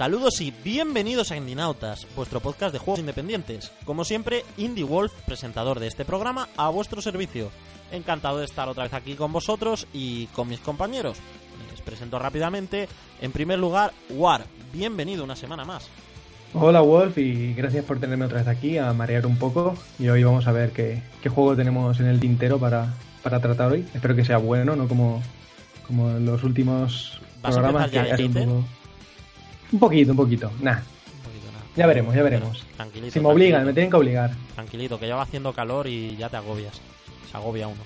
Saludos y bienvenidos a Indinautas, vuestro podcast de juegos independientes. Como siempre, Indie Wolf, presentador de este programa, a vuestro servicio. Encantado de estar otra vez aquí con vosotros y con mis compañeros. Les presento rápidamente. En primer lugar, War, bienvenido una semana más. Hola Wolf y gracias por tenerme otra vez aquí a marear un poco. Y hoy vamos a ver qué, qué juego tenemos en el tintero para, para tratar hoy. Espero que sea bueno, no como, como los últimos ¿Vas a programas que un, poco... un poquito, un poquito. Nah, Un poquito nada. ya veremos, ya veremos. Tranquilito, Si me obligan, me tienen que obligar. Tranquilito, que ya va haciendo calor y ya te agobias. Se agobia uno.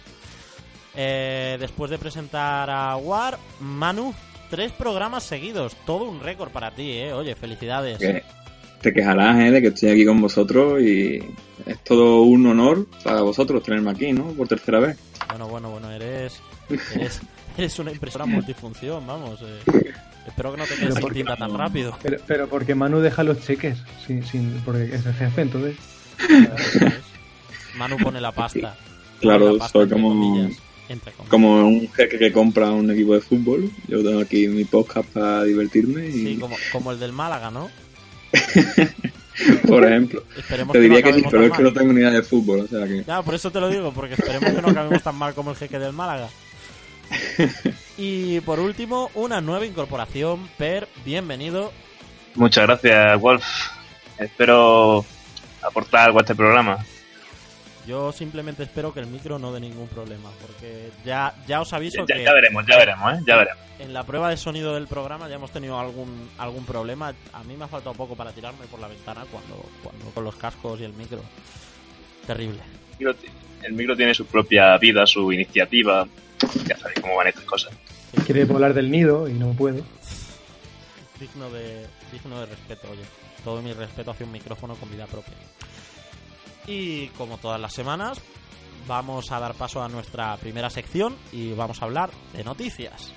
Eh, después de presentar a War, Manu, tres programas seguidos. Todo un récord para ti, ¿eh? Oye, felicidades. te quejarás ¿eh? de que estoy aquí con vosotros y es todo un honor para vosotros tenerme aquí, ¿no? Por tercera vez. Bueno, bueno, bueno, eres, eres, eres una impresora multifunción, vamos. eh. Espero que no te quedes sin tinta tan rápido. Pero, pero porque Manu deja los cheques, sin, sin, porque es el jefe, entonces. Manu pone la pasta. Claro, la pasta soy entre como- comillas, entre comillas. Como un jeque que compra un equipo de fútbol. Yo tengo aquí mi podcast para divertirme y, Sí, como, como el del Málaga, ¿no? por ejemplo, Esperemos te que diría no que sí, pero es que no tengo ni idea de fútbol, o sea que... Ya, por eso te lo digo, porque esperemos que no acabemos tan mal como el jeque del Málaga. Y por último, una nueva incorporación. Per, bienvenido. Muchas gracias, Wolf. Espero aportar algo a este programa. Yo simplemente espero que el micro no dé ningún problema, porque ya, ya os aviso Ya, que ya veremos, ya veremos, ¿eh? Ya veremos. en la prueba de sonido del programa ya hemos tenido algún algún problema. A mí me ha faltado poco para tirarme por la ventana cuando, cuando con los cascos y el micro. Terrible. El micro tiene su propia vida, su iniciativa. Ya sabéis cómo van estas cosas. Quiere volar del nido y no puede. Digno de, digno de respeto, oye. Todo mi respeto hacia un micrófono con vida propia. Y como todas las semanas, vamos a dar paso a nuestra primera sección y vamos a hablar de noticias.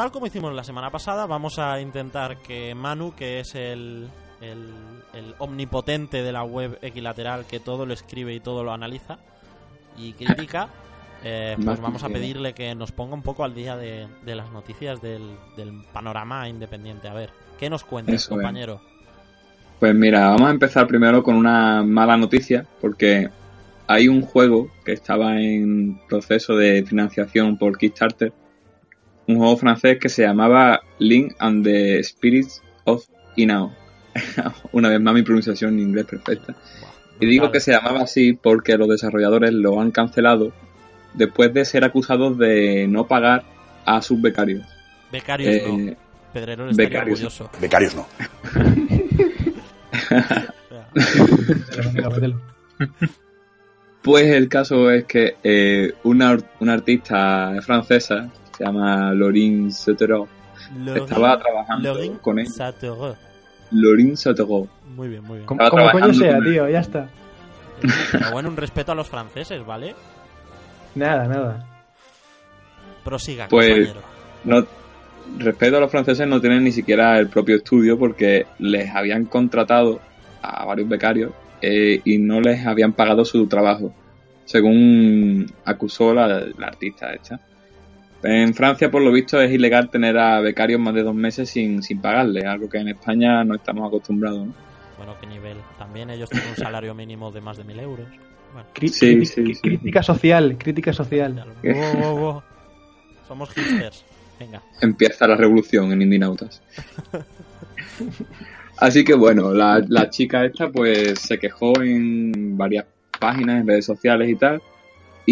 Tal como hicimos la semana pasada, vamos a intentar que Manu, que es el, el, el omnipotente de la web equilateral, que todo lo escribe y todo lo analiza y critica, eh, pues vamos a pedirle que nos ponga un poco al día de, de las noticias del, del panorama independiente. A ver, ¿qué nos cuentas, Eso es. compañero? Pues mira, vamos a empezar primero con una mala noticia, porque hay un juego que estaba en proceso de financiación por Kickstarter, un juego francés que se llamaba Link and the Spirits of Inao. una vez más mi pronunciación en inglés perfecta. Y digo que se llamaba así porque los desarrolladores lo han cancelado después de ser acusados de no pagar a sus becarios. Becarios no. Eh, Pedrerol becarios. orgulloso. Becarios no. Pues el caso es que eh, una, una artista francesa, se llama Laurine Sauterot, estaba trabajando Lorin con. Satereux. Laurine Sauterot. Muy bien, muy bien. Como, como coño sea, él. tío, ya está. Pero bueno, un respeto a los franceses, ¿vale? Nada, nada. Prosiga, Pues- compañero. No, respeto a los franceses no tienen ni siquiera el propio estudio porque les habían contratado a varios becarios eh, y no les habían pagado su trabajo, según acusó la, la artista esta. En Francia, por lo visto, es ilegal tener a becarios más de dos meses sin, sin pagarles, algo que en España no estamos acostumbrados. ¿no? Bueno, qué nivel. También ellos tienen un salario mínimo de más de mil euros. Bueno, Cri- Sí, criti- sí, sí. Crítica social, crítica social. wow, wow. Somos hipsters. Venga. empieza la revolución en Indinautas. Así que bueno, la, la chica esta pues se quejó en varias páginas, en redes sociales y tal,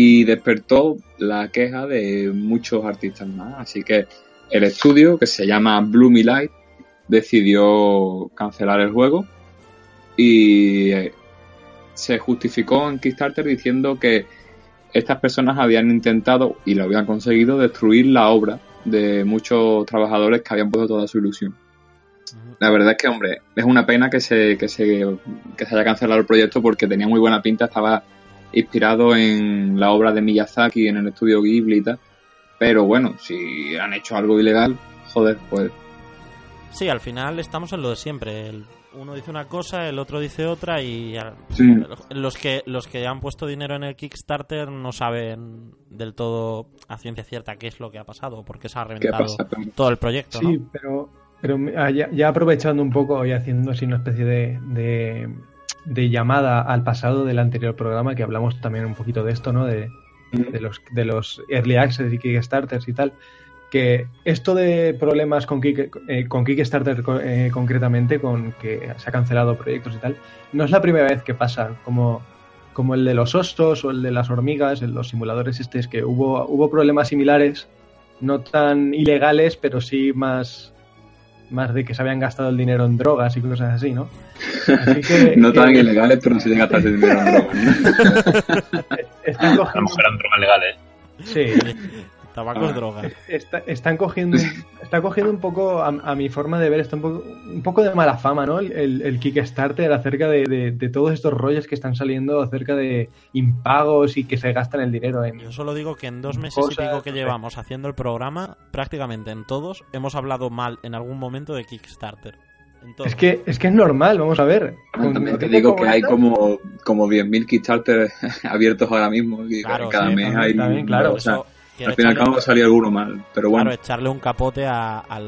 y despertó la queja de muchos artistas más. Así que el estudio, que se llama Bloomy Light, decidió cancelar el juego y eh, se justificó en Kickstarter diciendo que estas personas habían intentado y lo habían conseguido destruir la obra de muchos trabajadores que habían puesto toda su ilusión. La verdad es que, hombre, es una pena que se, que se, que se haya cancelado el proyecto porque tenía muy buena pinta, estaba inspirado en la obra de Miyazaki en el estudio Ghibli y tal. Pero bueno, si han hecho algo ilegal, joder, pues Sí, al final estamos en lo de siempre. El- uno dice una cosa, el otro dice otra y Sí. los que los que han puesto dinero en el Kickstarter no saben del todo a ciencia cierta qué es lo que ha pasado, por qué se ha ¿qué reventado todo el proyecto, Sí, ¿no? pero, pero ah, ya, ya aprovechando un poco y haciendo así una especie de, de, de llamada al pasado del anterior programa, que hablamos también un poquito de esto, ¿no? De, de los, de los early access y Kickstarters y tal, que esto de problemas con, Kick- eh, con Kickstarter eh, concretamente, con que se ha cancelado proyectos y tal, no es la primera vez que pasa, como, como el de los ostos o el de las hormigas, en los simuladores estos, que hubo, hubo problemas similares, no tan ilegales, pero sí más, más de que se habían gastado el dinero en drogas y cosas así, ¿no? Así que, No tan que ilegales, pero sí llega ese dinero en drogas, ¿no? están A lo mejor eran drogas legales. sí, Tabaco es Ah. droga. Está- están cogiendo está cogiendo un poco a, a mi forma de ver está un poco un poco de mala fama no el, el- el Kickstarter acerca de, de- de todos estos rollos que están saliendo acerca de impagos y que se gastan el dinero en Yo solo digo que en dos meses Cosas, y pico que llevamos haciendo el programa, prácticamente en todos hemos hablado mal en algún momento de Kickstarter. Es que es que es normal vamos a ver Con También te digo que hay como, como 10.000 Kickstarter abiertos ahora mismo. Y Claro, cada sí, mes también, hay. también, claro. o sea, Eso, quiero al fin y al echarle- cabo salió alguno mal. Pero bueno, Claro, echarle un capote a, al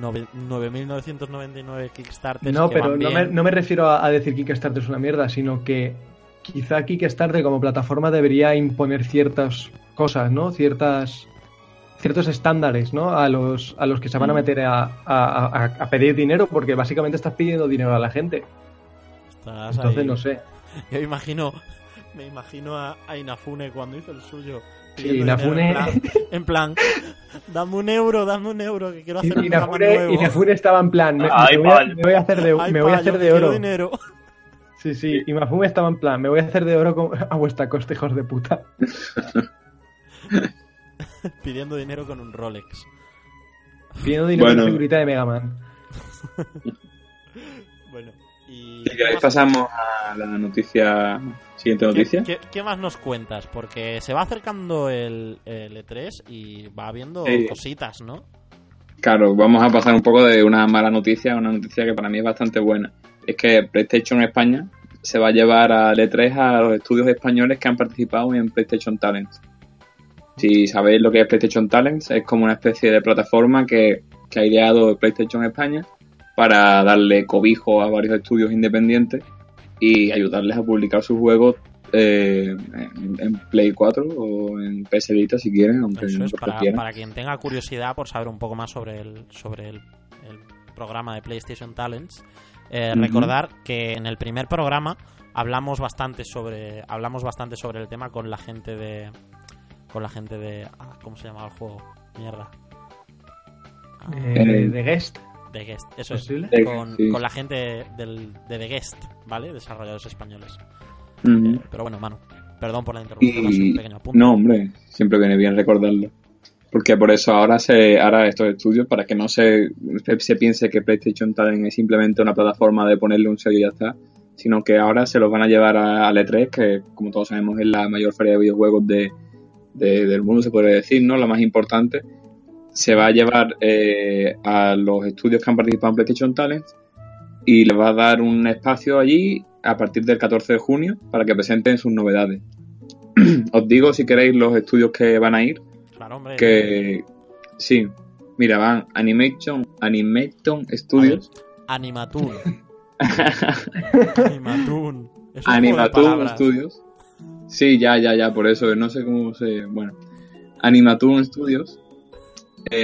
nove- 9.999 Kickstarter. no que pero van no me, bien. no me refiero a, a decir Kickstarter es una mierda sino que quizá Kickstarter como plataforma debería imponer ciertas cosas no ciertas ciertos estándares ¿no? a los a los que se van a Mm. meter a, a- a- a pedir dinero porque básicamente estás pidiendo dinero a la gente Estás entonces ahí. no sé Yo imagino, me imagino a, a Inafune cuando hizo el suyo. Sí, Inafune- En plan, en plan, dame un euro, dame un euro, que quiero hacer un Inafune, nuevo. Inafune estaba en plan me, Ay, me voy, a, me voy a hacer de, Ay, me voy a hacer de oro dinero. sí sí Inafune estaba en plan me voy a hacer de oro con- a vuestra costa hijos de puta Pidiendo dinero con un Rolex. pidiendo dinero Bueno. de figurita de Mega Man Bueno, y... si queréis pasamos a la noticia. Siguiente noticia. ¿Qué, qué, qué más nos cuentas? Porque se va acercando el, el E3 y va habiendo cositas, ¿no? Claro, vamos a pasar un poco de una mala noticia a una noticia que para mí es bastante buena. Es que PlayStation España se va a llevar al E3 a los estudios españoles que han participado en PlayStation Talents. Si sabéis lo que es PlayStation Talents, es como una especie de plataforma que, que ha ideado PlayStation España para darle cobijo a varios estudios independientes y ayudarles a publicar sus juegos eh, en, en Play 4 o en PS Vita si quieren, aunque Eso no es se para, para quien tenga curiosidad por saber un poco más sobre el, sobre el, el programa de PlayStation Talents. eh. Recordar que en el primer programa hablamos bastante sobre hablamos bastante sobre el tema con la gente de con la gente de ah, ¿cómo se llamaba el juego? Mierda. Ah, Eh, de Guest de Guest, eso es. posible Con, sí. con la gente del, de The Guest, ¿vale? Desarrolladores españoles. Eh, pero bueno, Manu, perdón por la interrupción, Y un pequeño apunte. no, hombre, siempre viene bien recordarlo. Porque por eso ahora se hará estos estudios para que no se, se piense que PlayStation Talent es simplemente una plataforma de ponerle un sello y ya está, sino que ahora se los van a llevar a, al E3, que como todos sabemos es la mayor feria de videojuegos de, de- del mundo, se podría decir, ¿no? La más importante. Se va a llevar eh, a los estudios que han participado en PlayStation Talent y les va a dar un espacio allí a partir del 14 de junio para que presenten sus novedades. Os digo si queréis los estudios que van a ir, Claro, hombre. que sí, mira, van Animation, Animation Studios, Animatoon. Animatoon. Es. Studios. Sí, ya, ya, ya, por eso, no sé cómo se, bueno, Animatoon Studios,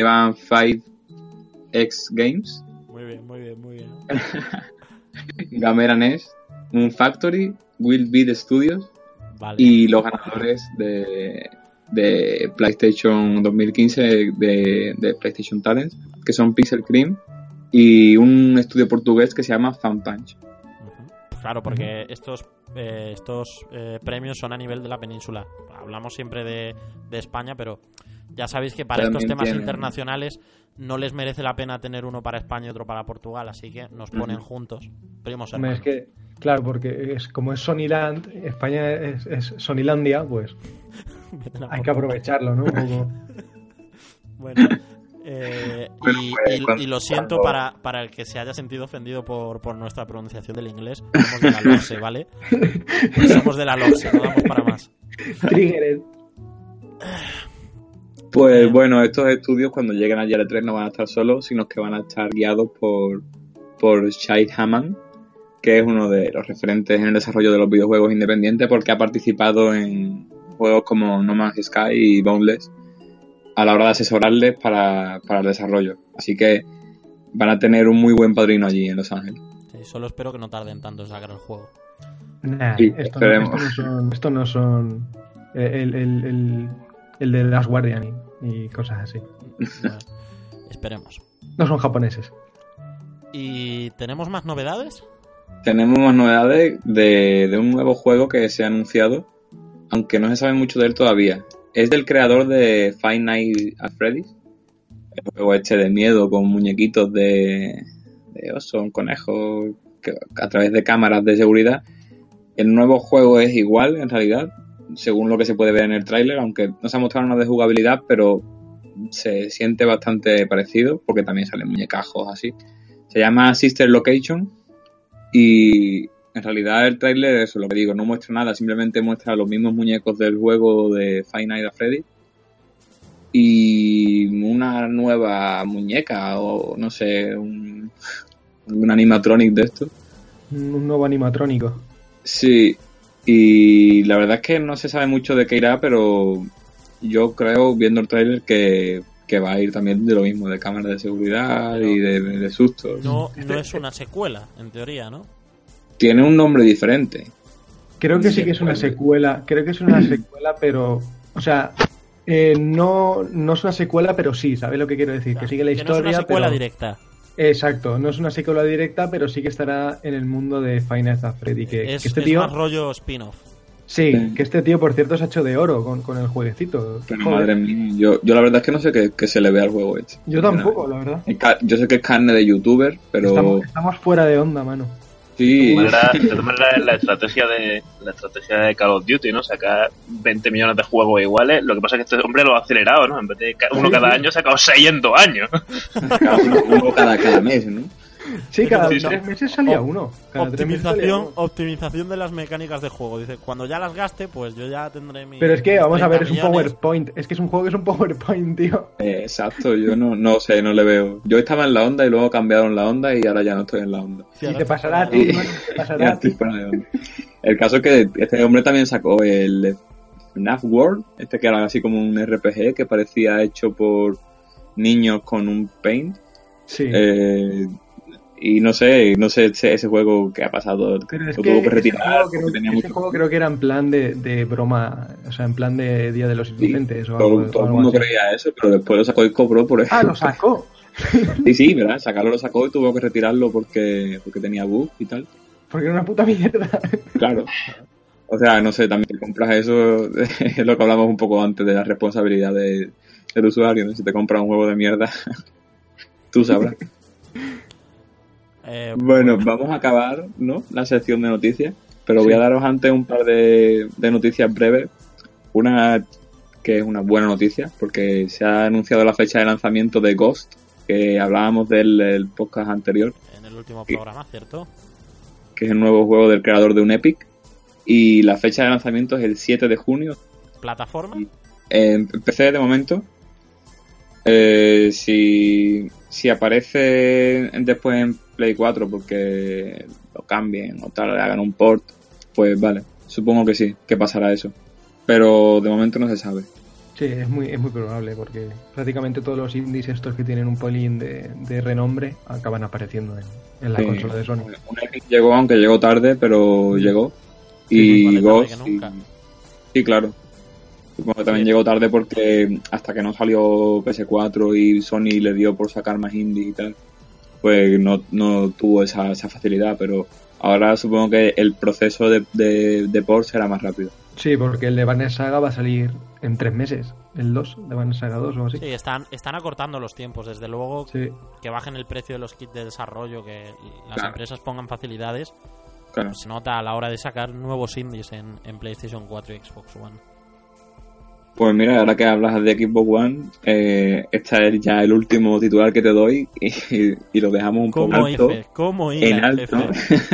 van 5X Games, Muy bien, muy bien, muy bien. Gamera Nest, Moon Factory, Will Beat Studios Vale. y los ganadores de, de PlayStation 2015 de, de PlayStation Talents, que son Pixel Cream y un estudio portugués que se llama Fan Punch. Claro, porque estos eh, estos eh, premios son a nivel de la península. Hablamos siempre de, de España, pero ya sabéis que para También estos temas tienen- internacionales no les merece la pena tener uno para España y otro para Portugal, así que nos ponen juntos, primos Hombre, hermanos. es que Claro, porque es como es Sonyland, España es, es Sonylandia, pues hay que aprovecharlo, ¿no? Un poco. Bueno, eh, Bueno, y, pues, y- cuando- y lo siento cuando- para, para el que se haya sentido ofendido por, por nuestra pronunciación del inglés. Somos de la LOSE, ¿vale? Somos de la LOSE, no damos para más. Triggered. Pues bueno, estos estudios cuando lleguen a Yale 3 no van a estar solos, sino que van a estar guiados por, por Shai Haman, que es uno de los referentes en el desarrollo de los videojuegos independientes porque ha participado en juegos como No Man's Sky y Boundless a la hora de asesorarles para, para el desarrollo. Así que van a tener un muy buen padrino allí en Los Ángeles. Sí, solo espero que no tarden tanto en sacar el juego. Nah, Sí, esto, no, esperemos. esto no son, esto no son eh, el, el, el, el de Last Guardian y, cosas así. Bueno, esperemos. No son japoneses. ¿Y tenemos más novedades? Tenemos más novedades de, de un nuevo juego que se ha anunciado, aunque no se sabe mucho de él todavía. Es del creador de Five Nights at Freddy's, el juego este de miedo con muñequitos de, de oso, un conejo, que, a través de cámaras de seguridad. El nuevo juego es igual, en realidad, según lo que se puede ver en el tráiler, aunque no se ha mostrado nada de jugabilidad, pero se siente bastante parecido, porque también salen muñecajos así. Se llama Sister Location y en realidad el tráiler, eso lo que digo, no muestra nada, simplemente muestra los mismos muñecos del juego de Five Nights at Freddy y una nueva muñeca o no sé, un, un animatronic de esto. Un un nuevo animatrónico. Sí, y la verdad es que no se sabe mucho de qué irá, pero yo creo, viendo el tráiler, que, que va a ir también de lo mismo, de cámaras de seguridad y de, de sustos. No, no es una secuela, en teoría, ¿no? Tiene un nombre diferente. Creo que sí que es una secuela. Creo que es una secuela, pero. O sea, eh, no, no es una secuela, pero sí, ¿sabes lo que quiero decir? que sigue la no es historia. una secuela pero- directa. Exacto, no es una secuela directa, pero sí que estará en el mundo de Nights at Freddy. Que, Es, que este es tío. más rollo spin-off. Sí, Sí. que este tío, por cierto, se ha hecho de oro con, con el jueguecito. Pero Joder, madre mía, yo, yo la verdad es que no sé qué, qué se le ve al juego este. Yo tampoco, la verdad. Yo sé que es carne de youtuber, pero Estamos, estamos fuera de onda, mano. Sí, De todas maneras- maneras, la estrategia de la estrategia de Call of Duty, ¿no? Sacar 20 millones de juegos iguales. Lo que pasa es que este hombre lo ha acelerado, ¿no? En vez de uno cada año, ha sacado 6 en dos años. uno cada, cada mes, ¿no? Sí, cada Sí, tres meses salía uno. Cada salía Optimización, uno. optimización de las mecánicas de juego. Dice, cuando ya las gaste, pues yo ya tendré mi. Pero es que, vamos a ver, es 30 un. PowerPoint. Es que es un juego que es un PowerPoint, tío. Eh, exacto, yo no, no sé, no le veo. Yo estaba en la onda y luego cambiaron la onda y ahora ya no estoy en la onda. Sí, y te pasará a ti, te pasará a. El caso es que este hombre también sacó el FNAF World, este que era así como un RPG que parecía hecho por niños con un paint. Sí. Eh, y no sé, no sé ese, ese juego que ha pasado, Pero es que tuvo que ese retirar juego tenía ese mucho juego creo que era en plan de, de broma, o sea, en plan de Día de los Sí, Inocentes o todo, algo, todo o el mundo así. creía eso, pero después lo sacó y cobró por eso. Ah, lo sacó. Sí, sí, ¿verdad? Sacarlo lo sacó y tuvo que retirarlo porque, porque tenía bug y tal. Porque era una puta mierda. Claro. O sea, no sé, también te compras eso, es lo que hablamos un poco antes de la responsabilidad de- del usuario, ¿no? Si te compras un juego de mierda, tú sabrás. Eh, Bueno, vamos a acabar, ¿no? La sección de noticias, pero voy a daros antes un par de, de noticias breves. Una que es una buena noticia, porque se ha anunciado la fecha de lanzamiento de Ghost, que hablábamos del el podcast anterior, en el último programa, ¿cierto? que es el nuevo juego del creador de un Epic. Y la fecha de lanzamiento es el 7 de junio, ¿Plataforma? En PC de momento. Eh, si, si aparece después en Play 4 porque lo cambien o tal, le hagan un port, pues vale, supongo que sí, que pasará eso. Pero de momento no se sabe. Sí, es muy, es muy probable porque prácticamente todos los indies estos que tienen un polín de, de renombre acaban apareciendo en, en la Sí. consola de Sony. Un Epic llegó, aunque llegó tarde, pero llegó. Sí, Y Ghost. y- sí, claro. Supongo que también Sí. llegó tarde porque hasta que no salió PS4 y Sony le dio por sacar más indies y tal, pues no, no tuvo esa, esa facilidad, pero ahora supongo que el proceso de, de, de port será más rápido. Sí, porque el de Banner Saga va a salir en tres meses. El 2 de Banner Saga 2 o así. Sí, están, están acortando los tiempos. Desde luego, Sí. que bajen el precio de los kits de desarrollo, que las Claro. empresas pongan facilidades, Claro. se nota a la hora de sacar nuevos indies en, en PlayStation 4 y Xbox One. Pues mira, ahora que hablas de Xbox One, eh, este es ya el último titular que te doy y, y lo dejamos un poco ¿Cómo alto. hice? ¿Cómo En alto.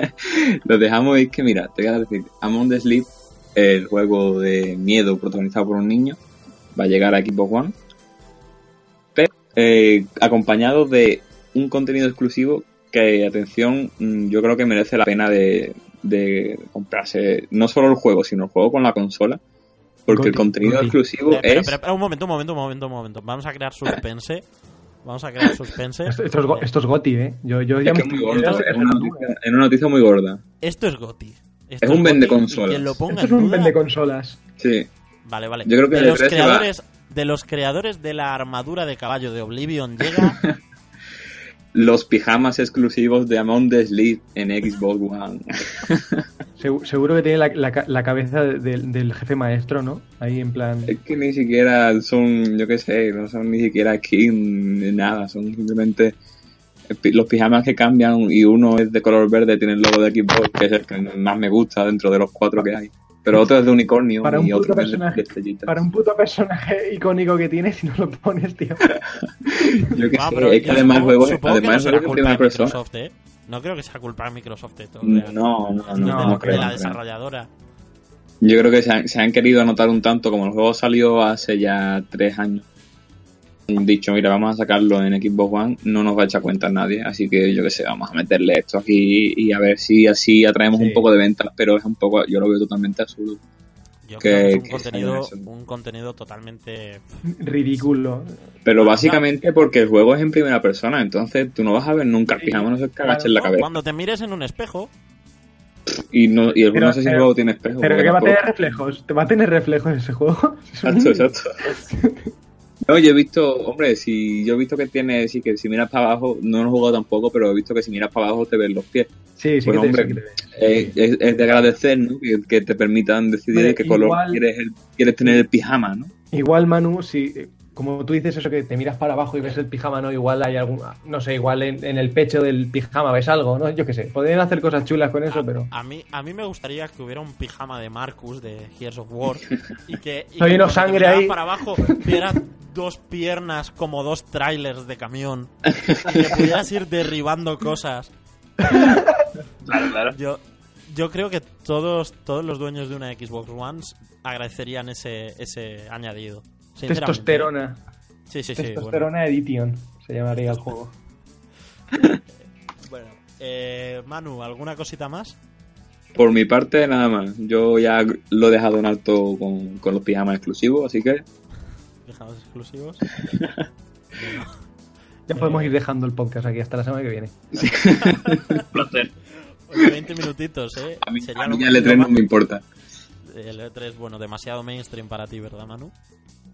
lo dejamos es que, mira, te voy a decir, Among the Sleep, el juego de miedo protagonizado por un niño, va a llegar a Xbox One, pero eh, acompañado de un contenido exclusivo que, atención, mm, yo creo que merece la pena de, de comprarse no solo el juego, sino el juego con la consola, porque el Goti, contenido Goti. exclusivo es... espera, espera, un momento, un momento, un momento, un momento. Vamos a crear suspense. Vamos a crear suspense. Esto, esto es, esto es Goti, ¿eh? Yo, yo ya es me que es muy gordo, esto es una noticia, es una noticia muy gorda. Esto es Goti. Esto Es un lo ponga esto es en un duda- vende consolas. Sí, Vale, vale. Yo creo que de el los E3 se va- creadores de los creadores de la armadura de caballo de Oblivion llega los pijamas exclusivos de Among the Sleep en Xbox One. Segu- Seguro que tiene la, la ca- la cabeza del, del jefe maestro, ¿no? Ahí en plan... Es que ni siquiera son, yo qué sé, no son ni siquiera skin ni nada, son simplemente los pijamas que cambian y uno es de color verde, tiene el logo de Xbox, que es el que más me gusta dentro de los cuatro que hay. Pero otro es de unicornio Para un y otro puto es de- personaje. de estrellitas. Para un puto personaje icónico que tiene, si no lo pones, tío. Yo Ah, sé, pero es que además el juego, supongo que además no es primera de persona. Microsoft, ¿eh? No creo que sea culpa de Microsoft esto. No, no, no, de, no, no de creo, la no creo. desarrolladora. Yo creo que se han, se han querido anotar un tanto, como el juego salió hace ya tres años. Han dicho, mira, vamos a sacarlo en Xbox One, no nos va a echar cuenta nadie, así que yo qué sé, vamos a meterle esto aquí y a ver si así atraemos Sí. un poco de ventas, pero es un poco, yo lo veo totalmente absurdo. Yo Que- creo que es un que contenido, un contenido totalmente... Ridículo. Pero básicamente porque el juego es en primera persona, entonces tú no vas a ver nunca el pijama, no se te agache en la cabeza. Cuando te mires en un espejo, Y, no, y el Pero- no sé si el juego tiene espejo. Pero que va a tener reflejos. ¿Te va a tener reflejos ese juego? Exacto, exacto. No, yo he visto, hombre, si yo he visto que tiene, sí, que si miras para abajo, no lo he jugado tampoco, pero he visto que si miras para abajo te ven los pies. Sí, sí, Bueno, que te, hombre, sí que te ves. Es, es de agradecer, ¿no? Que, que te permitan decidir Hombre, qué color quieres, el- quieres tener el pijama, ¿no? Igual, Manu, si como tú dices eso que te miras para abajo y ves el pijama, ¿no? Igual hay algún, no sé, igual en, en el pecho del pijama ves algo, ¿no? Yo qué sé. Podrían hacer cosas chulas con eso, pero... a mí, a mí me gustaría que hubiera un pijama de Marcus de Gears of War y que, y que sangre ahí. para abajo vieras dos piernas como dos trailers de camión y que pudieras ir derribando cosas. Claro, claro. Yo, yo creo que todos, todos los dueños de una Xbox One agradecerían ese, ese añadido. Testosterona. Sí, sí, sí. Bueno, Testosterona Edition se llamaría el juego. Bueno, eh, Manu, ¿alguna cosita más? Por mi parte, nada más. Yo ya lo he dejado en alto con, con los pijamas exclusivos, así que Dejamos exclusivos. Ya podemos ir dejando el podcast aquí hasta la semana que viene. Un placer. Oye, 20 minutitos, ¿eh? a mí, Sería a mí ya el lo E3 no me importa. El E3, bueno, demasiado mainstream para ti, ¿verdad, Manu?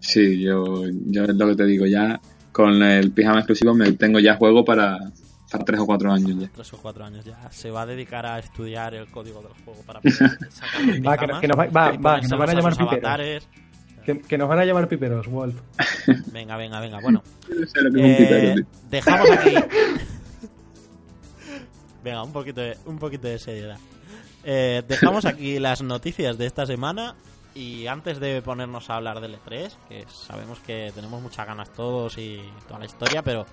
Sí, yo, yo es lo que te digo, ya con el pijama exclusivo me tengo ya juego para, para tres o cuatro años ya. Tres o cuatro años ya. Se va a dedicar a estudiar el código del juego para poder sacar los Va, que- nos va- va- que nos van a llamar piperos. Que, que nos van a llamar piperos, Wolf. Venga, venga, venga. Bueno, No sé lo que es un eh, pipero, dejamos aquí. venga, un poquito de, un poquito de seriedad. Eh, dejamos aquí las noticias de esta semana. Y antes de ponernos a hablar del E3, que sabemos que tenemos muchas ganas todos y toda la historia, pero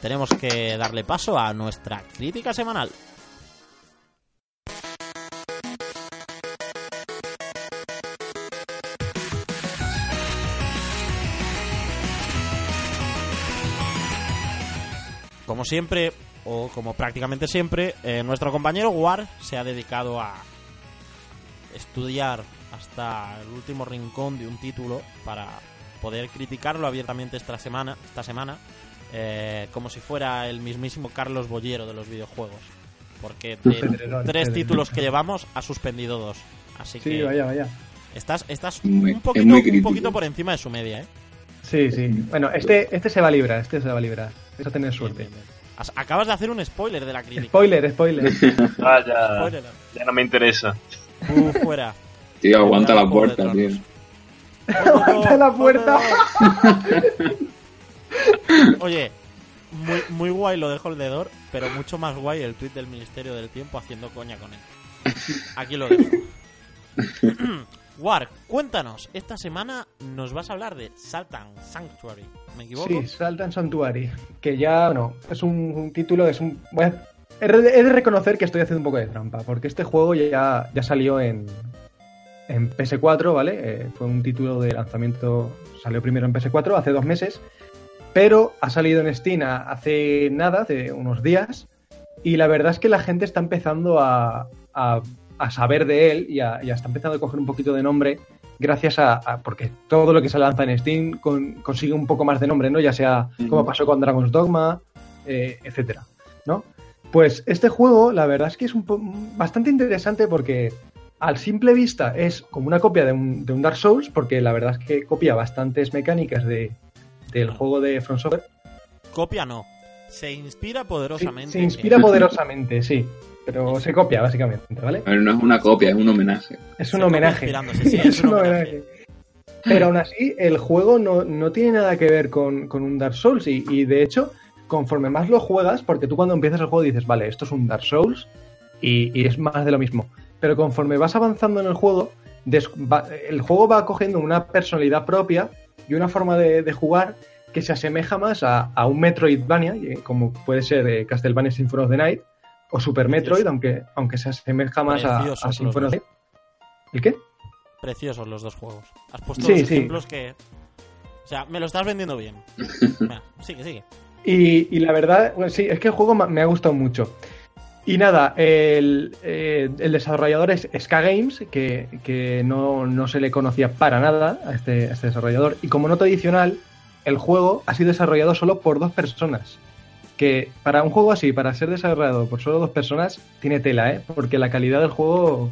tenemos que darle paso a nuestra crítica semanal. Como siempre, o como prácticamente siempre, eh, nuestro compañero War se ha dedicado a estudiar hasta el último rincón de un título para poder criticarlo abiertamente esta semana, esta semana eh, como si fuera el mismísimo Carlos Bollero de los videojuegos. Porque de Pedrerol, tres Pedrerol. títulos que llevamos ha suspendido dos. Así Sí, que vaya, vaya. estás, estás Muy- un, poquito, un poquito por encima de su media, ¿eh? Sí, sí. Bueno, este, este se va a librar, este se va a librar. Eso tener suerte. bien, bien. Has- Acabas de hacer un spoiler de la crítica. Spoiler, spoiler. Ah, ya, Spoiler. ya no me interesa. Uh, fuera. Tío, aguanta la puerta, tío. Aguanta la puerta. Oye, muy, muy guay lo de Holdedor, pero mucho más guay el tweet del Ministerio del Tiempo haciendo coña con él. Aquí lo dejo. Wark, cuéntanos, esta semana nos vas a hablar de Saltan Sanctuary. ¿Me equivoco? Sí, Saltan Sanctuary. Que ya, bueno, es un, un título, es un. de he de reconocer que estoy haciendo un poco de trampa, porque este juego ya, ya salió en, en PS4, ¿vale? Eh, fue un título de lanzamiento, salió primero en PS4 hace dos meses, pero ha salido en Steam hace nada, hace unos días, y la verdad es que la gente está empezando a, a- a saber de él y, a- y está empezando a coger un poquito de nombre gracias a, a- porque todo lo que se lanza en Steam con- consigue un poco más de nombre, ¿no? Ya sea como pasó con Dragon's Dogma, eh, etcétera, ¿no? Pues este juego, la verdad es que es un bastante interesante porque al simple vista es como una copia de un, de un Dark Souls, porque la verdad es que copia bastantes mecánicas de, del juego de From Software. Copia no. Se inspira poderosamente. se inspira en- poderosamente, sí, pero se copia básicamente, ¿vale? A ver, no es una copia, es un homenaje. Es un homenaje. sí, es un homenaje. Pero aún así, el juego no, no tiene nada que ver con, con un Dark Souls. Y, y, de hecho, conforme más lo juegas, porque tú cuando empiezas el juego dices, vale, esto es un Dark Souls y, y es más de lo mismo. Pero conforme vas avanzando en el juego, va- el juego va cogiendo una personalidad propia y una forma de, de jugar que se asemeja más a, a un Metroidvania, eh, como puede ser eh, Castlevania Symphony of the Night o Super Metroid, aunque, aunque se asemeja más a, Preciosos a los Symphony of the. Night. ¿El qué? Preciosos los dos juegos. Has puesto Sí, sí. ejemplos que. O sea, me lo estás vendiendo bien. Sigue, sigue. Y, y la verdad, bueno, sí, es que el juego me ha gustado mucho. Y nada, el, eh, el desarrollador es Ska Games, que, que no, no se le conocía para nada a este, a este desarrollador. Y como nota adicional, el juego ha sido desarrollado solo por dos personas. Que para un juego así, para ser desarrollado por solo dos personas, tiene tela, ¿eh? Porque la calidad del juego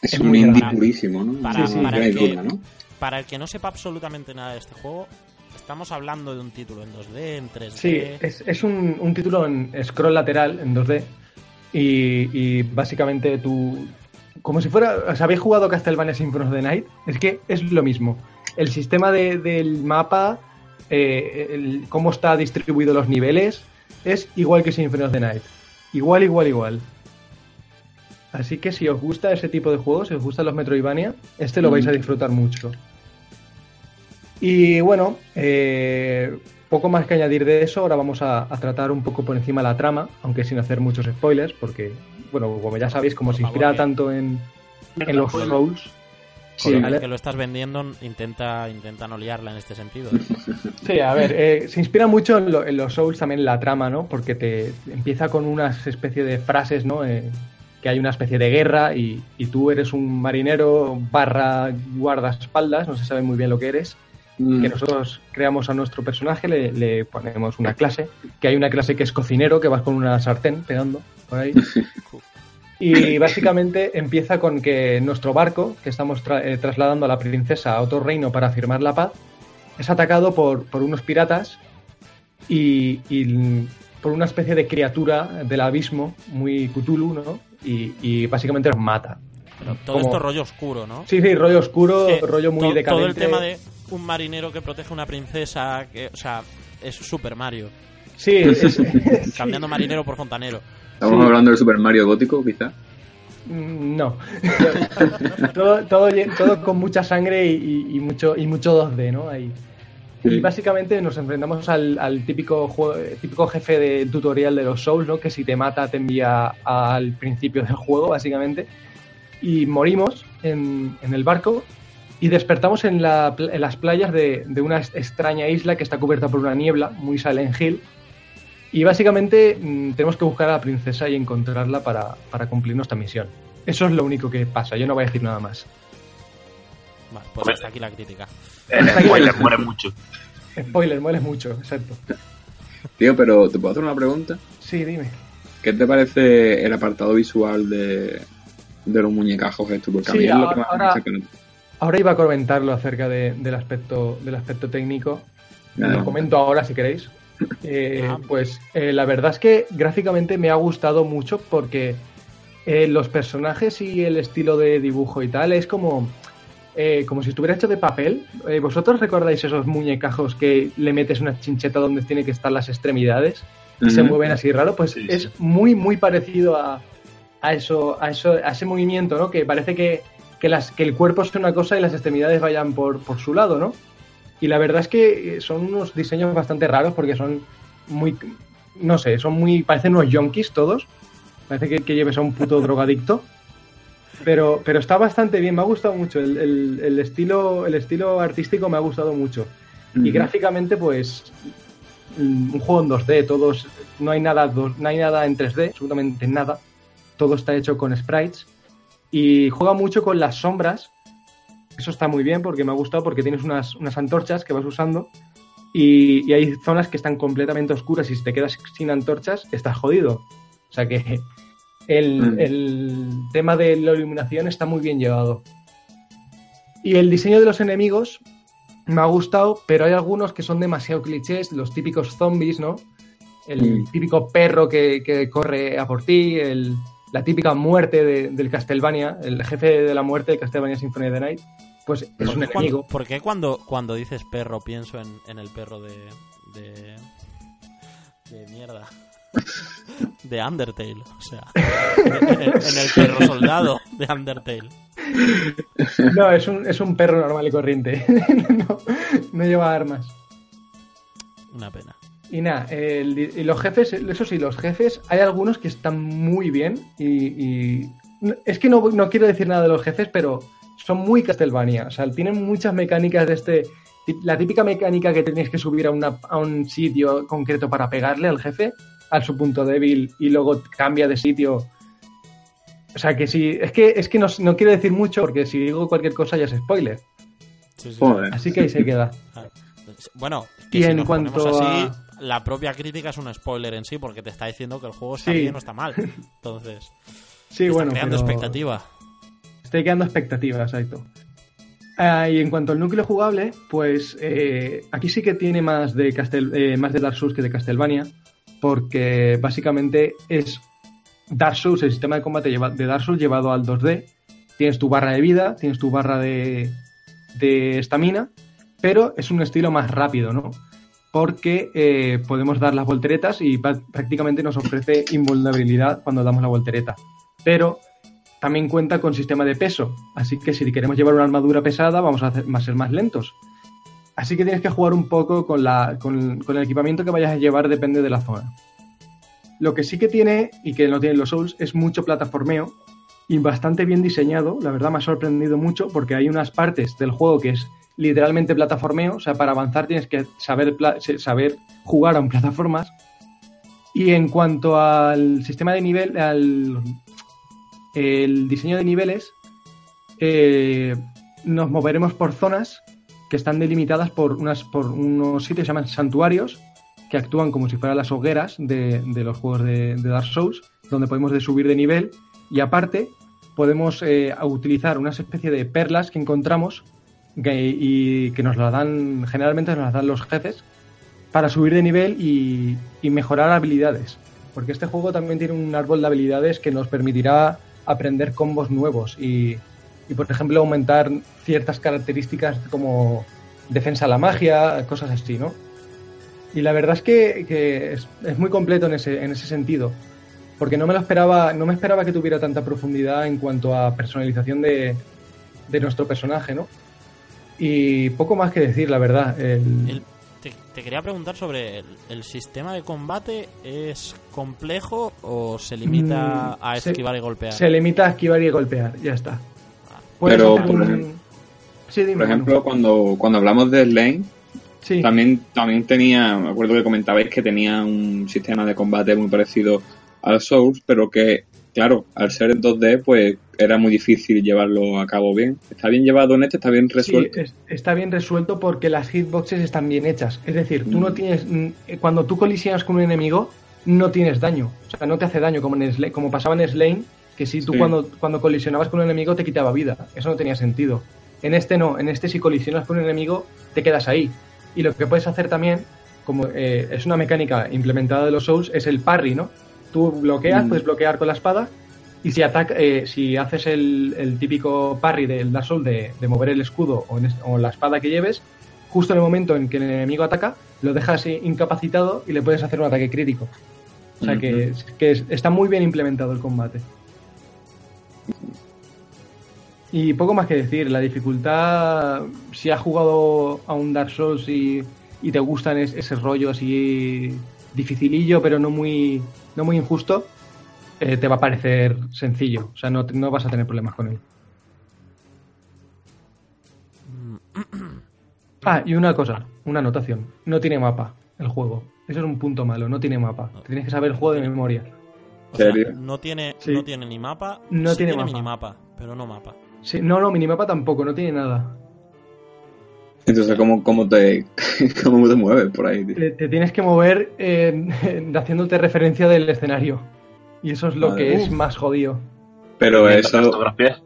Es, Es un muy indie grande. purísimo, ¿no? Para- Sí, sí, para no hay que- duda, ¿no? Para el que no sepa absolutamente nada de este juego, estamos hablando de un título en 2D, en 3D. Sí, es, es un, un título en scroll lateral, en 2D. Y, y básicamente tú. Como si fuera. ¿Os habéis jugado Castlevania Symphony of the Night? Es que es lo mismo. El sistema de- del mapa, eh, el- cómo está distribuido los niveles, es igual que Symphony of the Night. Igual, igual, igual. Así que si os gusta ese tipo de juegos, si os gustan los Metroidvania, este lo vais a Mm. disfrutar mucho. Y bueno, eh, poco más que añadir de eso, ahora vamos a, a tratar un poco por encima la trama, aunque sin hacer muchos spoilers, porque, bueno, como ya sabéis, como Por se favor, inspira tanto en, en los. Souls, sí, ¿vale? que lo estás vendiendo, intenta, intenta no liarla en este sentido. Sí, a ver, eh, se inspira mucho en, lo- en los Souls también la trama, ¿no? Porque te empieza con una especie de frases, ¿no? Eh, que hay una especie de guerra y, y tú eres un marinero barra guardaespaldas, no se sabe muy bien lo que eres, Mm. que nosotros creamos a nuestro personaje, le, le ponemos una clase, que hay una clase que es cocinero, que vas con una sartén pegando por ahí. Y básicamente empieza con que nuestro barco, que estamos tra- eh, trasladando a la princesa a otro reino para firmar la paz, es atacado por, por unos piratas y, y por una especie de criatura del abismo, muy Cthulhu, ¿no? Y, y básicamente los mata. Pero todo Como- esto rollo oscuro, ¿no? Sí, sí, rollo oscuro, rollo muy to- decadente. Todo el tema de un marinero que protege a una princesa, que, o sea, es Super Mario. Sí, es- es- Cambiando marinero por fontanero. Estamos sí. hablando del Super Mario gótico, quizá. Mm, No. todo, todo, con mucha sangre y, y- y mucho, y mucho 2D, ¿no? Ahí. Y básicamente nos enfrentamos al, al típico, juego- típico jefe de tutorial de los Souls, ¿no? Que si te mata te envía al principio del juego, básicamente. Y morimos en, en el barco y despertamos en, la en las playas de, de una extraña isla que está cubierta por una niebla, muy Silent Hill. Y básicamente mm, tenemos que buscar a la princesa y encontrarla para, para cumplir nuestra misión. Eso es lo único que pasa, yo no voy a decir nada más. Vale, pues hasta aquí la crítica. El spoiler muere mucho. Spoiler, mueres mucho, exacto. Tío, pero ¿te puedo hacer una pregunta? Sí, dime. ¿Qué te parece el apartado visual de, de los muñecajos estos? Porque a Sí, mí es lo que más ahora- me Ahora iba a comentarlo acerca de- del, aspecto, del aspecto técnico. Lo comento ahora si queréis. Eh, Ah. pues eh, la verdad es que gráficamente me ha gustado mucho porque eh, los personajes y el estilo de dibujo y tal es como eh, como si estuviera hecho de papel. Eh, ¿Vosotros recordáis esos muñecajos que le metes una chincheta donde tiene que estar las extremidades y se mueven así raro? Pues Sí, es sí. muy, muy parecido a, a eso, a eso, a ese movimiento, ¿no? Que parece que, que, las, que el cuerpo es una cosa y las extremidades vayan por, por su lado, ¿no? Y la verdad es que eh, son unos diseños bastante raros porque son muy, no sé, son muy, parecen unos yonkis todos. Parece que, que lleves a un puto drogadicto. Pero, pero está bastante bien, me ha gustado mucho. El, el- el estilo, el estilo artístico me ha gustado mucho. Y gráficamente, pues, un juego en 2D, todos, no hay nada, no hay nada en 3D, absolutamente nada. Todo está hecho con sprites. Y juega mucho con las sombras. Eso está muy bien porque me ha gustado porque tienes unas, unas antorchas que vas usando. Y, y hay zonas que están completamente oscuras y si te quedas sin antorchas, estás jodido. O sea que el, Mm. el tema de la iluminación está muy bien llevado. Y el diseño de los enemigos me ha gustado, pero hay algunos que son demasiado clichés, los típicos zombies, ¿no? El Mm. típico perro que, que corre a por ti, el- la típica muerte de- del Castlevania, el jefe de la muerte de Castlevania Symphony of the Night, pues es ¿Por un qué enemigo. cuando, por qué cuando, cuando dices perro pienso en, en el perro de, de. de mierda? De Undertale, o sea. En, en el perro soldado de Undertale. No, es un, es un perro normal y corriente. no, no lleva armas. Una pena. Y nada, el- y los jefes, eso sí, los jefes, hay algunos que están muy bien y, y- es que no, no quiero decir nada de los jefes, pero son muy Castlevania, o sea, tienen muchas mecánicas de este, la típica mecánica que tenéis que subir a, una- a un sitio concreto para pegarle al jefe, a su punto débil y luego cambia de sitio. O sea, que sí, es que, es que no, no quiero decir mucho porque si digo cualquier cosa ya es spoiler, Sí, sí. Joder. así que ahí se queda. Bueno, que Y si en nos cuanto ponemos así, a- la propia crítica es un spoiler en sí, porque te está diciendo que el juego está Sí. bien o está mal. Entonces, Sí, está bueno, creando pero- expectativa. Estoy creando expectativas, exacto. Ah, y en cuanto al núcleo jugable, pues eh, aquí sí que tiene más de, Castel, eh, más de Dark Souls que de Castlevania, porque básicamente es Dark Souls, el sistema de combate de Dark Souls llevado al 2D. Tienes tu barra de vida, tienes tu barra de de estamina, pero es un estilo más rápido, ¿no? Porque eh, podemos dar las volteretas y prácticamente nos ofrece invulnerabilidad cuando damos la voltereta. Pero también cuenta con sistema de peso, así que si queremos llevar una armadura pesada vamos a, hacer- ser más lentos. Así que tienes que jugar un poco con, la, con, con el equipamiento que vayas a llevar, depende de la zona. Lo que sí que tiene, y que no tienen los Souls, es mucho plataformeo y bastante bien diseñado. La verdad me ha sorprendido mucho porque hay unas partes del juego que es literalmente plataformeo, o sea, para avanzar tienes que saber, saber jugar a un plataformas. Y en cuanto al sistema de nivel, al el diseño de niveles, eh, nos moveremos por zonas que están delimitadas por, unas, por unos sitios que se llaman santuarios, que actúan como si fueran las hogueras de, de los juegos de, Dark Souls, donde podemos de subir de nivel y aparte podemos eh, utilizar una especie de perlas que encontramos y que nos las dan, generalmente nos las dan los jefes, para subir de nivel y, mejorar habilidades. Porque este juego también tiene un árbol de habilidades que nos permitirá aprender combos nuevos y, y, por ejemplo, aumentar ciertas características como defensa a la magia, cosas así, ¿no? Y la verdad es que, que es, es muy completo en ese, en ese sentido. Porque no me lo esperaba, no me esperaba que tuviera tanta profundidad en cuanto a personalización de, de nuestro personaje, ¿no? Y poco más que decir, la verdad. El- El- te, te quería preguntar sobre el, el sistema de combate. ¿Es complejo o se limita Mm, a se- esquivar y golpear? Se limita a esquivar y golpear, ya está. Puedes Pero, por un- ejemplo- Sí, dime, Por ejemplo, cuando, cuando hablamos de Slane, Sí. también, también tenía, me acuerdo que comentabais que tenía un sistema de combate muy parecido al Souls, pero que, claro, al ser en 2D, pues era muy difícil llevarlo a cabo bien. ¿Está bien llevado en este? ¿Está bien resuelto? Sí, es- está bien resuelto porque las hitboxes están bien hechas. Es decir, tú no Mm. tienes. mm, Cuando tú colisionas con un enemigo, no tienes daño. O sea, no te hace daño como, en como pasaba en Slane, que si tú Sí. cuando, cuando colisionabas con un enemigo te quitaba vida. Eso no tenía sentido. En este no. En este, si colisionas con un enemigo, te quedas ahí. Y lo que puedes hacer también, como eh, es una mecánica implementada de los Souls, es el parry, ¿no? Tú bloqueas, Mm. puedes bloquear con la espada Y si ataca, eh, si haces el, el típico parry del Dark Souls de, de mover el escudo o, en o la espada que lleves, justo en el momento en que el enemigo ataca, lo dejas incapacitado y le puedes hacer un ataque crítico. O sea que, que es- está muy bien implementado el combate. Y poco más que decir, la dificultad, si has jugado a un Dark Souls y, y te gustan es- ese rollo así dificilillo, pero no muy, no muy injusto, eh, te va a parecer sencillo. O sea, no, no vas a tener problemas con él. Ah, y una cosa, una anotación. No tiene mapa el juego. Eso es un punto malo, no tiene mapa. Te tienes que saber el juego de memoria. O no tiene, Sí. no tiene ni mapa, No sí tiene tiene mapa. minimapa, pero no mapa. Sí, no, no, minimapa tampoco, no tiene nada. Entonces, ¿cómo, cómo, te, ¿cómo te mueves por ahí, tío? Te, te tienes que mover eh, haciéndote referencia del escenario. Y eso es lo Madre. que es Uf. más jodido. Pero eso... cartografía.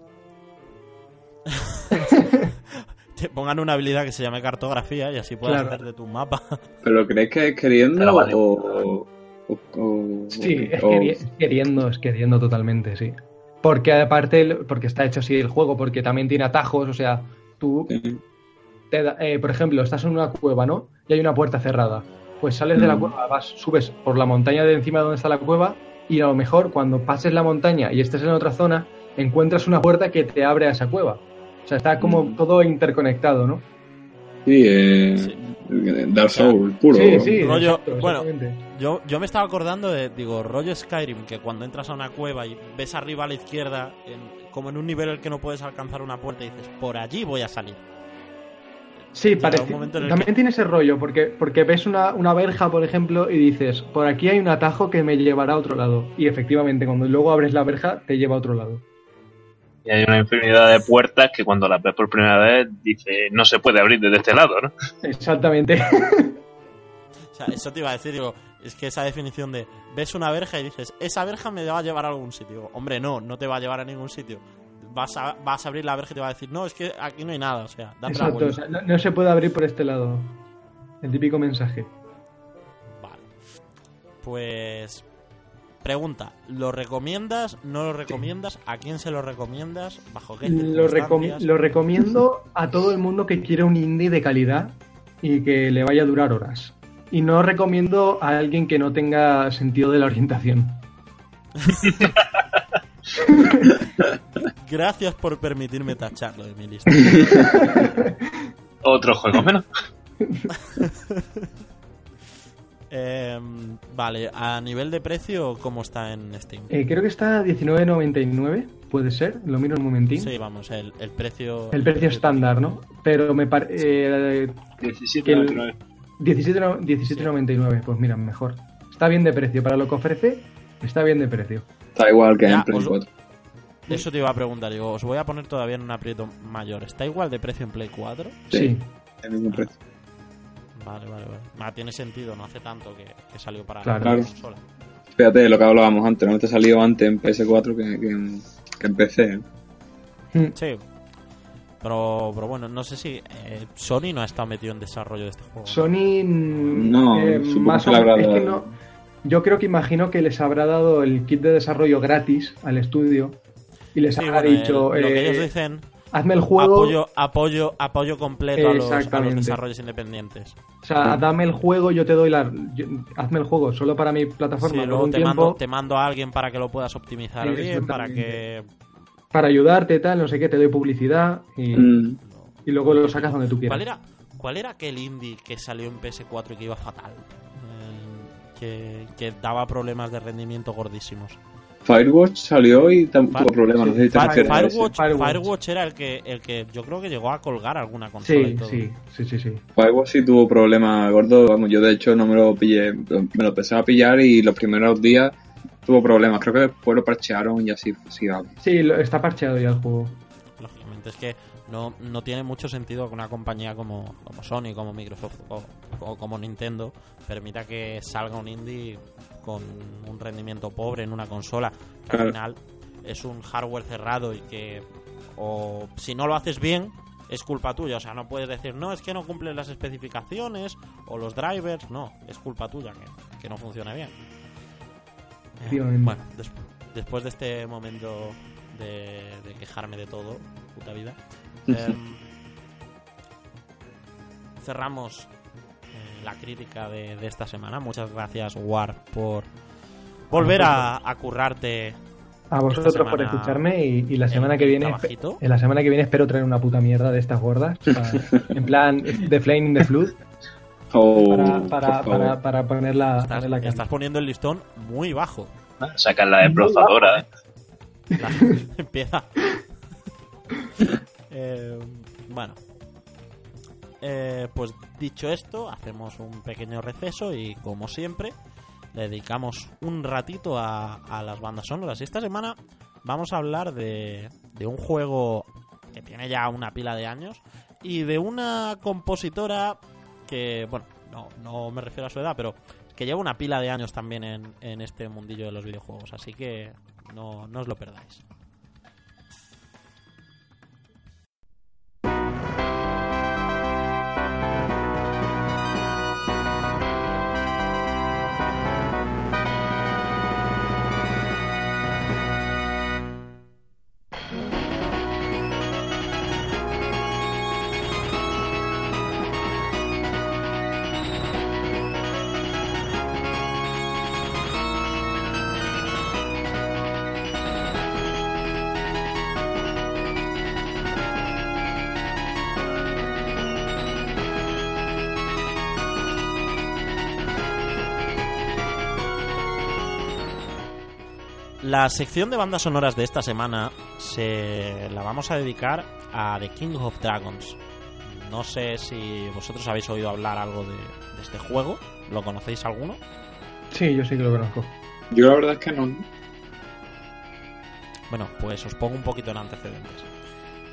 Te pongan una habilidad que se llame cartografía y así puedes Claro. hacer de tu mapa. ¿Pero crees que es queriendo vale. o, o, o- Sí, es, o- queri- es queriendo, es queriendo totalmente, sí. Porque aparte, el- porque está hecho así el juego, porque también tiene atajos, o sea, tú, Sí. te da- eh, por ejemplo, estás en una cueva, ¿no? Y hay una puerta cerrada. Pues sales de la Mm. cueva, vas, subes por la montaña de encima de donde está la cueva y a lo mejor cuando pases la montaña y estés en otra zona, encuentras una puerta que te abre a esa cueva. O sea, está como Mm. todo interconectado, ¿no? Sí, eh, Sí. Dark Souls puro. Sí, sí, Rollo- exacto, bueno. Yo, yo me estaba acordando de, digo, rollo Skyrim, que cuando entras a una cueva y ves arriba a la izquierda, en- como en un nivel en el que no puedes alcanzar una puerta, y dices, por allí voy a salir. Sí, parece. También que- tiene ese rollo, porque, porque ves una, una verja, por ejemplo, y dices, por aquí hay un atajo que me llevará a otro lado. Y efectivamente, cuando luego abres la verja, te lleva a otro lado. Y hay una infinidad de puertas que cuando las ves por primera vez dice no se puede abrir desde este lado, ¿no? Exactamente. O sea, eso te iba a decir, digo, es que esa definición de ves una verja y dices, esa verja me va a llevar a algún sitio. Digo, Hombre, no, no te va a llevar a ningún sitio. Vas a, vas a abrir la verja y te va a decir, no, es que aquí no hay nada, o sea, date la Exacto, o vuelta. sea, no, no se puede abrir por este lado. El típico mensaje. Vale. Pues. Pregunta: ¿lo recomiendas? ¿No lo recomiendas? ¿A quién se lo recomiendas? ¿Bajo qué Lo, recom- lo recomiendo a todo el mundo que quiere un indie de calidad y que le vaya a durar horas. Y no recomiendo a alguien que no tenga sentido de la orientación. Gracias por permitirme tacharlo de mi lista. Otro juego menos. Em, vale, a nivel de precio, ¿cómo está en Steam? Eh, creo que está a 19.99, puede ser, lo miro un momentín. Sí, vamos, el, el precio. El precio estándar, ¿no? Pero me parece... 17 el- otro, eh. 17 no- 17.99, pues mira, mejor. Está bien de precio, para lo que ofrece, está bien de precio. Está igual que Ya, en Play os- 4. Eso te iba a preguntar, digo, os voy a poner todavía en un aprieto mayor. ¿Está igual de precio en Play 4? Sí. Sí, El mismo precio. Vale, vale, vale. Ah, tiene sentido, no hace tanto que, que salió para Claro. la Claro. consola. Fíjate lo que hablábamos antes, no te salió antes en PS4 que, que, en, que en PC. ¿eh? Mm, Sí. Pero, pero bueno, no sé si eh, Sony no ha estado metido en desarrollo de este juego. Sony... No, supongo más que o menos- es que no- Yo creo que imagino que les habrá dado el kit de desarrollo gratis al estudio y les Sí, habrá bueno, dicho, eh, lo que eh, ellos dicen, hazme el juego, apoyo, apoyo, apoyo completo a los, a los Exactamente. desarrollos independientes. o sea, dame el juego, yo te doy la... yo- hazme el juego solo para mi Sí, plataforma por luego un te tiempo mando, te mando a alguien para que lo puedas optimizar Sí, bien, para que... para ayudarte, tal, no sé qué, te doy publicidad y, Mm, y luego lo sacas donde tú quieras. ¿Cuál era, ¿Cuál era aquel indie que salió en PS4 y que iba fatal? Que, que daba problemas de rendimiento gordísimos. Firewatch salió y tam- Fire- tuvo problemas, no sé si te Fire- refieres a ese. Firewatch, Firewatch. Firewatch era el que, el que yo creo que llegó a colgar alguna consola y Sí, todo. sí, sí, sí, sí. Firewatch sí tuvo problemas gordos, vamos, yo de hecho no me lo pillé, me lo empecé a pillar y los primeros días tuvo problemas, creo que después lo parchearon y así, sí. Sí, lo- está parcheado ya el juego. Lógicamente, es que no, no tiene mucho sentido que una compañía como, como Sony, como Microsoft o, o como Nintendo permita que salga un indie con un rendimiento pobre en una consola, que Claro. al final es un hardware cerrado y que, o si no lo haces bien, es culpa tuya. O sea, no puedes decir, no, es que no cumplen las especificaciones o los drivers. No, es culpa tuya que, que no funcione bien. Eh. Bueno, des- después de este momento de, de quejarme de todo, puta vida, em, cerramos eh, la crítica de, de esta semana. Muchas gracias, War, por volver a, a currarte. A vosotros semana por escucharme y, y la semana que viene trabajito. en la semana que viene espero traer una puta mierda de estas gordas para- en plan The Flame in the Flood Oh, para, para, para, para ponerla, Estás, ponerla estás poniendo el listón muy bajo. Sacan la desbrozadora. La- empieza. Eh, bueno. Eh, pues dicho esto, hacemos un pequeño receso y como siempre, dedicamos un ratito a, las bandas sonoras. Y esta semana vamos a hablar de, de un juego que tiene ya una pila de años y de una compositora que, bueno, no, no me refiero a su edad, pero que lleva una pila de años también en, este mundillo de los videojuegos. Así que no os lo perdáis. La sección de bandas sonoras de esta semana se la vamos a dedicar a The King of Dragons. No sé si vosotros habéis oído hablar algo de, de este juego. ¿Lo conocéis alguno? Sí, yo sí que lo conozco. Yo la verdad es que no. Bueno, pues os pongo un poquito en antecedentes.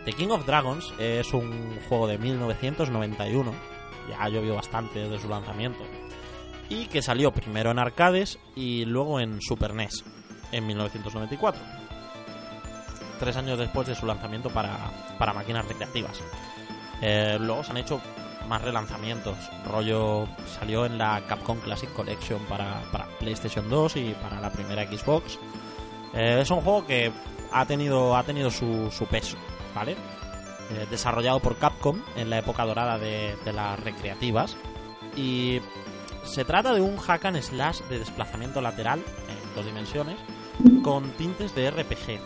The King of Dragons es un juego de 1991, ya ha llovido bastante desde su lanzamiento, y que salió primero en arcades y luego en Super NES en 1994, tres años después de su lanzamiento para, para máquinas recreativas. Eh, luego se han hecho más relanzamientos, rollo salió en la Capcom Classic Collection para, para PlayStation 2 y para la primera Xbox. Eh, es un juego que ha tenido, ha tenido su, peso, ¿vale? Eh, desarrollado por Capcom en la época dorada de, de las recreativas. Y se trata de un hack and slash de desplazamiento lateral en dos dimensiones con tintes de RPG.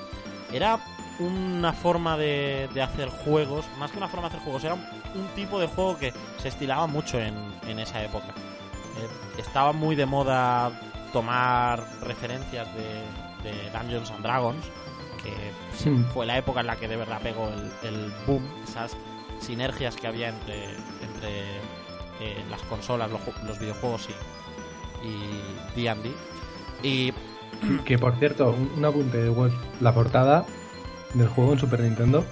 Era una forma de, de hacer juegos, más que una forma de hacer juegos, era un, un tipo de juego que se estilaba mucho en, en esa época. Eh, estaba muy de moda tomar referencias de, de Dungeons and Dragons, que sí, fue la época en la que de verdad pegó el, el boom, esas sinergias que había entre, entre eh, las consolas, los, los videojuegos y y D&D. Y Que por cierto, un, un apunte de Wolf. La portada del juego en Super Nintendo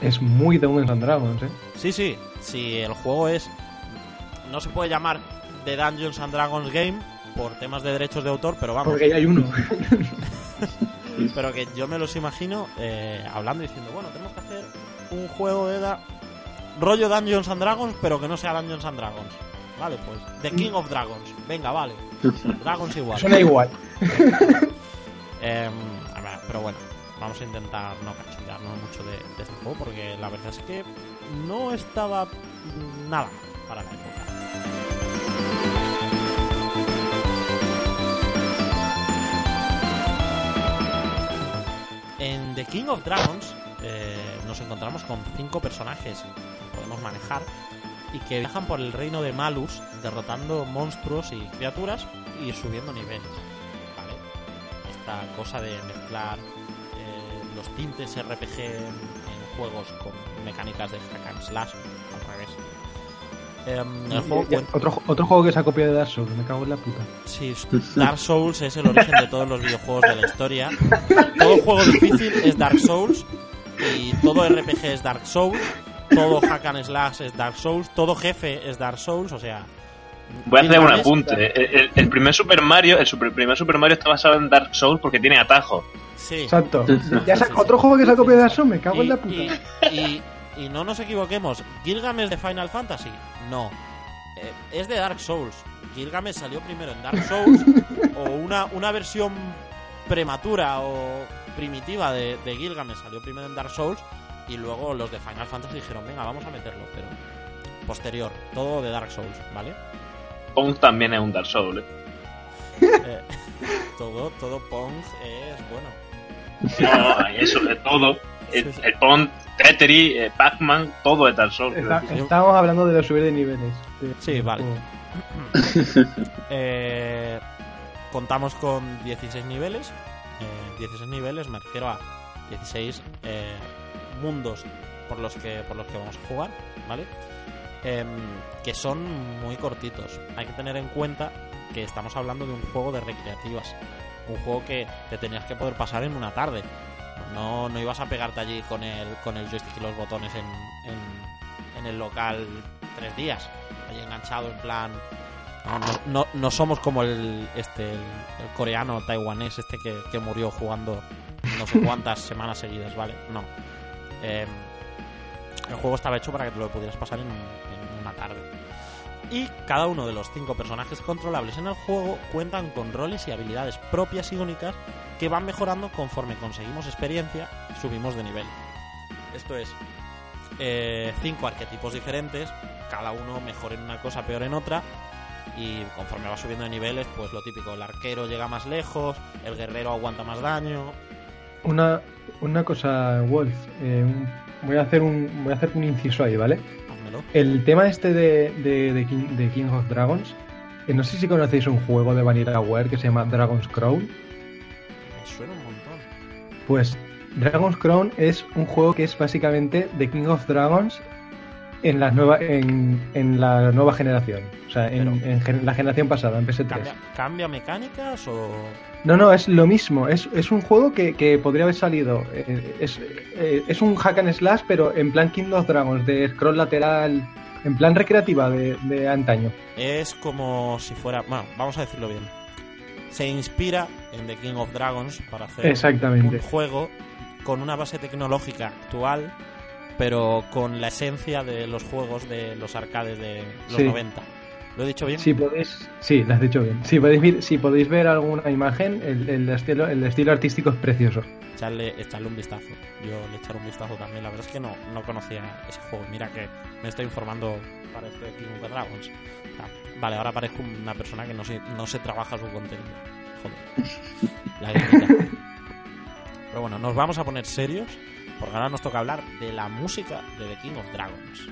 es muy de Dungeons and Dragons, ¿eh? sí, sí, si el juego es... No se puede llamar The Dungeons and Dragons Game por temas de derechos de autor, pero vamos, Porque ya hay uno. pero que yo me los imagino eh, hablando y diciendo, bueno, tenemos que hacer un juego de da- rollo Dungeons and Dragons, pero que no sea Dungeons and Dragons. Vale, pues The King of Dragons. Venga, vale. Dragons igual. Suena igual. Ver, pero bueno, vamos a intentar no cachondearnos mucho de, de este juego porque la verdad es que no estaba nada para la época. En The King of Dragons eh, nos encontramos con cinco personajes que podemos manejar y que viajan por el reino de Malus derrotando monstruos y criaturas y subiendo niveles. ¿vale? Esta cosa de mezclar eh, los tintes RPG en, en juegos con mecánicas de hack and slash al revés. Em, el juego Ya, cuenta- otro, otro juego que se ha copiado de Dark Souls, me cago en la puta. Sí, Dark Souls es el origen de todos los videojuegos de la historia. Todo juego difícil es Dark Souls y todo RPG es Dark Souls. Todo hack and slash es Dark Souls. Todo jefe es Dark Souls. O sea, Voy a hacer un apunte. El, el- el primer Super Mario, el super- primer Super Mario está basado en Dark Souls porque tiene atajo. Sí. Exacto. Ya Sí, sa- sí, otro juego que se ha copiado de Dark Souls, me cago Y, en la puta. y- y- y no nos equivoquemos. ¿Gilgamesh de Final Fantasy? No. Eh, es de Dark Souls. Gilgamesh salió primero en Dark Souls o una, una versión prematura o primitiva de, de Gilgamesh salió primero en Dark Souls y luego los de Final Fantasy dijeron, venga, vamos a meterlo, pero posterior, todo de Dark Souls, ¿vale? Pong también es un Dark Souls. ¿eh? Eh, todo, todo Pong es bueno. No, eso de todo. El, Sí, sí. el Pong, Tetris, eh, Pac-Man, todo es Dark Souls. Está- estábamos hablando de los subir de niveles. de- Sí, vale. Eh, contamos con 16 niveles. Eh, 16 niveles, me refiero a 16 eh, mundos por los que por los que vamos a jugar, ¿vale? Em, que son muy cortitos. Hay que tener en cuenta que estamos hablando de un juego de recreativas. Un juego que te tenías que poder pasar en una tarde. No, no ibas a pegarte allí con el, con el joystick y los botones en, en, en el local tres días. Allí enganchado en plan... No- no somos como el, este, el, el coreano taiwanés este que, que murió jugando no sé cuántas semanas seguidas, ¿vale? No. Em, el juego estaba hecho para que te lo pudieras pasar en, una tarde. Y cada uno de los cinco personajes controlables en el juego cuentan con roles y habilidades propias y únicas que van mejorando conforme conseguimos experiencia y subimos de nivel. Esto es, eh, cinco arquetipos diferentes, cada uno mejor en una cosa, peor en otra, y conforme va subiendo de niveles, pues lo típico, el arquero llega más lejos, el guerrero aguanta más daño. Una, una cosa, Wolf. eh, voy, a hacer un, voy a hacer un inciso ahí, ¿vale? El tema este de, de, de King, de King of Dragons. eh, no sé si conocéis un juego de VanillaWare que se llama Dragon's Crown. Me suena un montón. Pues Dragon's Crown es un juego que es básicamente de King of Dragons en la nueva, en, en la nueva generación. O sea, en, en la generación pasada, en PS3. ¿Cambia, cambia mecánicas o.? No, no, es lo mismo. Es, es un juego que, que podría haber salido. eh, es, eh, es un hack and slash, pero en plan King of Dragons, de scroll lateral, en plan recreativa de, de antaño. Es como si fuera. Bueno, vamos a decirlo bien. Se inspira en The King of Dragons para hacer Exactamente. un juego con una base tecnológica actual, pero con la esencia de los juegos de los arcades de los Sí. 90. ¿Lo he dicho bien? Si podéis, sí, lo has dicho bien. Si podéis ver, si podéis ver alguna imagen, el, el estilo, el estilo artístico es precioso. Echarle, echarle un vistazo. Yo le echaré un vistazo también. La verdad es que no, no conocía ese juego. Mira que me estoy informando para este King of Dragons. Ah, vale, ahora parezco una persona que no se, no se trabaja su contenido. Joder. La. Pero bueno, nos vamos a poner serios porque ahora nos toca hablar de la música de The King of Dragons.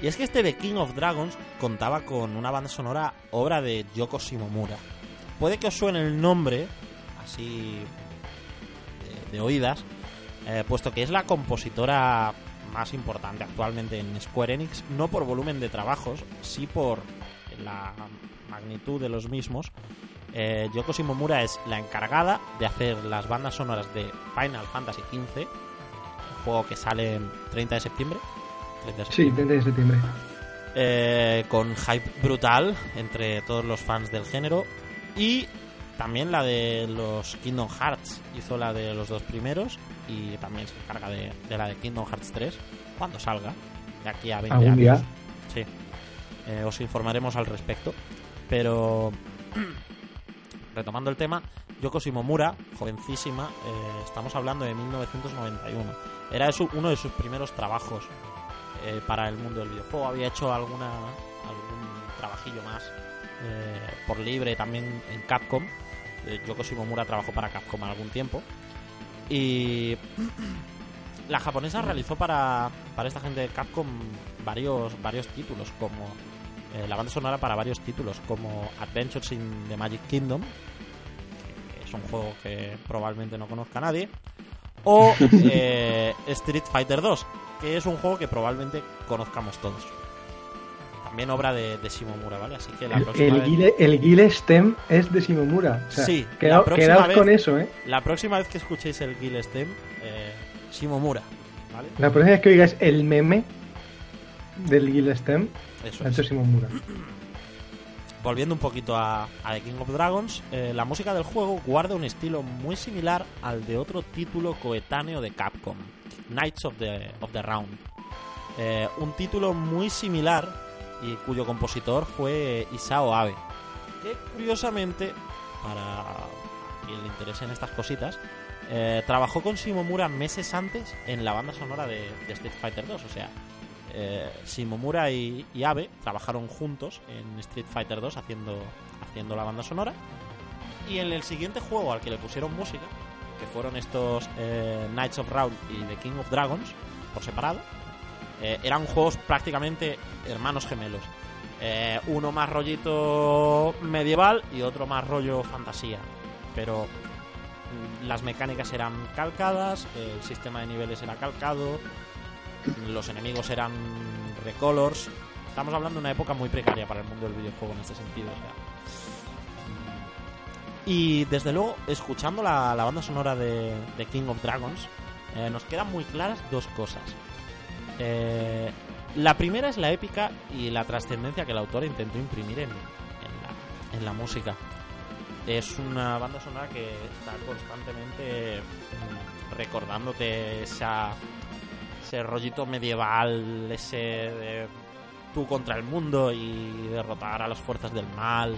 Y es que este The King of Dragons contaba con una banda sonora obra de Yoko Shimomura. Puede que os suene el nombre, así de, oídas, eh, puesto que es la compositora más importante actualmente en Square Enix, no por volumen de trabajos, sí por la magnitud de los mismos. Eh, Yoko Shimomura es la encargada de hacer las bandas sonoras de Final Fantasy XV, un juego que sale el 30 de septiembre. 30 de Sí, septiembre 30 de septiembre. eh, con hype brutal entre todos los fans del género y también la de los Kingdom Hearts hizo la de los dos primeros y también se encarga de, de la de Kingdom Hearts 3 cuando salga de aquí a 20 Algún años día. sí Eh, os informaremos al respecto pero retomando el tema Yoko Shimomura jovencísima eh, estamos hablando de 1991 era su- uno de sus primeros trabajos eh, para el mundo del videojuego. Había hecho alguna algún trabajillo más eh, por libre también en Capcom. Eh, Yoko Shimomura trabajó para Capcom algún tiempo. Y la japonesa realizó para, para esta gente de Capcom varios, varios títulos, como eh, la banda sonora para varios títulos, como Adventures in the Magic Kingdom, que es un juego que probablemente no conozca nadie, o eh, Street Fighter 2, que es un juego que probablemente conozcamos todos. También obra de, de Shimomura, ¿vale? Así que la El, próxima, el, vez, Guile, el Guile Stem es de Shimomura. O sea, Sí, queda- quedaos vez- con eso, ¿eh? la próxima vez que escuchéis el Guile Stem, eh, Shimomura, ¿vale? La próxima vez que oigáis el meme del Guile Stem, Eso es. Shimomura. Volviendo un poquito a, a The King of Dragons, eh, la música del juego guarda un estilo muy similar al de otro título coetáneo de Capcom, Knights of the, of the Round. Eh, un título muy similar y cuyo compositor fue Isao Abe, que curiosamente, para quien le interesen estas cositas, eh, trabajó con Shimomura meses antes en la banda sonora de, Street Fighter 2. O sea, eh, Shimomura y, y Abe trabajaron juntos en Street Fighter 2 haciendo, haciendo la banda sonora. Y en el siguiente juego al que le pusieron música, que fueron estos eh, Knights of Round y The King of Dragons, por separado, eh, eran juegos prácticamente hermanos gemelos. Eh, uno más rollito medieval y otro más rollo fantasía. Pero mm, las mecánicas eran calcadas, el sistema de niveles era calcado, los enemigos eran recolors. Estamos hablando de una época muy precaria para el mundo del videojuego en este sentido. o sea. Y desde luego, escuchando la, banda sonora de, de King of Dragons, eh, nos quedan muy claras dos cosas. Eh, la primera es la épica y la trascendencia que el autor intentó imprimir en, la, música. Es una banda sonora que está constantemente mm, recordándote ese rollito medieval, ese de tú contra el mundo y derrotar a las fuerzas del mal.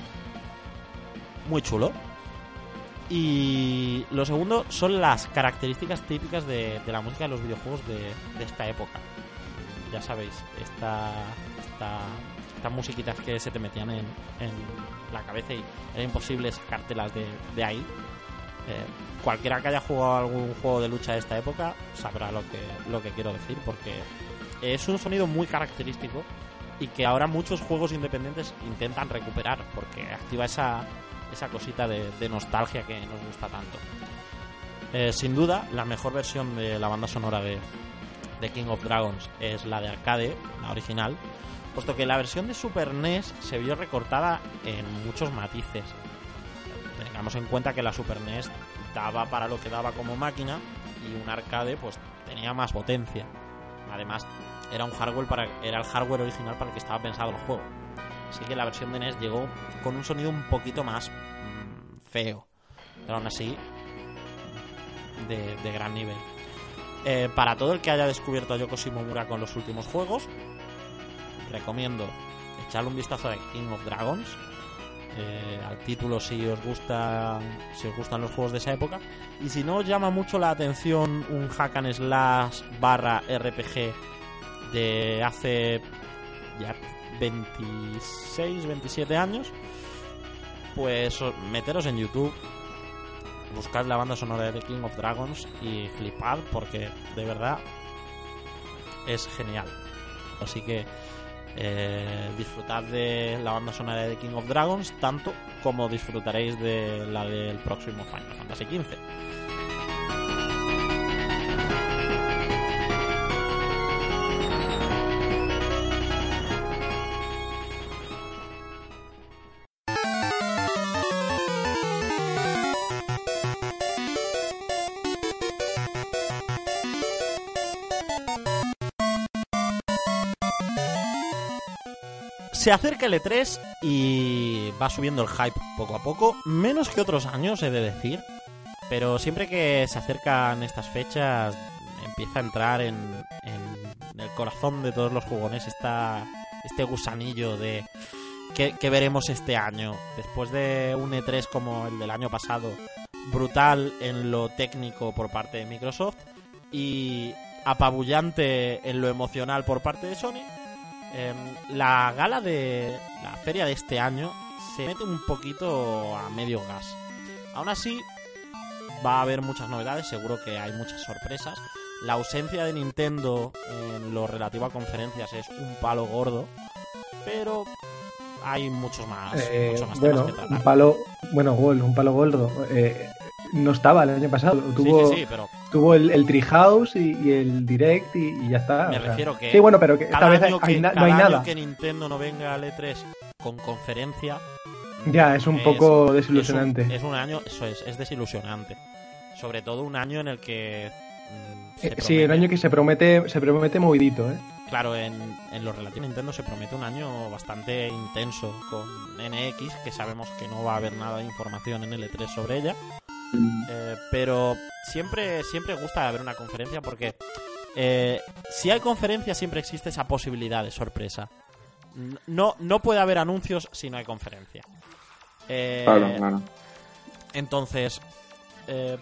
Muy chulo. Y lo segundo son las características típicas de, la música de los videojuegos de, de esta época. Ya sabéis, esta, esta, estas musiquitas que se te metían en, la cabeza y era imposible sacártelas de, de ahí. Eh, cualquiera que haya jugado algún juego de lucha de esta época sabrá lo que, lo que quiero decir, porque es un sonido muy característico y que ahora muchos juegos independientes intentan recuperar, porque activa esa, esa cosita de, de nostalgia que nos gusta tanto. Eh, sin duda, la mejor versión de la banda sonora de, de King of Dragons es la de arcade, la original, puesto que la versión de Super NES se vio recortada en muchos matices. Tengamos en cuenta que la Super NES daba para lo que daba como máquina y un arcade pues tenía más potencia. Además, era un hardware para era el hardware original para el que estaba pensado el juego. Así que la versión de NES llegó con un sonido un poquito más mm, feo, pero aún así de, de gran nivel. Eh, para todo el que haya descubierto a Yoko Shimomura con los últimos juegos, recomiendo echarle un vistazo a King of Dragons. eh, al título si os gusta si os gustan los juegos de esa época y si no os llama mucho la atención un hack and slash barra RPG de hace ya 26 27 años pues meteros en YouTube buscad la banda sonora de King of Dragons y flipad porque de verdad es genial así que eh, disfrutad de la banda sonora de King of Dragons tanto como disfrutaréis de la del próximo Final Fantasy XV. Se acerca el E3 y va subiendo el hype poco a poco, menos que otros años, he de decir. Pero siempre que se acercan estas fechas, empieza a entrar en, en el corazón de todos los jugones esta, este gusanillo de que, que veremos este año. Después de un E3 como el del año pasado, brutal en lo técnico por parte de Microsoft y apabullante en lo emocional por parte de Sony. Em, la gala de la feria de este año se mete un poquito a medio gas. Aún así, va a haber muchas novedades, seguro que hay muchas sorpresas. La ausencia de Nintendo en lo relativo a conferencias es un palo gordo, pero hay muchos más, Eh, muchos más bueno, temas que un palo, bueno, un palo gordo. Eh, no estaba el año pasado. Tuvo, sí, sí, pero tuvo el, el Treehouse y, y el Direct y, y ya está. Me o sea. refiero que Sí, bueno, pero que esta vez hay que, na- no hay año nada. que Nintendo no venga al E3 con conferencia Ya, es un es- poco desilusionante. Es un, es un año, eso es, es desilusionante. Sobre todo un año en el que. mm, se Eh, sí, un año que se promete, se promete movidito, ¿eh? Claro, en, en lo relativo a Nintendo se promete un año bastante intenso con NX, que sabemos que no va a haber nada de información en el E3 sobre ella. Eh, pero siempre, siempre gusta haber una conferencia porque eh, si hay conferencia siempre existe esa posibilidad de sorpresa. No, no puede haber anuncios si no hay conferencia. Eh, Claro, claro. Entonces, eh,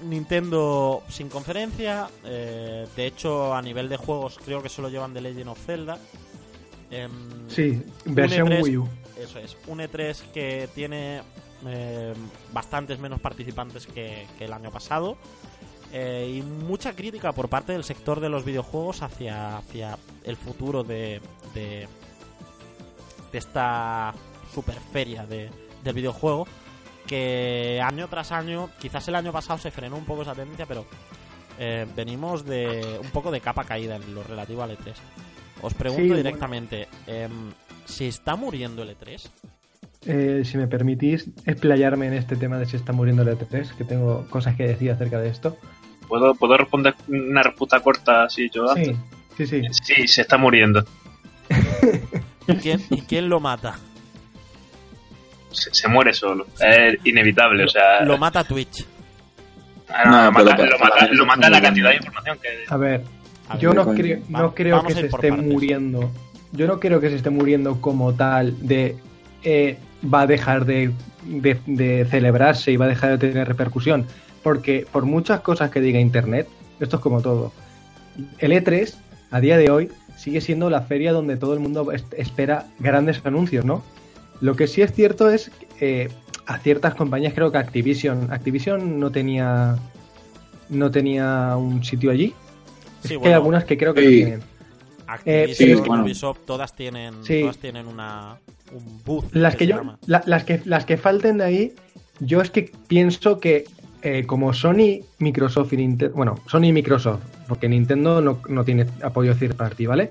Nintendo sin conferencia. eh, de hecho, a nivel de juegos, creo que solo llevan The Legend of Zelda. Em, Sí, versión E3. Wii U. Eso es. Un E3 que tiene eh, bastantes menos participantes que, que el año pasado. eh, y mucha crítica por parte del sector de los videojuegos hacia, hacia el futuro de, de, de esta super feria de, del videojuego. Que año tras año, quizás el año pasado se frenó un poco esa tendencia, pero eh, venimos de un poco de capa caída en lo relativo al E3. Os pregunto Sí, bueno. directamente, em, ¿se está muriendo el E E3? Eh, si me permitís explayarme en este tema de si está muriendo el E3, que tengo cosas que decir acerca de esto. ¿Puedo, ¿Puedo responder una respuesta corta así yo Sí, sí, sí. Sí, se está muriendo. ¿Y quién, y quién lo mata? Se, se muere solo. Es inevitable, o sea... Lo mata Twitch. Ah, no, No, lo, mata, lo, lo la cantidad de información que... A ver, A yo ver, no creo, Va- no creo que se esté partes. muriendo. Yo no creo que se esté muriendo como tal de eh, va a dejar de, de- de celebrarse y va a dejar de tener repercusión. Porque por muchas cosas que diga Internet, esto es como todo. El E3, a día de hoy, sigue siendo la feria donde todo el mundo es- espera grandes anuncios, ¿no? Lo que sí es cierto es que eh, a ciertas compañías, creo que Activision, Activision no tenía no tenía un sitio allí. Sí, es que hay algunas que creo que Sí. no tienen. Activision sí, bueno. Ubisoft todas tienen, Sí. todas tienen una, un booth. Las que yo, la- las que las que falten de ahí, yo es que pienso que eh, como Sony, Microsoft y Nintendo, bueno, Sony y Microsoft, porque Nintendo no, no tiene apoyo third party, ¿vale?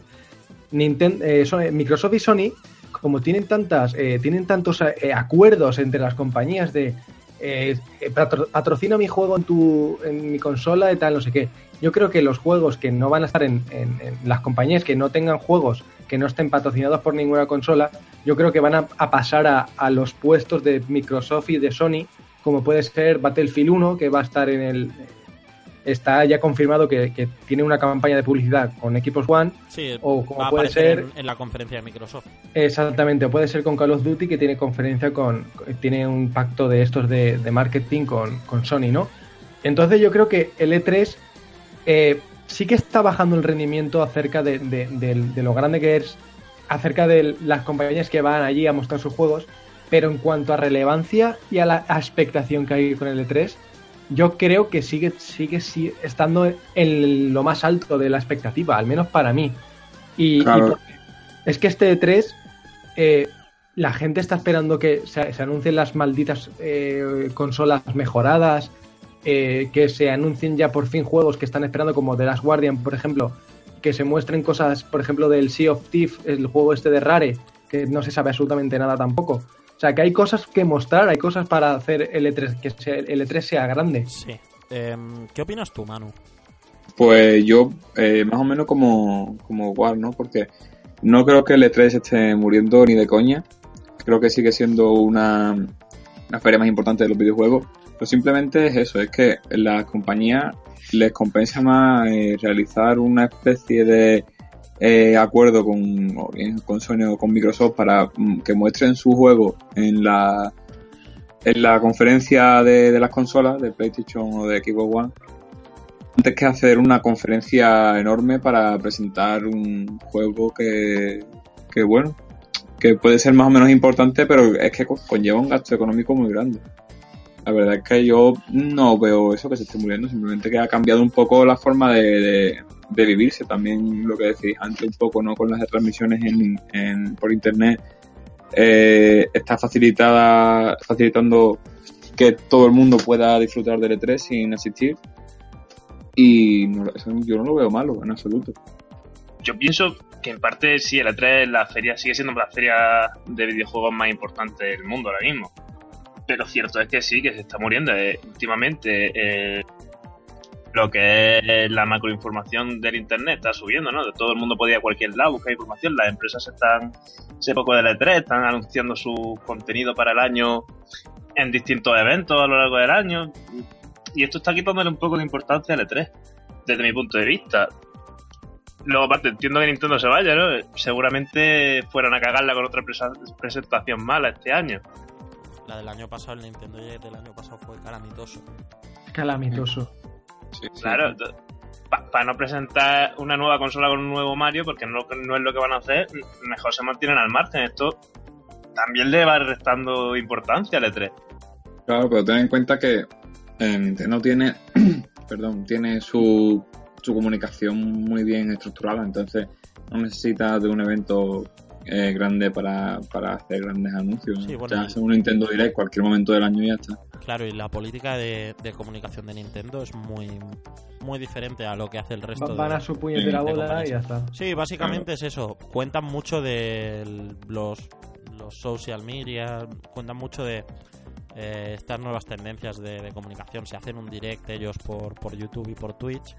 Nintendo, Microsoft y Sony, como tienen tantas, eh, tienen tantos eh, acuerdos entre las compañías de eh, eh, patro- patrocina mi juego en tu, en mi consola y tal, no sé qué. Yo creo que los juegos que no van a estar en, en- en las compañías que no tengan juegos que no estén patrocinados por ninguna consola, yo creo que van a, a pasar a, a los puestos de Microsoft y de Sony, como puede ser Battlefield 1, que va a estar en el... Está ya confirmado que, que tiene una campaña de publicidad con equipos One, Sí, o como puede ser- en, en la conferencia de Microsoft. Exactamente, puede ser con Call of Duty que tiene conferencia con, tiene un pacto de estos de, de marketing con, con Sony, ¿no? Entonces yo creo que el E3 eh, sí que está bajando el rendimiento acerca de, de- de- de lo grande que es, acerca de las compañías que van allí a mostrar sus juegos, pero en cuanto a relevancia y a la expectación que hay con el E3, yo creo que sigue, sigue, sigue estando en lo más alto de la expectativa, al menos para mí. Y, y Claro. por- es que este E3, eh, la gente está esperando que se, se anuncien las malditas eh, consolas mejoradas, eh, que se anuncien ya por fin juegos que están esperando, como The Last Guardian, por ejemplo, que se muestren cosas, por ejemplo, del Sea of Thieves, el juego este de Rare, que no se sabe absolutamente nada tampoco. O sea, que hay cosas que mostrar, hay cosas para hacer el E3, que sea- el E3 sea grande. Sí. Em, ¿Qué opinas tú, Manu? Pues yo, eh, más o menos como, como igual, ¿no? Porque no creo que el E3 esté muriendo ni de coña. Creo que sigue siendo una, una feria más importante de los videojuegos. Pero simplemente es eso, es que las compañías les compensa más eh, realizar una especie de eh, acuerdo con, con Sony o con Microsoft para mm, que muestren su juego en la en la conferencia de, de las consolas de PlayStation o de Xbox One antes que hacer una conferencia enorme para presentar un juego que, que bueno, que puede ser más o menos importante, pero es que co- conlleva un gasto económico muy grande. La verdad es que yo no veo eso que se esté muriendo, simplemente que ha cambiado un poco la forma de, de- vivirse. También lo que decís antes un poco, ¿no? Con las transmisiones en, en- por internet, eh, está facilitada, facilitando que todo el mundo pueda disfrutar del E3 sin asistir. Y no- eso yo no lo veo malo en absoluto. Yo pienso que en parte sí, el E3 la feria sigue siendo la feria de videojuegos más importante del mundo ahora mismo. Pero cierto es que sí, que se está muriendo. Eh, últimamente eh, lo que es la macroinformación del internet está subiendo, ¿no? De todo el mundo podía a cualquier lado buscar información. Las empresas están, ese poco del E3, están anunciando su contenido para el año en distintos eventos a lo largo del año. Y esto está quitándole un poco de importancia al E3. desde mi punto de vista. Luego, aparte, entiendo que Nintendo se vaya, ¿no? Seguramente fueran a cagarla con otra presentación mala este año. La del año pasado, el Nintendo Direct del año pasado fue calamitoso. Calamitoso. claro, para no presentar una nueva consola con un nuevo Mario, porque no, no, es lo que van a hacer, mejor se mantienen al margen. Esto también le va restando importancia al E3. Claro, pero ten en cuenta que eh, Nintendo tiene, perdón, tiene su su comunicación muy bien estructurada, entonces no necesita de un evento eh, grande para, hacer grandes anuncios. Sí, bueno, un Nintendo Direct cualquier momento del año y ya está. Claro, y la política de, comunicación de Nintendo es muy muy diferente a lo que hace el resto. Van a su puñetera bola y ya está. Sí, básicamente es eso. Cuentan mucho de los, los social media, cuentan mucho de eh, estas nuevas tendencias de, de, comunicación. Se hacen un direct ellos por, por YouTube y por Twitch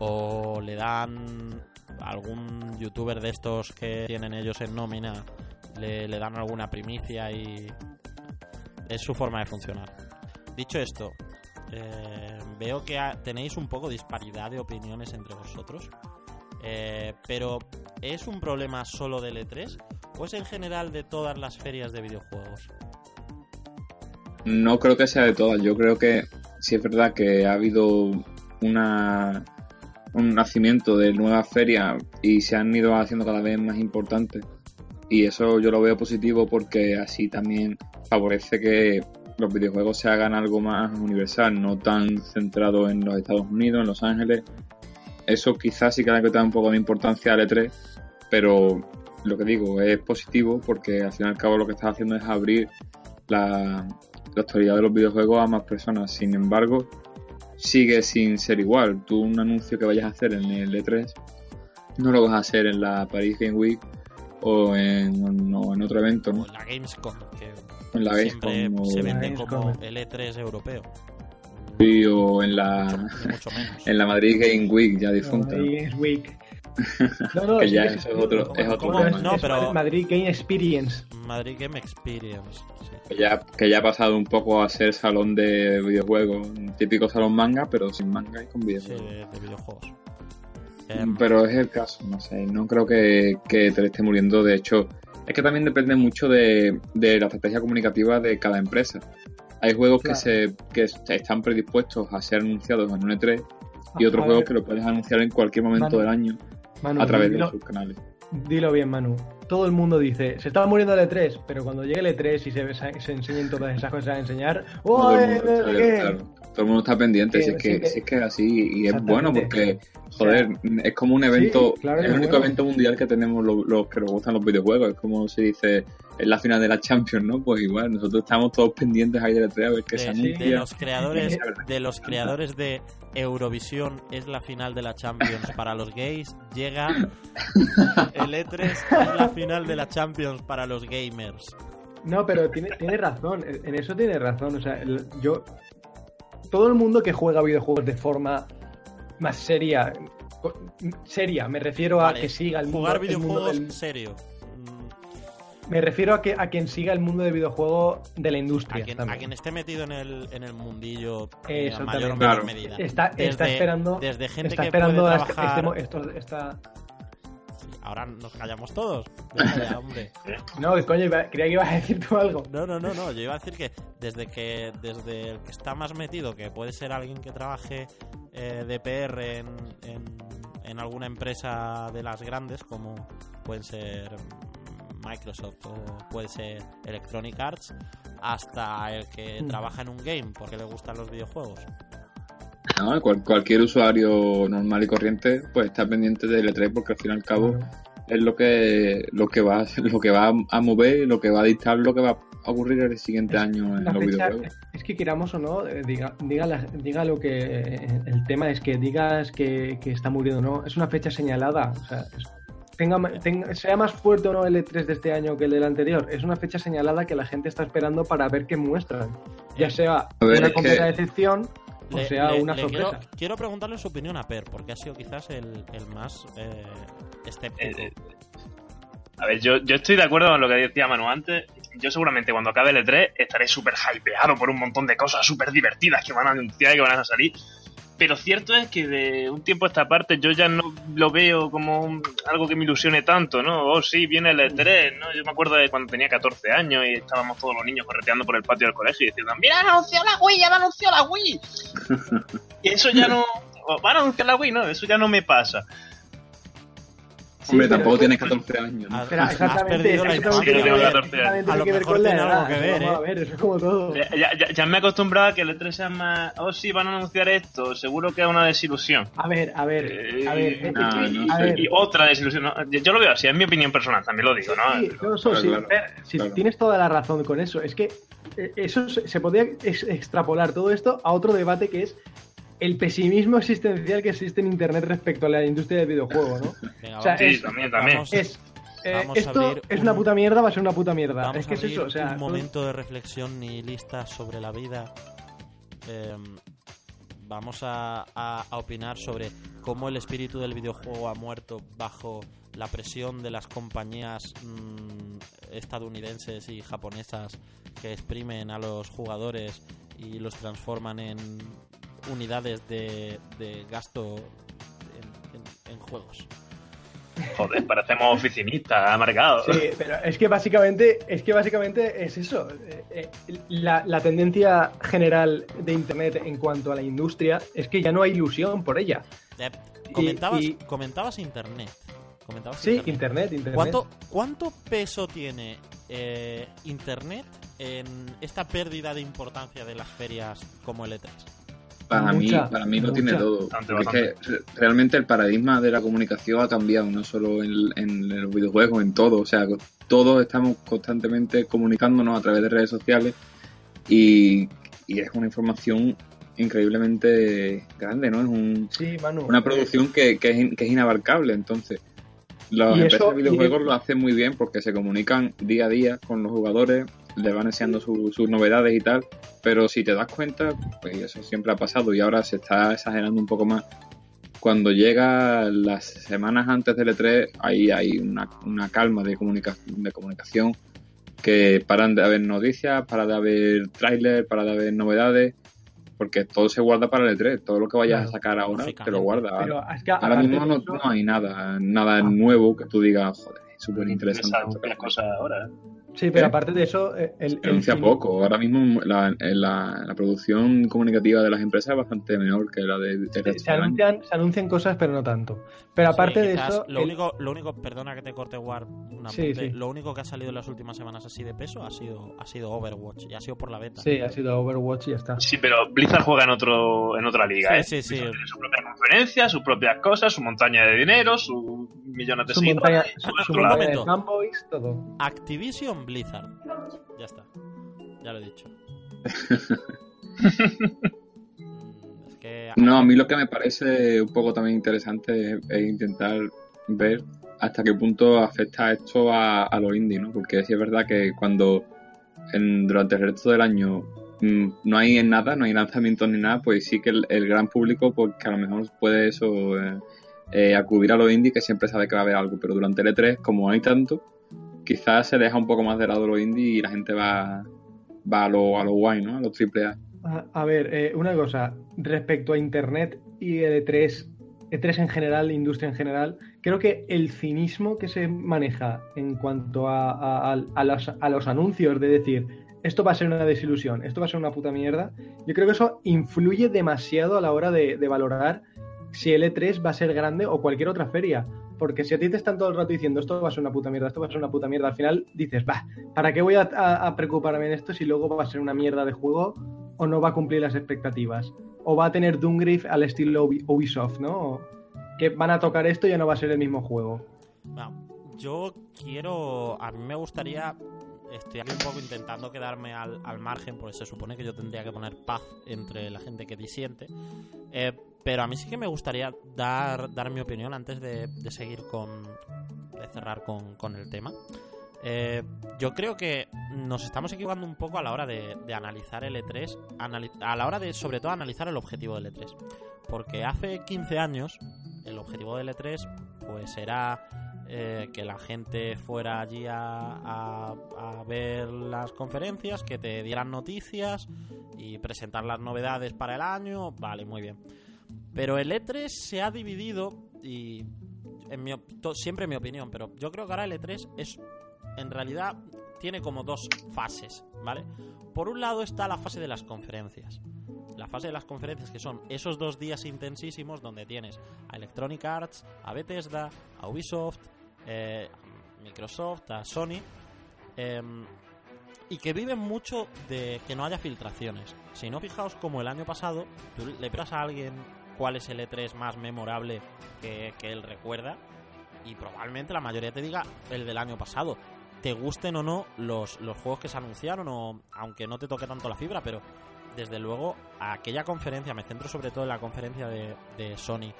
o le dan algún youtuber de estos que tienen ellos en nómina, le, dan alguna primicia y es su forma de funcionar. Dicho esto, eh, veo que tenéis un poco disparidad de opiniones entre vosotros, eh, pero ¿es un problema solo del E3 o es en general de todas las ferias de videojuegos? No creo que sea de todas, yo creo que sí es verdad que ha habido una un nacimiento de nuevas ferias y se han ido haciendo cada vez más importantes. Y eso yo lo veo positivo porque así también favorece que los videojuegos se hagan algo más universal, no tan centrado en los Estados Unidos, en Los Ángeles. Eso quizás sí que le da un poco de importancia al E3, pero lo que digo es positivo porque al fin y al cabo lo que estás haciendo es abrir la, la actualidad de los videojuegos a más personas. Sin embargo, sigue sin ser igual. Tú un anuncio que vayas a hacer en el E3 no lo vas a hacer en la Paris Game Week o en, en otro evento, ¿no? en la Gamescom, que en la Gamescom, se vende como el E3 europeo. Sí, o en la, en la Madrid Game Week, ya difunta. Madrid Week. No, no, que ya es, otro, es otro No, pero Madrid Game Experience. Madrid Game Experience. Que, ya, que ya ha pasado un poco a ser salón de videojuegos, un típico salón manga, pero sin manga y con videojuegos. Sí, de, videojuegos. Em, pero es el caso, no sé, no creo que, que te esté muriendo. De hecho, es que también depende mucho de, de la estrategia comunicativa de cada empresa. Hay juegos que, se, que están predispuestos a ser anunciados en un E3 y otros juegos que lo puedes anunciar en cualquier momento del año a través de sus canales. Dilo bien, Manu. Todo el mundo dice, se está muriendo el E3, pero cuando llegue el E3 y se, se enseñen todas esas cosas a enseñar, ¡Oh, todo el mundo está pendiente, si, es que, si es que así, y es bueno porque, joder, es como un evento, el único evento mundial que tenemos los, que nos gustan los videojuegos, es como se dice en la final de la Champions, ¿no? Pues igual, nosotros estamos todos pendientes ahí de la E3 a ver qué se anuncia. De los creadores, de los creadores de Eurovisión es la final de la Champions para los gays, llega el E3 es la final de la Champions para los gamers. No, pero tiene, tiene razón, en eso tiene razón. O sea, yo todo el mundo que juega videojuegos de forma más seria, seria, me refiero a que siga el mundo. Jugar videojuegos serio. Me refiero a que a quien siga el mundo de videojuego de la industria. A quien, esté metido en el, en el mundillo eh, mayor o menor medida. Está, está esperando. Desde gente está que esperando puede este trabajar... esto, esta, ahora nos callamos todos. hombre. No, coño, creía que ibas a decir tú algo. No, no, no, no. Yo iba a decir que desde que desde el que está más metido, que puede ser alguien que trabaje eh, de PR en, en, alguna empresa de las grandes, como pueden ser Microsoft o puede ser Electronic Arts, hasta el que mm. trabaja en un game porque le gustan los videojuegos cualquier usuario normal y corriente pues está pendiente del E3 porque al fin y al cabo es lo que lo que va lo que va a mover lo que va a dictar lo que va a ocurrir el siguiente año en los videojuegos. Es que queramos o no, eh, diga, diga, diga lo que el tema es que digas que, está muriendo no, es una fecha señalada, o sea, tenga, sea más fuerte o no el E3 de este año que el del anterior, es una fecha señalada que la gente está esperando para ver qué muestran. Ya sea una completa decepción o sea, una sorpresa. Quiero, preguntarle su opinión a Per, porque ha sido quizás el, más eh, escéptico. Eh, a ver, yo, yo estoy de acuerdo con lo que decía Manu antes. Yo seguramente cuando acabe el E3 estaré súper hypeado por un montón de cosas súper divertidas que van a anunciar y que van a salir. Pero cierto es que de un tiempo a esta parte yo ya no lo veo como un- algo que me ilusione tanto, ¿no? Oh, sí, viene el E3, ¿no? Yo me acuerdo de cuando tenía 14 años y estábamos todos los niños correteando por el patio del colegio y diciendo, ¡Mira, han anunciado la Wii! ¡Ya han anunciado la Wii! y eso ya no... o, Van a anunciar la Wii, ¿no? Eso ya no me pasa. Hombre, pero tampoco tienes 14 años. ¿no? Has- Espera, has exactamente, perdido la exactamente Sí, yo tengo infancia. 14 años. exactamente A lo tiene que ver mejor con la tiene algo edad, que ver, ¿eh? a ver, eso es como todo. Ya, ya- me he acostumbrado a que el E3 sea más... Oh, sí, van a anunciar esto. Seguro que es una desilusión. A ver, a ver, a ver, Eh, eh, no, eh, no a ver. Y otra desilusión. ¿no? Yo yo lo veo así, es mi opinión personal, también lo digo, ¿no? Sí, no, eso Claro, sí, claro, si claro. tienes toda la razón con eso. Es que eh, eso se, podría ex- extrapolar todo esto a otro debate que es el pesimismo existencial que existe en Internet respecto a la industria del videojuego, ¿no? Venga, O sea, vamos- Sí, también, también. vamos- Es, eh, Vamos esto abrir es un- una puta mierda, va a ser una puta mierda. Vamos es que a es eso, o sea, un todo- momento de reflexión nihilista sobre la vida. Eh, vamos a, a- a opinar sobre cómo el espíritu del videojuego ha muerto bajo la presión de las compañías mm, estadounidenses y japonesas que exprimen a los jugadores y los transforman en unidades de, de gasto en- en- en juegos. Joder, parecemos oficinistas, amargados. Sí, pero es que básicamente es que básicamente es eso. Eh, eh, La, la tendencia general de internet en cuanto a la industria es que ya no hay ilusión por ella. Eh, comentabas, y- comentabas internet. Comentabas Sí, internet. internet, internet. ¿Cuánto, ¿Cuánto peso tiene eh, Internet en esta pérdida de importancia de las ferias como el E E3? Para Mucha, mí, para mí lo tiene todo. Bastante, es que re- realmente el paradigma de la comunicación ha cambiado, no solo en, en los videojuegos, en todo. O sea, todos estamos constantemente comunicándonos a través de redes sociales y, y es una información increíblemente grande, ¿no? Es un- Sí, Manu. una producción que, que es, in- que es inabarcable. Entonces, las empresas eso- de videojuegos lo hacen muy bien porque se comunican día a día con los jugadores, les van enseñando su- sus novedades y tal. Pero si te das cuenta, pues eso siempre ha pasado y ahora se está exagerando un poco más. Cuando llega las semanas antes del E3, ahí hay una, una calma de, comunica- de comunicación que paran de haber noticias, para de haber trailers, para de haber novedades, porque todo se guarda para el E3. Todo lo que vayas Claro. a sacar ahora te lo guardas. Pero es que Ahora aparte mismo no, eso- no hay nada, nada nuevo que tú digas, joder, es súper interesante. Interesante las cosas ahora. ¿eh? Sí, pero ¿Eh? aparte de eso, eh, el, Se el poco. Ahora mismo la, la, la producción comunicativa de las empresas es bastante menor que la de, de se, anuncian, se anuncian cosas, pero no tanto. Pero aparte Sí, de eso, Lo, el- único, lo único, perdona que te corte War, un Sí, apunte, sí. lo único que ha salido en las últimas semanas así de peso ha sido, ha sido Overwatch y ha sido por la beta. sí, ha sido Overwatch y ya está. Sí, pero Blizzard juega en otro en otra liga, ¿eh? Sí, sí, sí. Blizzard tiene su propia conferencia, sus propias cosas, su montaña de dinero, sus millones de Su montaña, seguidores. su, y su lado. montaña de fanboys, todo. Activision Blizzard. Ya está. Ya lo he dicho. Es que No, a mí lo que me parece un poco también interesante es, es intentar ver hasta qué punto afecta esto a, a los indies, ¿no? Porque sí es verdad que cuando en- durante el resto del año mm, no hay nada, no hay lanzamientos ni nada, pues sí que el, el gran público, pues que a lo mejor puede eso, eh, eh, acudir a los indies que siempre sabe que va a haber algo, pero durante el E3, como no hay tanto, quizás se deja un poco más de lado los indies y la gente va, va a lo, a lo guay, ¿no? A los triple A. Ver, eh, una cosa, respecto a Internet y E3, E3 en general, industria en general, creo que el cinismo que se maneja en cuanto a- a los, a los anuncios de decir esto va a ser una desilusión, esto va a ser una puta mierda, yo creo que eso influye demasiado a la hora de, de valorar si el E3 va a ser grande o cualquier otra feria. Porque si a ti te están todo el rato diciendo esto va a ser una puta mierda, esto va a ser una puta mierda, al final dices, va, ¿para qué voy a, preocuparme en esto si luego va a ser una mierda de juego o no va a cumplir las expectativas? O va a tener Doomgrave al estilo Ubi- Ubisoft, ¿no? Que van a tocar esto y ya no va a ser el mismo juego. Yo quiero. A mí me gustaría. Estoy aquí un poco intentando quedarme al, al margen, porque se supone que yo tendría que poner paz entre la gente que disiente. Eh, pero a mí sí que me gustaría dar, dar mi opinión antes de, de seguir con. de cerrar con, con el tema. Eh, yo creo que nos estamos equivocando un poco a la hora de, de analizar el E3, anali- a la hora de sobre todo analizar el objetivo del E3. Porque hace 15 años el objetivo del E3 pues era eh, que la gente fuera allí a, a- ver las conferencias, que te dieran noticias y presentar las novedades para el año, vale, muy bien. Pero el E3 se ha dividido y en mi, siempre en mi opinión, pero yo creo que ahora el E3 es en realidad tiene como dos fases, ¿vale? Por un lado está la fase de las conferencias. La fase de las conferencias que son esos dos días intensísimos donde tienes a Electronic Arts, a Bethesda, a Ubisoft, eh, Microsoft, a Sony, em, y que viven mucho de que no haya filtraciones. Si no fijaos como el año pasado, tú le preguntas a alguien cuál es el E3 más memorable que, él recuerda, y probablemente la mayoría te diga el del año pasado te gusten o no los, los juegos que se anunciaron, o aunque no te toque tanto la fibra, pero desde luego aquella conferencia, me centro sobre todo en la conferencia de Sony,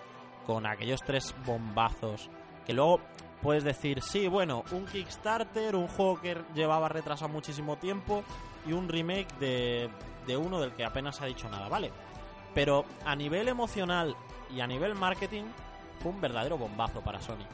con aquellos tres bombazos, que luego puedes decir, sí, bueno, un Kickstarter, un juego que llevaba retrasado muchísimo tiempo y un remake de, de uno del que apenas se ha dicho nada, ¿vale? Pero a nivel emocional y a nivel marketing fue un verdadero bombazo para Sony.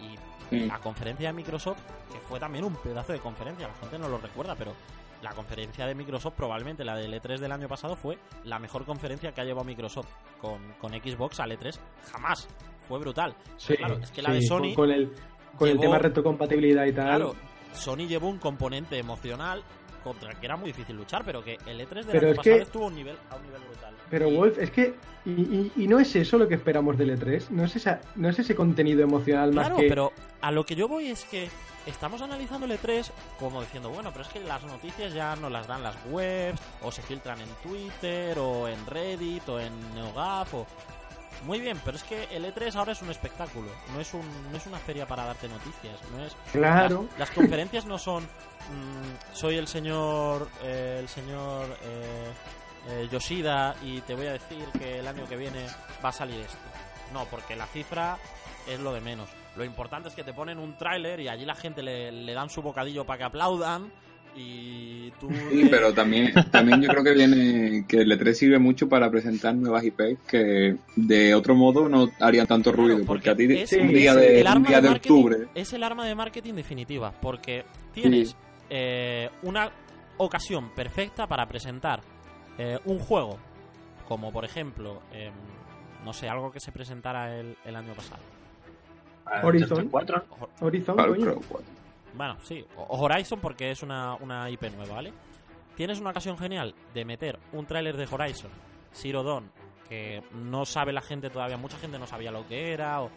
Y la conferencia de Microsoft, que fue también un pedazo de conferencia, la gente no lo recuerda, pero la conferencia de Microsoft, probablemente la del E3 del año pasado, fue la mejor conferencia que ha llevado Microsoft con, con Xbox al E3 jamás. Fue brutal. Sí, claro, es que la de Sony. Con el, con el tema retrocompatibilidad y tal. Claro, Sony llevó un componente emocional contra el que era muy difícil luchar, pero que el E3 del Pero año es pasado que- estuvo a un nivel, a un nivel brutal. Pero Y- Wolf, es que. Y, y- y no es eso lo que esperamos del E3. No es, esa, no es ese contenido emocional más Claro, que. pero a lo que yo voy es que estamos analizando el E3 como diciendo, bueno, pero es que las noticias ya nos las dan las webs, o se filtran en Twitter, o en Reddit, o en NeoGAF, o... Muy bien, pero es que el E3 ahora es un espectáculo, no es, un, no es una feria para darte noticias, no es... Claro. Las, las conferencias no son, mm, soy el señor, eh, el señor eh, eh, Yoshida y te voy a decir que el año que viene va a salir esto. No, porque la cifra es lo de menos. Lo importante es que te ponen un tráiler y allí la gente le, le dan su bocadillo para que aplaudan y tú... Sí, pero también, también yo creo que viene que el E3 sirve mucho para presentar nuevas IPs que de otro modo no harían tanto Claro, ruido, porque a ti es- un día es de, el un arma día de marketing- octubre Es el arma de marketing definitiva, porque tienes Sí. eh, una ocasión perfecta para presentar eh, un juego, como por ejemplo, em, no sé, algo que se presentara el, el año pasado. Horizon. 4 Ojo- Horizon, Far coño. Cry 4. Bueno, sí, o- Horizon porque es una, una IP nueva, ¿vale? Tienes una ocasión genial de meter un tráiler de Horizon, Zero Dawn, que no sabe la gente todavía, mucha gente no sabía lo que era, o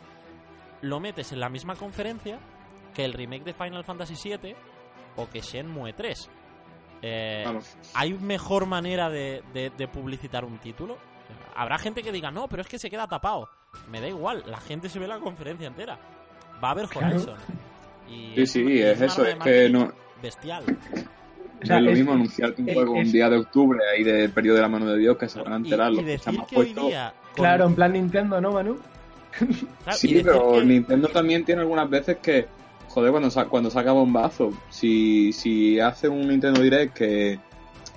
lo metes en la misma conferencia que el remake de Final Fantasy VII o que Shenmue 3. Eh, Vamos. ¿Hay mejor manera de, de- de publicitar un título? Habrá gente que diga, no, pero es que se queda tapado. Me da igual, la gente se ve la conferencia entera. Va a haber Claro. Y Sí, sí, y es eso, es que no, Bestial. O sea, no es lo es- mismo anunciarte un es- juego es- un día de octubre ahí del periodo de la mano de Dios que se van a Y- enterar y, los que decir que hoy día. con- Claro, en plan Nintendo, ¿no, Manu? claro, y Sí, pero que- Nintendo también tiene algunas veces que, joder, cuando, sa- cuando saca bombazo, si, si hace un Nintendo Direct que,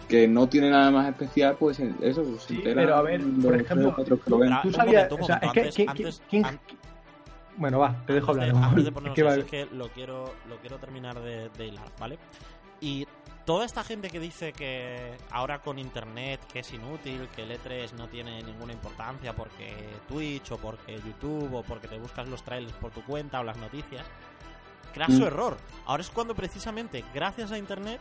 que no tiene nada más especial, pues eso, se Sí, entera pero a ver, los por ejemplo, Tú sabías- o sea, es que- antes- Bueno, va, te dejo hablar. de, antes de Es ponernos que va- eso, es que lo quiero, lo quiero terminar de, de hilar, ¿vale? Y toda esta gente que dice que ahora con internet que es inútil, que el E3 no tiene ninguna importancia porque Twitch o porque YouTube o porque te buscas los trailers por tu cuenta o las noticias, craso Mm. error. Ahora es cuando precisamente gracias a internet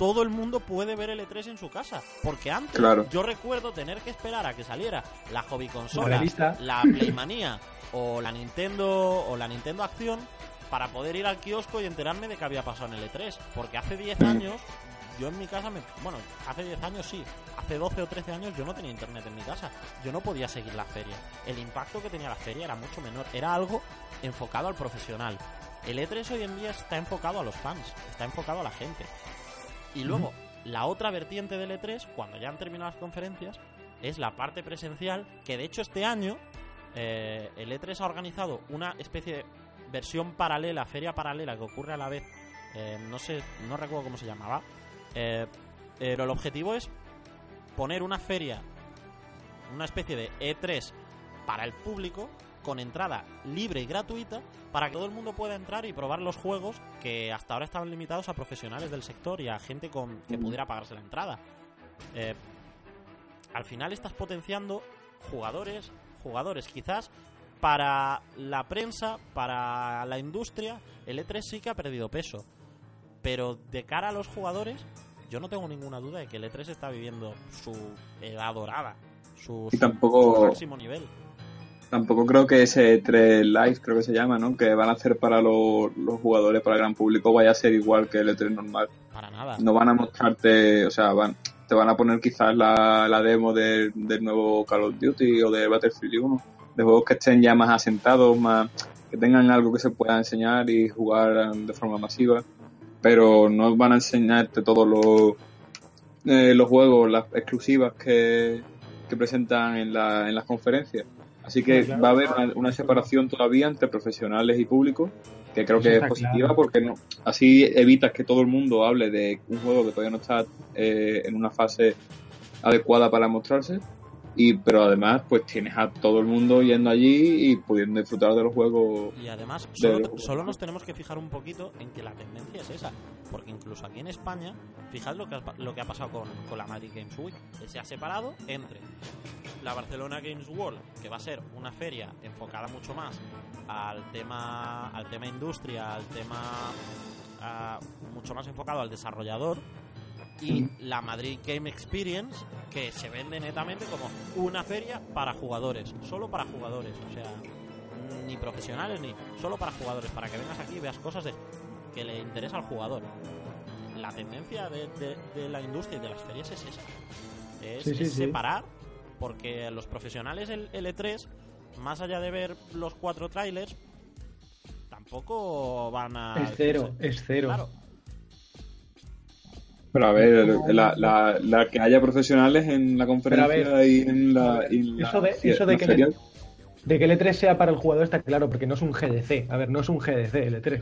todo el mundo puede ver el E3 en su casa. Porque antes Claro. yo recuerdo tener que esperar a que saliera la hobby La consola, lista. la Playmanía o la Nintendo o la Nintendo Acción para poder ir al kiosco y enterarme de qué había pasado en el E3. Porque hace 10 Mm. años, yo en mi casa, me, bueno, hace 10 años sí, hace 12 o 13 años yo no tenía internet en mi casa. Yo no podía seguir la feria. El impacto que tenía la feria era mucho menor. Era algo enfocado al profesional. El E3 hoy en día está enfocado a los fans, está enfocado a la gente. Y luego, la otra vertiente del E3, cuando ya han terminado las conferencias, es la parte presencial, que de hecho este año eh, el E3 ha organizado una especie de versión paralela, feria paralela que ocurre a la vez, eh, no sé, no recuerdo cómo se llamaba, eh, pero el objetivo es poner una feria, una especie de E3 para el público con entrada libre y gratuita para que todo el mundo pueda entrar y probar los juegos que hasta ahora estaban limitados a profesionales del sector y a gente con que pudiera pagarse la entrada. Eh, al final estás potenciando jugadores, jugadores. Quizás para la prensa, para la industria, el E3 sí que ha perdido peso. Pero de cara a los jugadores, yo no tengo ninguna duda de que el E3 está viviendo su edad dorada, su, su tampoco- máximo nivel. Tampoco creo que ese 3 Live, creo que se llama, ¿no? Que van a hacer para los, los jugadores, para el gran público, vaya a ser igual que el E3 normal. Para nada. No van a mostrarte, o sea, van, te van a poner quizás la, la demo del, del nuevo Call of Duty o de Battlefield 1, de juegos que estén ya más asentados, más que tengan algo que se pueda enseñar y jugar de forma masiva, pero no van a enseñarte todos los, eh, los juegos, las exclusivas que, que presentan en, la, en las conferencias. Así que claro. va a haber una, una separación todavía entre profesionales y público, que creo que es positiva claro. porque no, así evitas que todo el mundo hable de un juego que todavía no está eh, en una fase adecuada para mostrarse. Y, pero además, pues tienes a todo el mundo yendo allí y pudiendo disfrutar de los juegos. Y además, de solo, solo nos tenemos que fijar un poquito en que la tendencia es esa. Porque incluso aquí en España, fijad lo que ha, lo que ha pasado con, con la Madrid Games Week. que Se ha separado entre la Barcelona Games World, que va a ser una feria enfocada mucho más al tema, al tema industria, al tema ah, mucho más enfocado al desarrollador. Y la Madrid Game Experience, que se vende netamente como una feria para jugadores, solo para jugadores. O sea, ni profesionales ni solo para jugadores, para que vengas aquí y veas cosas de, que le interesa al jugador. La tendencia de, de- de la industria y de las ferias es esa. Es, Sí, sí, es sí. separar, porque los profesionales el, el E3, más allá de ver los cuatro trailers, tampoco van a... Es cero, es cero. Claro, Pero a ver, la, la, la que haya profesionales en la conferencia ver, y en la. y eso de- eso de la que feria. De que el E3 sea para el jugador está claro, porque no es un GDC. A ver, no es un GDC el E3.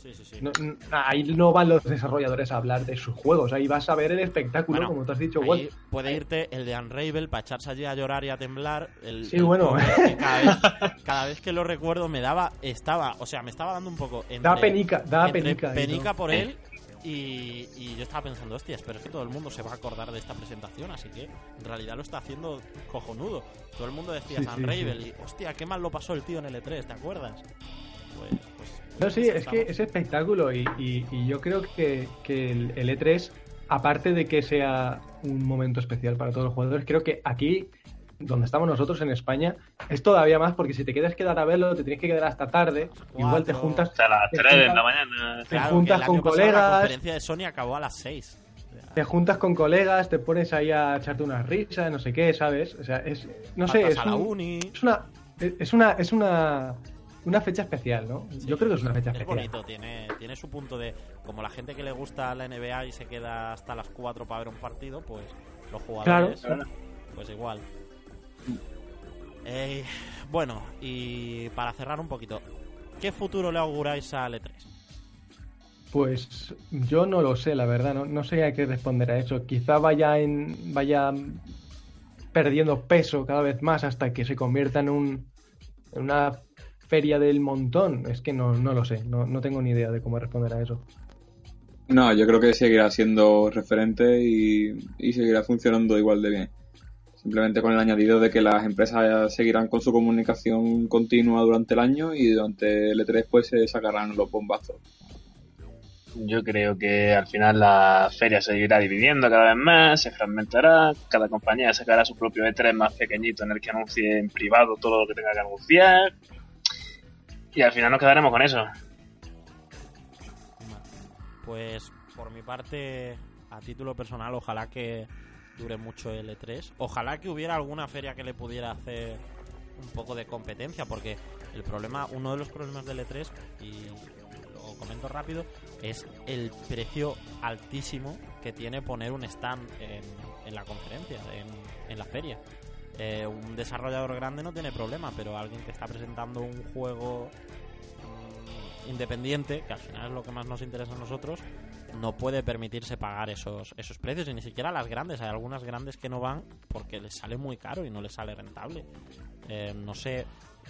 sí, sí, sí. No- n- ahí no van los desarrolladores a hablar de sus juegos, ahí vas a ver el espectáculo, Bueno, como tú has dicho, Ahí puede irte el de Unravel para echarse allí a llorar y a temblar. El, Sí, el bueno. cada, vez, cada vez que lo recuerdo me daba, estaba, o sea, me estaba dando un poco. Entre, Da penica, da entre penica. penica ¿no? por él y, y yo estaba pensando, hostias, pero es que todo el mundo se va a acordar de esta presentación, así que en realidad lo está haciendo cojonudo. Todo el mundo decía Sí, San sí, Ravel y, hostia, qué mal lo pasó el tío en el E3, ¿te acuerdas? Pues, pues, No, sí, es que es espectáculo y, y- y yo creo que, que el, el E3, aparte de que sea un momento especial para todos los jugadores, creo que aquí, donde estamos nosotros en España, es todavía más porque si te quieres quedar a verlo, te tienes que quedar hasta tarde, igual te Cuatro. juntas, Hasta las Te 3 de la mañana. te Claro, juntas con pasado La colegas. conferencia de Sony acabó a las 6. te juntas con colegas, te pones ahí a echarte unas risas, no sé qué, ¿sabes? O sea, es, no sé, es, a la un- uni. es una, es una, es una, una fecha especial, ¿no? Yo creo que es una fecha Es especial. bonito, tiene, tiene su punto de. Como la gente que le gusta la NBA y se queda hasta las 4 para ver un partido, pues los jugadores. Claro. Pues igual. Eh, bueno, y para cerrar un poquito, ¿qué futuro le auguráis al E3? Pues yo no lo sé, la verdad, no, no sé a qué responder a eso. Quizá vaya en vaya perdiendo peso cada vez más hasta que se convierta en un en una feria del montón. Es que no, no lo sé, no, no tengo ni idea de cómo responder a eso. No, yo creo que seguirá siendo referente y, y seguirá funcionando igual de bien. Simplemente con el añadido de que las empresas seguirán con su comunicación continua durante el año y durante el E3 pues se sacarán los bombazos. Yo creo que al final la feria se seguirá dividiendo cada vez más, se fragmentará, cada compañía sacará su propio E3 más pequeñito en el que anuncie en privado todo lo que tenga que anunciar. Y al final nos quedaremos con eso. Pues por mi parte, a título personal, ojalá que dure mucho el E3. Ojalá que hubiera alguna feria que le pudiera hacer un poco de competencia, porque el problema, uno de los problemas del E3, y lo comento rápido, es el precio altísimo que tiene poner un stand en, en la conferencia, en, en la feria. Eh, un desarrollador grande no tiene problema, pero alguien que está presentando un juego mm, independiente, que al final es lo que más nos interesa a nosotros, no puede permitirse pagar esos, esos precios y ni siquiera las grandes. Hay algunas grandes que no van porque les sale muy caro y no les sale rentable. Eh, no sé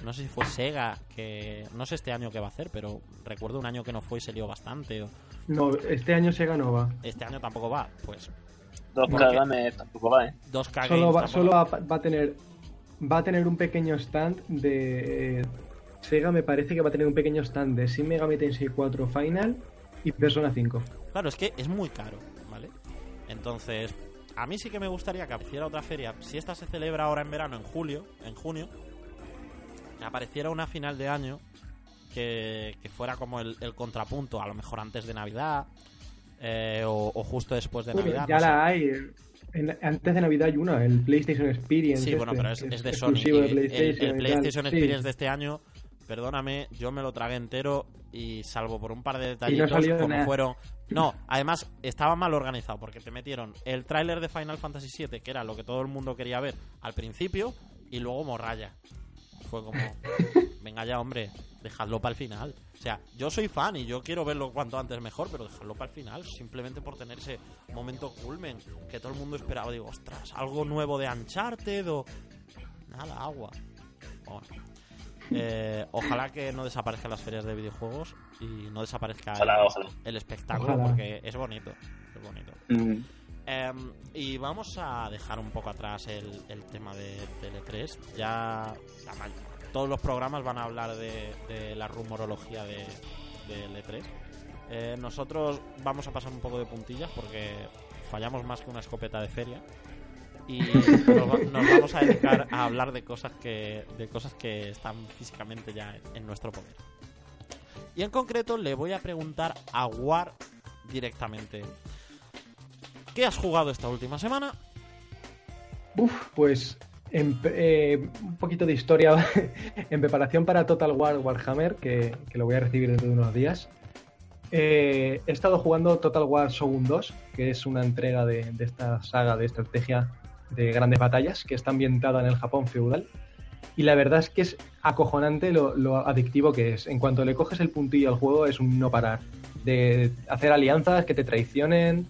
no sé si fue Sega, que no sé este año qué va a hacer, pero recuerdo un año que no fue y se lió bastante. o No, este año Sega no va. este año tampoco va, pues 2K Porque- dame tampoco va, ¿eh? 2K Solo, va, solo va, va a tener va a tener un pequeño stand de... Sega me parece que va a tener un pequeño stand de Shin Megami Tensei 4 Final y Persona 5. Claro, es que es muy caro, ¿vale? Entonces, a mí sí que me gustaría que apareciera otra feria. Si esta se celebra ahora en verano, en julio, en junio, que apareciera una final de año que, que fuera como el, el contrapunto, a lo mejor antes de Navidad eh, o, o justo después de Uy, Navidad. ya no sé. la hay. En- antes de Navidad hay una, el PlayStation Experience. Sí, bueno, este, pero es, es de Sony. de el- PlayStation. el. PlayStation Sí. Experience de este año, perdóname, yo me lo tragué entero y salvo por un par de detallitos salió como nada. fueron... No, además estaba mal organizado porque te metieron el tráiler de Final Fantasy VII, que era lo que todo el mundo quería ver al principio, y luego morralla. Fue como, venga ya, hombre, dejadlo para el final. O sea, yo soy fan y yo quiero verlo cuanto antes mejor, pero dejadlo para el final, simplemente por tener ese momento culmen que todo el mundo esperaba. Digo, ostras, algo nuevo de Uncharted o... Nada, agua. Bueno. Eh, ojalá que no desaparezcan las ferias de videojuegos y no desaparezca Ojalá, el, ojalá. el espectáculo Ojalá. porque es bonito. Es bonito. Mm. Em, y vamos a dejar un poco atrás el, el tema de, del E3. Ya todos los programas van a hablar de, de la rumorología de, del E3. Eh, nosotros vamos a pasar un poco de puntillas porque fallamos más que una escopeta de feria. Y nos, va- nos vamos a dedicar a hablar de cosas que de cosas que están físicamente ya en, nuestro poder. Y en concreto le voy a preguntar a War directamente. ¿Qué has jugado esta última semana? Uf, pues en- eh, un poquito de historia en preparación para Total War Warhammer, que, que lo voy a recibir dentro de unos días. Eh, he estado jugando Total War Shogun 2, que es una entrega de esta saga de estrategia de grandes batallas, que está ambientada en el Japón feudal. Y la verdad es que es acojonante lo, lo adictivo que es. En cuanto le coges el puntillo al juego, es un no parar. De hacer alianzas, que te traicionen.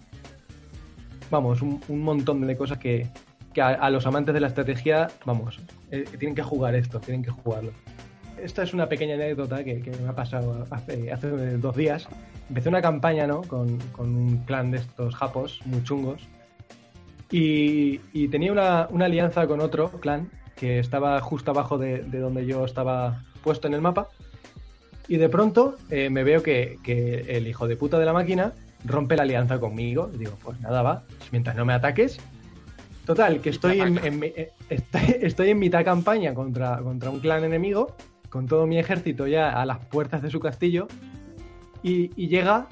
Vamos, un, montón de cosas que, que a, a los amantes de la estrategia, vamos, eh, tienen que jugar esto, tienen que jugarlo. Esta es una pequeña anécdota que, que me ha pasado hace, hace dos días. Empecé una campaña, ¿no? Con, con un clan de estos japos muy chungos. Y, y tenía una, una alianza con otro clan que estaba justo abajo de, de donde yo estaba puesto en el mapa. Y de pronto eh, me veo que, que el hijo de puta de la máquina rompe la alianza conmigo. Y digo, pues nada, va, mientras no me ataques. Total, que estoy en, en mi- eh, estoy, estoy en mitad campaña contra, contra un clan enemigo, con todo mi ejército ya a las puertas de su castillo. Y, y llega,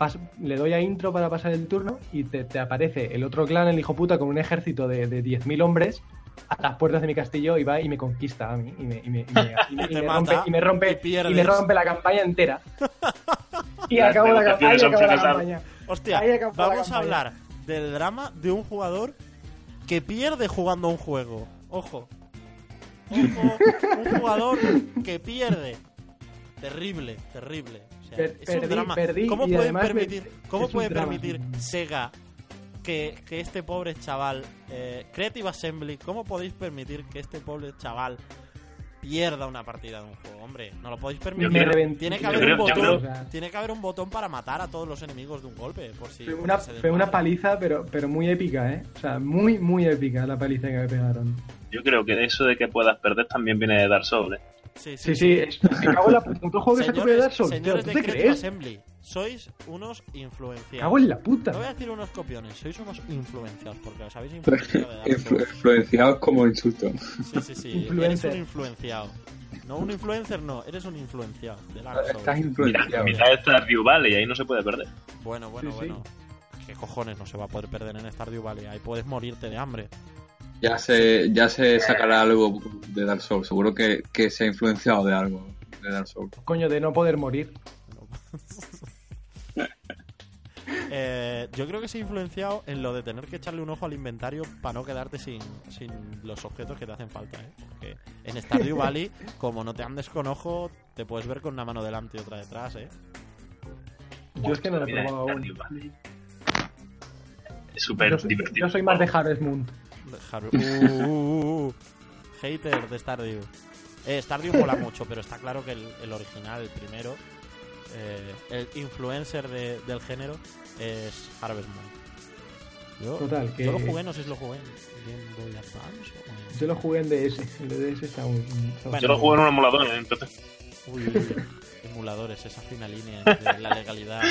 pas- le doy a intro para pasar el turno y te, te aparece el otro clan, el hijo puta, con un ejército de, de 10.000 hombres a las puertas de mi castillo y va y me conquista a mí y me, y me- y me- y me- Y y te me mata, rompe, y me rompe y pierdes. y me rompe la campaña entera. Y Las acabo la, acabo la campaña. Hostia, Ahí acabó la vamos a campaña. hablar del drama de un jugador que pierde jugando a un juego. Ojo. Ojo, un jugador que pierde. Terrible, terrible. O sea, Per- es un perdí, drama. perdí ¿Cómo puede me- permitir, cómo drama. Sega que, que este pobre chaval, eh, Creative Assembly, cómo podéis permitir que este pobre chaval pierda una partida de un juego? Hombre, no lo podéis permitir. Tiene que haber creo- un botón, creo- tiene que haber un botón para matar a todos los enemigos de un golpe, por si Fue una, fue una paliza, pero, pero muy épica, ¿eh? O sea, muy, muy épica la paliza que me pegaron. Yo creo que eso de que puedas perder también viene de Dark Souls. ¿eh? Sí, Sí, sí, es- me cago en la puta. ¿Otro juego que se copia de Dark Souls? señores ¿Tú de te Creative crees? Assembly, sois unos influenciados. cago en la puta. No voy a decir unos copiones, sois unos influenciados, porque os habéis influenciado de Dark Influ- Souls. influenciados como insulto. Sí, sí, sí, eres un influenciado. No un influencer, no, eres un influenciado de Dark Estás Souls. Mira, influenciado. mitad de Stardew Valley y ahí no se puede perder. Bueno, bueno, Sí, sí. bueno. ¿Qué cojones no se va a poder perder en Stardew Valley? Ahí puedes morirte de hambre. Ya se, ya se sacará algo de Dark Souls. Seguro que, que se ha influenciado de algo de Dark Souls. Coño, de no poder morir. Eh, yo creo que se ha influenciado en lo de tener que echarle un ojo al inventario para no quedarte sin, sin los objetos que te hacen falta. ¿eh? Porque en Stardew Valley, como no te andes con ojo, te puedes ver con una mano delante y otra detrás. ¿eh? Yo es que no lo he probado aún. Stardew Valley. Es súper divertido. yo soy más de Harvest Moon. Uh, uh, uh. Hater de Stardew. Eh, Stardew mola mucho, pero está claro que el, el original, el primero, eh, el influencer de- del género es Harvest Moon. Yo, Total, que- yo lo jugué, no sé si lo jugué en Game Boy Advance o en... Yo lo jugué en DS. El de DS está muy. Bueno. Yo lo juego en un emulador, ¿eh? entonces. Uy, uy, uy. Emuladores, esa fina línea entre la legalidad.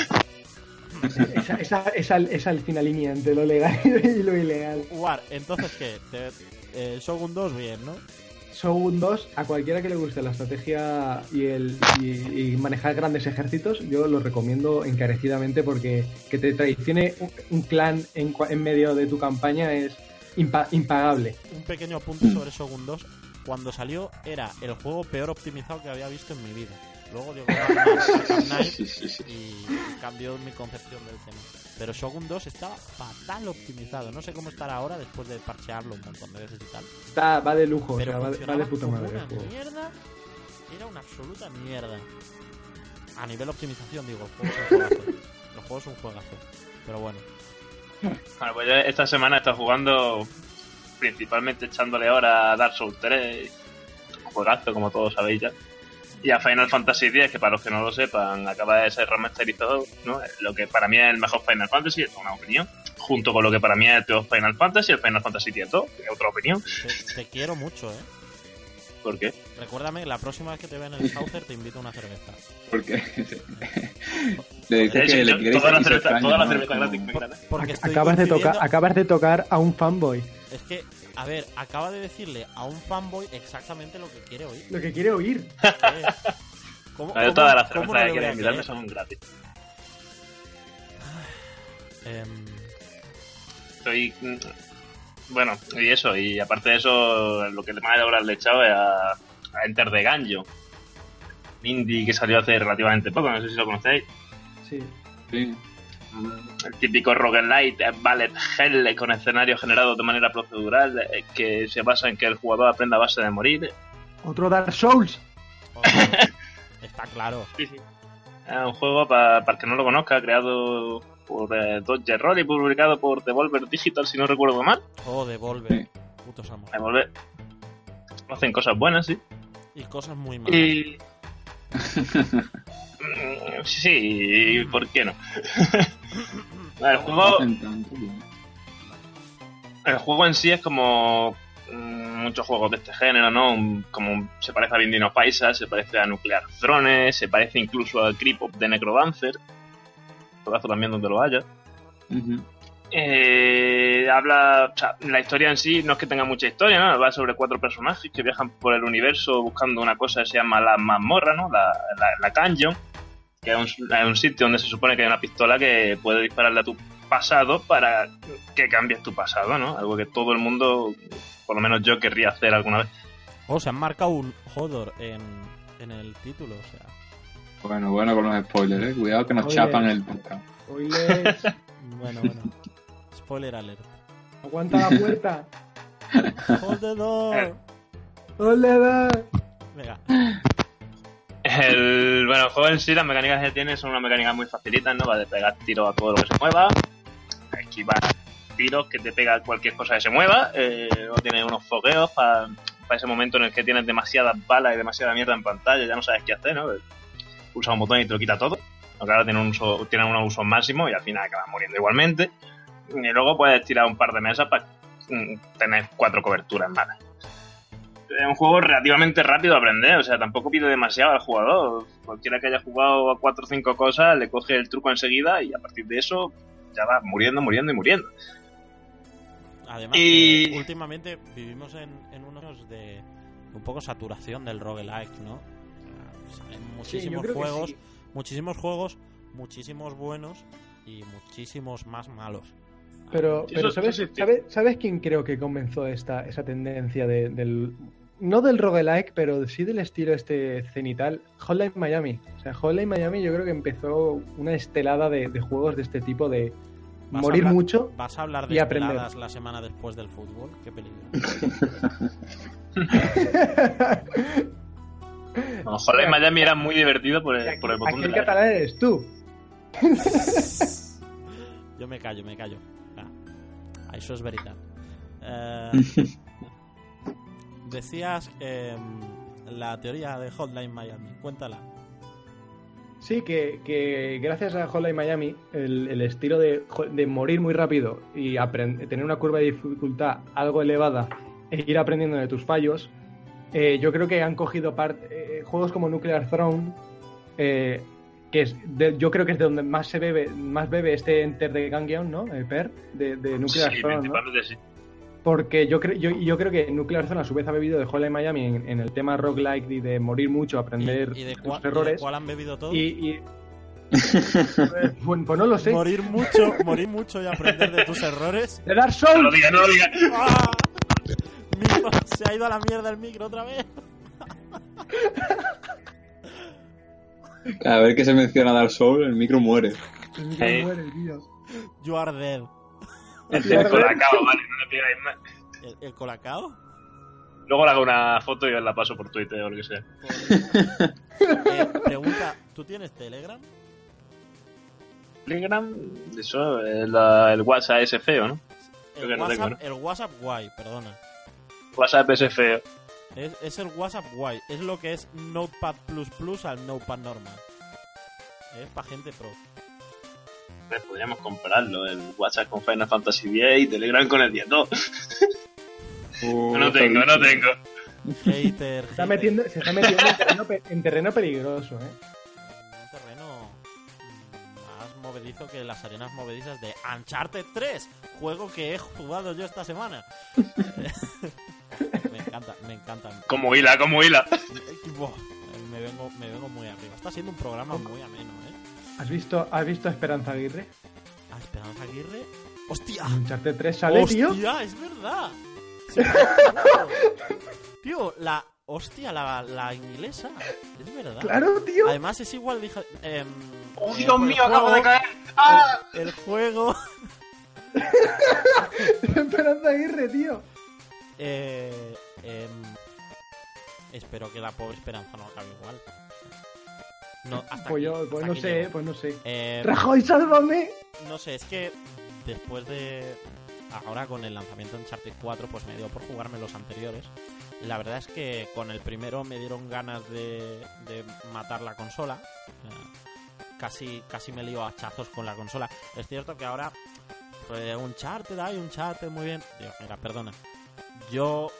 Esa, esa, esa, esa fina línea entre lo legal y lo ilegal. War, entonces, ¿qué? Te- eh, Shogun 2, bien, ¿no? Shogun 2, a cualquiera que le guste la estrategia y, el, y, y manejar grandes ejércitos, yo lo recomiendo encarecidamente porque que te traicione un, un clan en, medio de tu campaña es impa- impagable. Un pequeño apunte sobre Shogun 2. Cuando salió, era el juego peor optimizado que había visto en mi vida. Luego llegó Arkham Knight Sí, sí, sí. y cambió mi concepción del tema. Pero Shogun 2 estaba fatal optimizado. No sé cómo estará ahora después de parchearlo un montón de veces y tal. Está, va de lujo, Pero o sea, va, de- va funcionaba de puta madre una juego. mierda. Era una absoluta mierda. A nivel optimización, digo, el juego es un juegazo. El juego es un juegazo. Pero bueno. Bueno, pues yo esta semana he estado jugando principalmente echándole ahora a Dark Souls 3, un juegazo como todos sabéis ya. Y a Final Fantasy X, que para los que no lo sepan, acaba de ser remasterizado, ¿no? Lo que para mí es el mejor Final Fantasy, es una opinión. Junto con lo que para mí es el peor Final Fantasy, el Final Fantasy X-2, que es otra opinión. Te, te quiero mucho, ¿eh? ¿Por qué? Recuérdame, la próxima vez que te vea en el Saucer te invito a una cerveza. Porque le dices que le quieres toda la cerveza, toda la cerveza gratis. Porque estoy Acabas de, tocar, acabas de tocar a un fanboy. Es que, a ver, acaba de decirle a un fanboy exactamente lo que quiere oír. Lo que quiere oír. ¿Cómo, No, yo todas las cervezas no que quieren invitarme son gratis. Em, Estoy. mm, Bueno, y eso, y aparte de eso, lo que más de horas le he echado es a, a Enter the Gungeon. Un indie que salió hace relativamente poco, no sé si lo conocéis. Sí. Sí. El típico roguelite, eh, bullet hell con escenario generado de manera procedural, eh, que se basa en que el jugador aprenda a base de morir. Otro Dark Souls. está claro. Es un juego, para el que no lo conozca, creado por eh, Dodge Roll y publicado por Devolver Digital, si no recuerdo mal. Oh, Devolver. Putos amos. Devolver hacen cosas buenas, sí. Y cosas muy malas. Y... Mm, sí, ¿por qué no? el, juego, el juego en sí es como mm, muchos juegos de este género, ¿no? Como se parece a Bindino Paisa, se parece a Nuclear Throne, se parece incluso a Creep of the Necrodancer. Juegazo también donde lo haya. Eh, habla, o sea, la historia en sí no es que tenga mucha historia, ¿no? Va sobre cuatro personajes que viajan por el universo buscando una cosa que se llama la mazmorra, ¿no? La, la, la Canyon, que es un, es un sitio donde se supone que hay una pistola que puede dispararle a tu pasado para que cambies tu pasado, ¿no? Algo que todo el mundo, por lo menos yo, querría hacer alguna vez. Oh, se han marcado un Hodor en, en el título, o sea. Bueno, bueno con los spoilers, ¿eh? Cuidado que nos Oye. chapan el podcast. Spoilers. Bueno, bueno. Spoiler alert. Aguanta la puerta. Hold the door. Hola, Venga. El, bueno, el juego en sí, las mecánicas que tiene son unas mecánicas muy facilitas, ¿no? Va de pegar tiros a todo lo que se mueva, esquivar tiros que te pega cualquier cosa que se mueva, eh, luego tiene unos fogueos para ese momento en el que tienes demasiadas balas y demasiada mierda en pantalla, ya no sabes qué hacer, ¿no? Pulsa un botón y te lo quita todo. Aunque ahora tiene un uso, tiene unos usos máximos y al final acabas muriendo igualmente. Y luego puedes tirar un par de mesas para mm, tener cuatro coberturas más es un juego relativamente rápido de aprender, o sea, tampoco pide demasiado al jugador. Cualquiera que haya jugado a cuatro o cinco cosas le coge el truco enseguida y a partir de eso ya va muriendo, muriendo y muriendo. Además, Y- que últimamente vivimos en, en unos de un poco saturación del roguelike, ¿no? O sea, Salen muchísimos juegos, sí. muchísimos juegos, muchísimos buenos y muchísimos más malos. Pero, pero ¿sabes. ¿sabes, ¿sabes quién creo que comenzó esta, esa tendencia de- del... No del roguelike, pero sí del estilo este cenital? Hotline Miami. O sea, Hotline Miami yo creo que empezó una estelada de, de juegos de este tipo de morir hablar- mucho. ¿Vas a hablar y de aprender. peladas la semana después del fútbol? Qué peligro. No, Hotline Miami era muy divertido por el, por el botón Aquí de el la catalán eres tú. Yo me callo, me callo. Ah, eso es verdad. Eh, decías em, la teoría de Hotline Miami. Cuéntala. Sí, que, que gracias a Hotline Miami, el, el estilo de, de morir muy rápido y tener una curva de dificultad algo elevada e ir aprendiendo de tus fallos, eh, yo creo que han cogido part- eh, juegos como Nuclear Throne, eh, que es de- yo creo que es de donde más se bebe, más bebe este Enter de Gangeon, ¿no? Eh, Per, de, de Nuclear Sí, Throne, sí. Porque yo, creo yo, yo creo que Nuclear Throne a su vez ha bebido de Hotline Miami en, en el tema roguelike y de morir mucho, aprender ¿Y, y de, tus cua- y de errores. cuál han bebido todo? Y, y- pues, pues no lo sé. Morir mucho, morir mucho y aprender de tus errores. ¡De Dark No Souls! lo no lo digas. ¡Ah! Se ha ido a la mierda el micro otra vez. Cada vez que se menciona Dark Souls, el micro muere. El micro Eh. muere, tío. You are dead. El colacao, vale, no le pidáis más. ¿El, el colacao? Luego le hago una foto y os la paso por Twitter o lo que sea. Eh, pregunta, ¿tú tienes Telegram? Telegram, eso, el, el WhatsApp es feo, ¿no? Creo El que no WhatsApp, tengo, el WhatsApp guay, perdona. WhatsApp es feo. Es, es el WhatsApp guay. Es lo que es Notepad al Notepad normal. Es para gente pro. Podríamos compararlo, el WhatsApp con Final Fantasy X y Telegram con el 10.2. Uh, No tengo, no tengo. Hater. Se está hater. metiendo, se está metiendo en, terreno, pe- en terreno peligroso, ¿eh? un terreno más movedizo que las arenas movedizas de Uncharted 3, juego que he jugado yo esta semana. me encanta, me encanta. Como hila, como hila. Me vengo, me vengo muy arriba. Está siendo un programa muy ameno. ¿Has visto, ¿Has visto a Esperanza Aguirre? Ah, Esperanza Aguirre. ¡Hostia! En Uncharted 3 sale, ¡Hostia! tío. ¡Es verdad! Sí, tío, la. ¡Hostia! La, la inglesa. Es verdad. Claro, tío. Además es igual, dije. em, ¡Oh, eh, Dios mío, acabo de juego- caer! ¡Ah! El, el juego. Esperanza Aguirre, tío. eh, em, espero que la pobre Esperanza no acabe igual. No, hasta Pues aquí, yo, pues hasta no aquí sé, llego. pues no sé. Eh, Rajoy, sálvame. no sé, es que después de. Ahora con el lanzamiento de Uncharted 4, pues me dio por jugarme los anteriores. La verdad es que con el primero me dieron ganas de, de matar la consola. Eh, casi, casi me lío a hachazos con la consola. Es cierto que ahora. Pues Uncharted, hay Uncharted, muy bien. Digo, mira, perdona. Yo,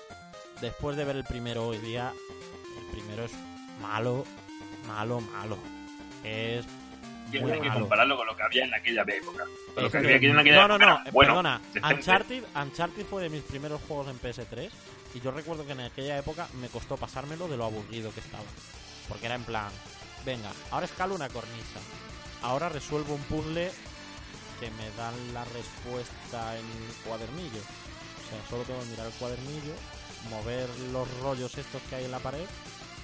después de ver el primero hoy día, el primero es malo, malo, malo. Es. Y muy hay que compararlo con lo que había en aquella época. Con lo Es que que- había en aquella no, no, no, bueno, perdona. decente. Uncharted, Uncharted fue de mis primeros juegos en PS3 y yo recuerdo que en aquella época me costó pasármelo de lo aburrido que estaba. Porque era en plan, venga, ahora escalo una cornisa, ahora resuelvo un puzzle que me dan la respuesta en el cuadernillo. O sea, solo tengo que mirar el cuadernillo, mover los rollos estos que hay en la pared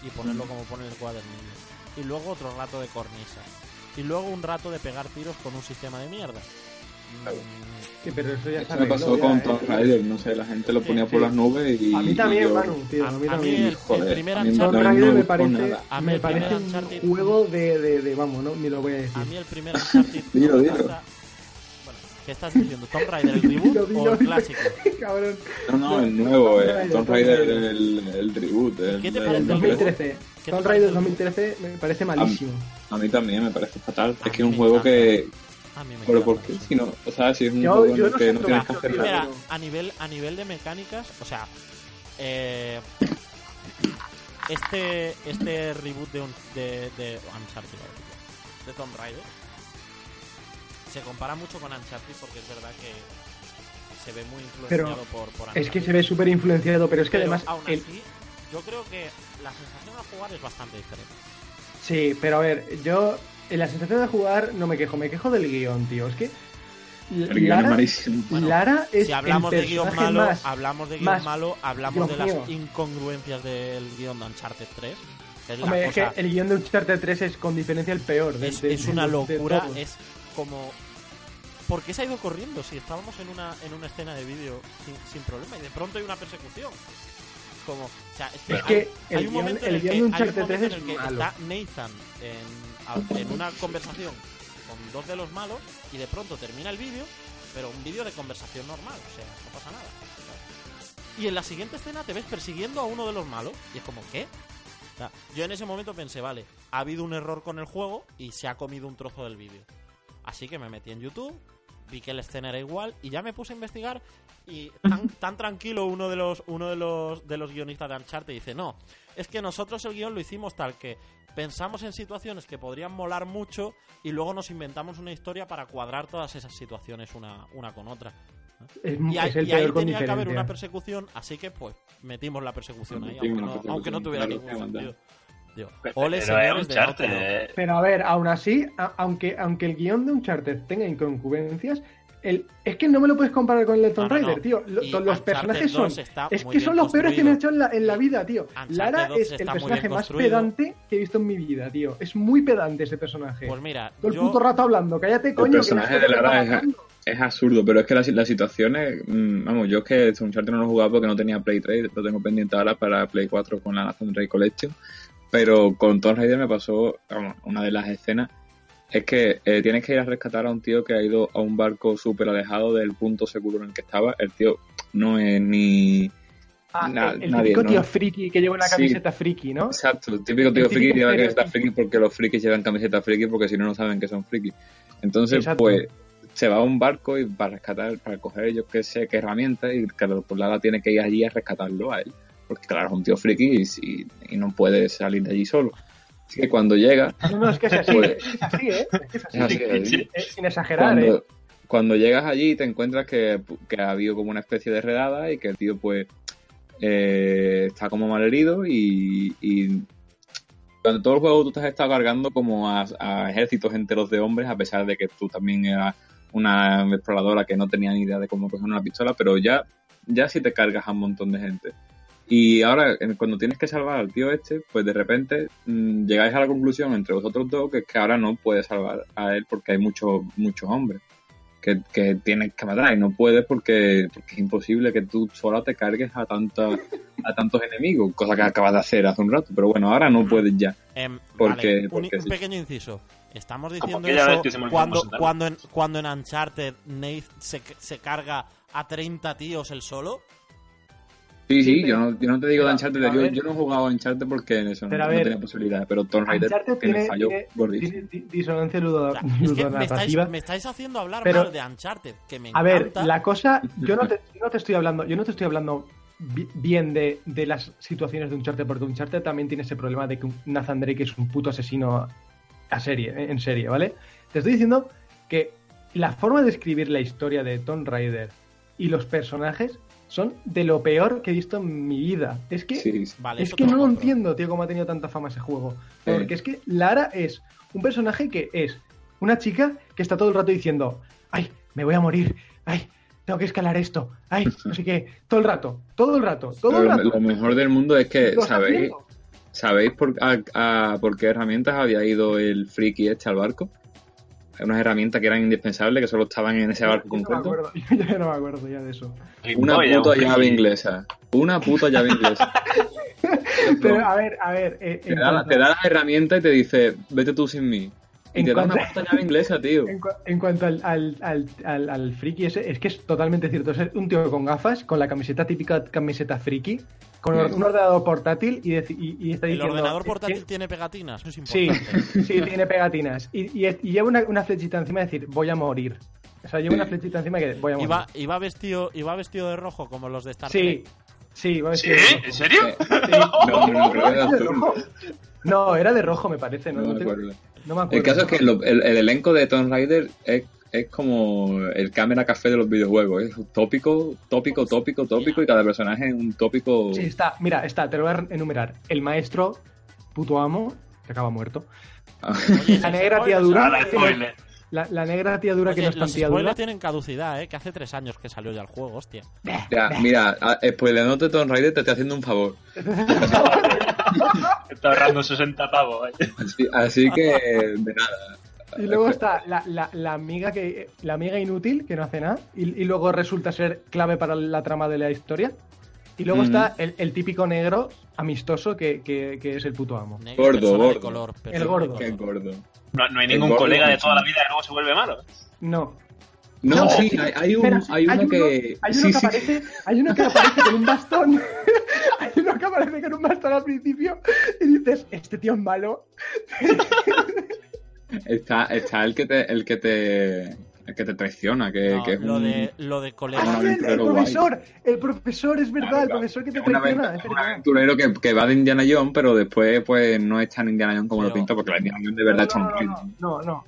y ponerlo como pone el cuadernillo. Y luego otro rato de cornisa. Y luego un rato de pegar tiros con un sistema de mierda. Sí, pero eso ya Eso se me pasó ya, con ¿eh? Tomb Raider, no sé, la gente lo ponía Sí, por sí. las nubes y... A mí también, yo- Manu, tío. A, A- mí también. el- Joder, primer a mí Uncharted- Tomb no Raider me parece. A mí me el primer parece un Uncharted- juego de, de, de- Vamos, no, ni lo voy a decir. A mí el primer Uncharted. Dilo, dilo. gusta. Bueno, ¿qué estás diciendo? ¿Tomb Raider el reboot Dilo, o dilo, el dilo. clásico? Cabrón. No, no, el nuevo, Tomb eh, Raider, Tomb Raider, Raider. el, el reboot. El, ¿Qué te el parece el nuevo. 2013. ¿Qué te Tomb Raider el- 2013 me parece malísimo. A mí también me parece fatal. A Es que es un juego encanta. que... A mí me Pero ¿por qué? Si no, o sea, si es un Yo- juego en yo el no que no tienes que- hacer nada. Mira, a nivel, a nivel de mecánicas, o sea, eh, este, este reboot de, un, de, de Uncharted, de Tomb Raider, se compara mucho con Uncharted porque es verdad que se ve muy influenciado por, por Es que se ve súper influenciado, pero es que Pero además. aún el- así, yo creo que la sensación jugar es bastante diferente. Sí, pero a ver, yo en la sensación de jugar no me quejo, me quejo del guion, tío. Es que. El guion es Lara. Bueno, Lara es si hablamos el de guion malo, más- hablamos de guion más- malo, hablamos Dios de las mío. incongruencias del guion de Uncharted 3. que Es, la Hombre, es cosa- que el guion de Uncharted 3 es con diferencia el peor. de- es, de- es de una de locura, es como... ¿Por qué se ha ido corriendo si estábamos en una, en una escena de vídeo sin, sin problema y de pronto hay una persecución? Como, o sea, es que, Es hay, que hay un momento en el que, guion de hay un Uncharted momento 3 en es el que malo. está Nathan en, en una conversación con dos de los malos y de pronto termina el vídeo, pero un vídeo de conversación normal, o sea, no pasa nada. Y en la siguiente escena te ves persiguiendo a uno de los malos y es como, ¿qué? O sea, yo en ese momento pensé, vale, ha habido un error con el juego y se ha comido un trozo del vídeo. Así que me metí en YouTube, vi que la escena era igual y ya me puse a investigar y tan, tan tranquilo uno de los uno de los de los guionistas de Uncharted dice, "No, es que nosotros el guion lo hicimos tal que pensamos en situaciones que podrían molar mucho y luego nos inventamos una historia para cuadrar todas esas situaciones una, una con otra." Es, Y, ahí- el y tenía que haber una persecución, así que pues metimos la persecución ahí, aunque no, persecución, aunque no tuviera ningún que Pero ole, es señores de Dog. eh. Pero a ver, aún así, a- aunque, aunque el guion de Uncharted tenga inconcubencias, el, es que no me lo puedes comparar con el de Tomb No, no, no. Raider, tío. Lo- los personajes son. 2 está Es que son los peores que me han hecho en la, en la vida, tío. Uncharted Lara 2 es el personaje más pedante que he visto en mi vida, tío. Es muy pedante ese personaje. Pues mira, Todo el puto rato hablando, cállate, coño. que personaje de Lara es-. Es absurdo, pero es que las, las situaciones, mm, vamos, yo es que Uncharted no lo he jugado porque no tenía Play 3, lo tengo pendiente ahora para Play 4 con la Nathan Drake Collection, pero con Tomb Raider me pasó, una de las escenas, es que eh, tienes que ir a rescatar a un tío que ha ido a un barco súper alejado del punto seguro en el que estaba, el tío no es ni... Ah, na- el, el nadie, típico ¿no? tío friki que lleva una Sí. camiseta friki, ¿no? Exacto, el típico tío El friki que lleva camiseta friki porque los frikis llevan camiseta friki porque si no, no saben que son frikis. Entonces, Exacto. pues, se va a un barco y para rescatar, para coger yo qué sé qué herramientas y claro, pues Lara tiene que ir allí a rescatarlo a él. Porque claro, es un tío friki y, no puede salir de allí solo. Así que cuando llega, No, no, es que es así, Pues- es que es así, ¿eh? Es que es así. es así, es así. Sin exagerar, ¿eh? cuando, cuando llegas allí te encuentras que, que ha habido como una especie de redada y que el tío pues eh, está como mal herido y, y durante todo el juego tú te has estado cargando como a, a ejércitos enteros de hombres a pesar de que tú también eras una exploradora que no tenía ni idea de cómo coger una pistola pero ya ya sí te cargas a un montón de gente y ahora en- cuando tienes que salvar al tío este pues de repente mm, llegáis a la conclusión entre vosotros dos que es que ahora no puedes salvar a él porque hay muchos muchos hombres que, que tienes que matar y no puedes porque, porque es imposible que tú sola te cargues a tanta, a tantos enemigos, cosa que acabas de hacer hace un rato, pero bueno, ahora no puedes ya. em, porque- vale, un, porque un sí. pequeño inciso. Estamos diciendo aquella vez eso cuando, cuando, en, cuando en Uncharted Nate se, se carga a 30 tíos él solo. Sí, sí, pero- yo no, yo no te digo de pero- Uncharted, pero a yo, ver- yo no he jugado a Uncharted porque en eso no, tenía posibilidades, pero Tomb Raider Uncharted tiene tiene, fallo tiene gordísimo. dis- dis- disonancia ludo- O sea, es que me estáis, me haciendo hablar Pero- mal de Uncharted, que me A ver, encanta. la cosa, yo no te, yo no te estoy hablando, yo no te estoy hablando bi- bien de, de las situaciones de Uncharted, porque Uncharted también tiene ese problema de que Nathan Drake es un puto asesino a serie, eh, en serie, ¿vale? Te estoy diciendo que la forma de escribir la historia de Tomb Raider y los personajes son de lo peor que he visto en mi vida. Es que Sí, sí. Vale, es que no lo compro. entiendo, tío, cómo ha tenido tanta fama ese juego. Porque es que Lara es un personaje que es una chica que está todo el rato diciendo, ay, me voy a morir, ay, tengo que escalar esto, ay, no sé qué, todo el rato, todo el rato, todo el Lo, rato. lo mejor del mundo es que, ¿sabéis? ¿Sabéis por, a, a- por qué herramientas había ido el friki este al barco? Unas herramientas que eran indispensables, que solo estaban en ese barco Yo no me concreto. acuerdo, yo ya no me acuerdo ya de eso. Una Oye, puta llave inglesa. Una puta llave inglesa. Pero a ver, a ver, eh, te, da, te da las herramientas y te dice, vete tú sin mí. Y En te da una cuanto- puta llave inglesa, tío. En, cua- en cuanto al, al, al, al- al friki ese, es que es totalmente cierto. Es un tío con gafas, con la camiseta típica camiseta friki, con Sí. un ordenador portátil y, y- y está El diciendo... ordenador "Es portátil tiene pegatinas, eso es Sí, importante. sí, tiene pegatinas. Y, y, y lleva una, una flechita encima de decir, voy a morir. O sea, lleva Sí. una flechita encima que voy a morir. Iba, iba, vestido, iba vestido de rojo como los de Star Sí, Trek. sí, va a ¿Sí? decir... ¿En serio? No, no, no, era azul. No, era de rojo, me parece. No, No no me tengo-. No me acuerdo. El caso es que lo- el, el elenco de Tomb Raider es, es como el cámara café de los videojuegos. Es tópico, tópico, tópico, tópico y cada personaje es un tópico. Sí, está, mira, está, te lo voy a enumerar. El maestro, puto amo, que acaba muerto. Oye, La negra tía dura. Spoiler. La, la negra tía dura que no es tan los tía dura. tienen caducidad, ¿eh? Que hace tres años que salió ya el juego, hostia. Ya, mira, a- spoileándote Tomb Raider te estoy haciendo un favor. Está ahorrando 60 pavos. eh. Así, así que, de nada. Y luego está la, la, la amiga que la amiga inútil que no hace nada y, y luego resulta ser clave para la trama de la historia. Y luego Ujú. está el, el típico negro amistoso que, que- que es el puto amo. Negro, Gordo, gordo. color, El gordo. Qué gordo. No, no hay ningún gordo colega de toda la vida que luego se vuelve malo. No. No, No, sí, hay, hay un, Espera, hay uno que. hay uno sí, que sí. aparece, hay uno que aparece con un bastón. hay uno que aparece con un bastón al principio y dices, este tío es malo. Está, está el que te, el que te, el que te traiciona, que, No, que es lo, un- de, lo de colega. Ah, el, el aventurero guay. profesor, el profesor, es verdad, el profesor que te traiciona. es un aventurero que, que va de Indiana Jones, pero después pues no es tan Indiana Jones como lo Pero- pinta, porque la Indiana Jones de verdad no, Tom no, Cruise. no, no, no.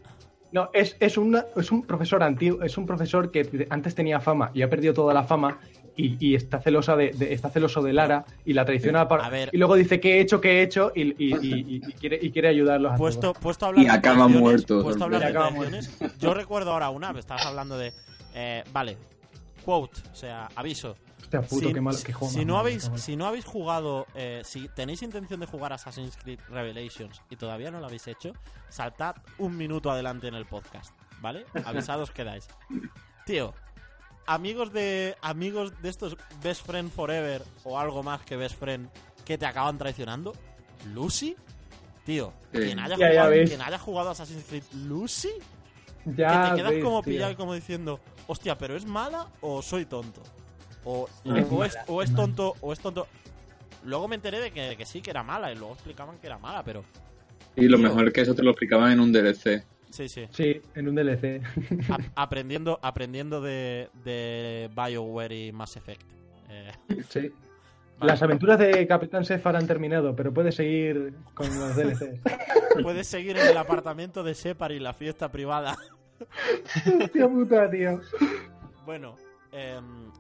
No, es, es, una- es un profesor antiguo, es un profesor que antes tenía fama y ha perdido toda la fama y, y está celosa de, de- está celoso de Lara y la traiciona para, A ver. y luego dice qué he hecho, qué he hecho y, y- y- y quiere, y quiere ayudarlos a Puesto, todos. puesto a hablar Y de acaba muerto, puesto a hablar de acaba yo recuerdo ahora una, me estabas hablando de. eh, vale, quote, o sea, aviso. Hostia, puto, si, qué mal, si- qué juego si más no habéis, si no habéis jugado, eh, si tenéis intención de jugar Assassin's Creed Revelations y todavía no lo habéis hecho, saltad un minuto adelante en el podcast, ¿vale? Avisados quedáis. Tío, amigos de amigos de estos Best Friend Forever o algo más que Best Friend que te acaban traicionando, Lucy, tío, Sí. quien haya, Ya, ya jugado, quien haya jugado Assassin's Creed Lucy, Ya que te quedas ves, como pillado y como diciendo, hostia, pero es mala o soy tonto. O, Es o es, o tonto, o es tonto. Luego me enteré de que, de que sí, que era mala, y luego explicaban que era mala, pero. Y lo Tío. mejor es que eso te lo explicaban en un DLC. Sí, sí. Sí, en un DLC. A- aprendiendo aprendiendo de, de BioWare y Mass Effect. Eh, Sí. vale. Las aventuras de Capitán Sefar han terminado, pero puedes seguir con los DLCs. Puedes seguir en el apartamento de Separ y la fiesta privada. Hostia puta, tío. Bueno, em,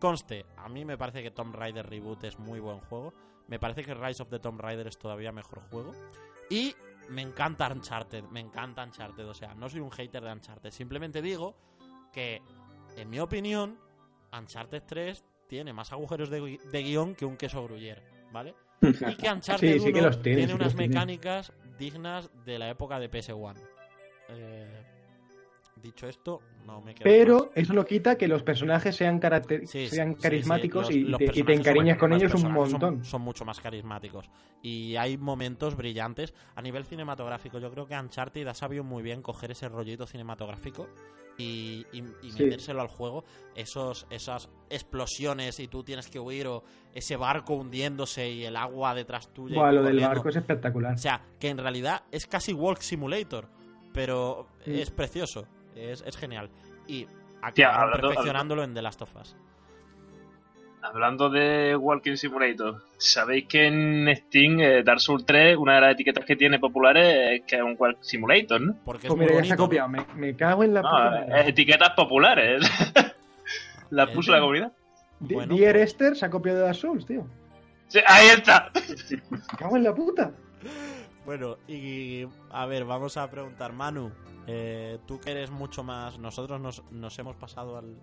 conste, a mí me parece que Tomb Raider Reboot es muy buen juego. Me parece que Rise of the Tomb Raider es todavía mejor juego. Y me encanta Uncharted, me encanta Uncharted. O sea, no soy un hater de Uncharted. Simplemente digo que, en mi opinión, Uncharted 3 tiene más agujeros de, gui- de guion que un queso gruyere, ¿vale? Y que Uncharted Sí, sí que 1 los tiene, unas mecánicas dignas de la época de PS1. Eh, dicho esto, no me queda Pero eso no quita que los personajes sean, caracter- Sí, sean sí, sí, carismáticos los- y, los te, y te personajes encariñas con los ellos un son- montón. Son, mucho más carismáticos. Y hay momentos brillantes. A nivel cinematográfico, yo creo que Uncharted ha sabido muy bien coger ese rollito cinematográfico y, y- y Sí. metérselo al juego. Esos, esas explosiones y tú tienes que huir o ese barco hundiéndose y el agua detrás tuya. Buah, lo del barco es espectacular. O sea, que en realidad es casi Walk Simulator, pero es precioso, es, es genial. Y acabaron hablando- perfeccionándolo en The Last of Us. Hablando de Walking Simulator, ¿sabéis que en Steam eh, Dark Souls 3, una de las etiquetas que tiene populares es que es un Walk Simulator, ¿no? Porque es Pues muy mira, ya se ha bonito. copiado. Me, me cago en la No, puta. eh, etiquetas populares. Las Eh, puso la comunidad. Bueno, Dear pues- Esther se ha copiado de Dark Souls, tío. Sí, ahí está. Me cago en la puta. Bueno, y a ver, vamos a preguntar, Manu, eh, tú que eres mucho más... Nosotros nos, nos hemos pasado al...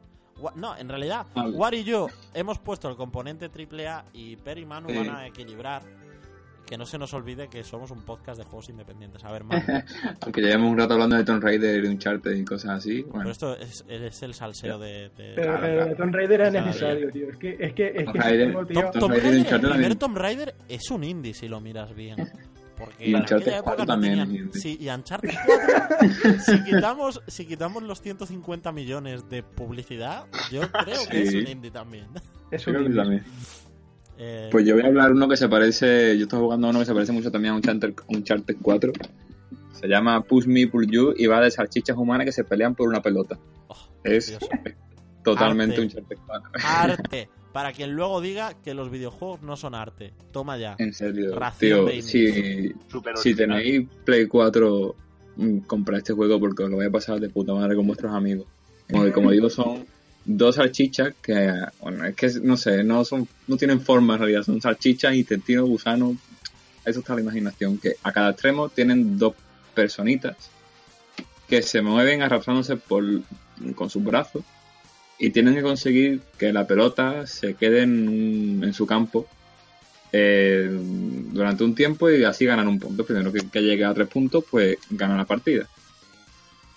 No, en realidad, Al- War y yo hemos puesto el componente AAA y Per y Manu Sí. van a equilibrar. Que no se nos olvide que somos un podcast de juegos independientes. A ver, Manu, Aunque llevemos un rato hablando de Tomb Raider y Uncharted y cosas así. pero Bueno, esto es, es el salseo de... de- Pero, Claro, pero claro. Tomb Raider era Claro, necesario, tío. Es que, es que, es Tomb que Raider- Tom- Tomb Raider el primer. Tomb Raider es un indie si lo miras bien. Porque Y en Uncharted aquella época 4 no también tenían... Sí, y Uncharted 4, si, quitamos, si quitamos los 150 millones de publicidad, yo creo que es Sí. un indie también. es un creo que indie. también. Eh, Pues yo voy a hablar uno que se parece. Yo estoy jugando a uno que se parece mucho también a Uncharted, Uncharted 4. Se llama Push Me Pull You y va de salchichas humanas que se pelean por una pelota. oh, Es Dios. totalmente Arte. Uncharted 4. arte. Para quien luego diga que los videojuegos no son arte. Toma ya. En serio, Ración de tío. Si, tenéis Play 4, mm, comprad este juego porque os lo voy a pasar de puta madre con vuestros amigos. Como, como digo, son dos salchichas que, bueno, es que no sé, no son no tienen forma en realidad, son salchichas, intestinos, gusanos. Eso está la imaginación. Que a cada extremo tienen dos personitas que se mueven arrastrándose por, con sus brazos y tienen que conseguir que la pelota se quede en, en su campo eh, durante un tiempo y así ganan un punto. Primero que, que llegue a tres puntos, pues gana la partida.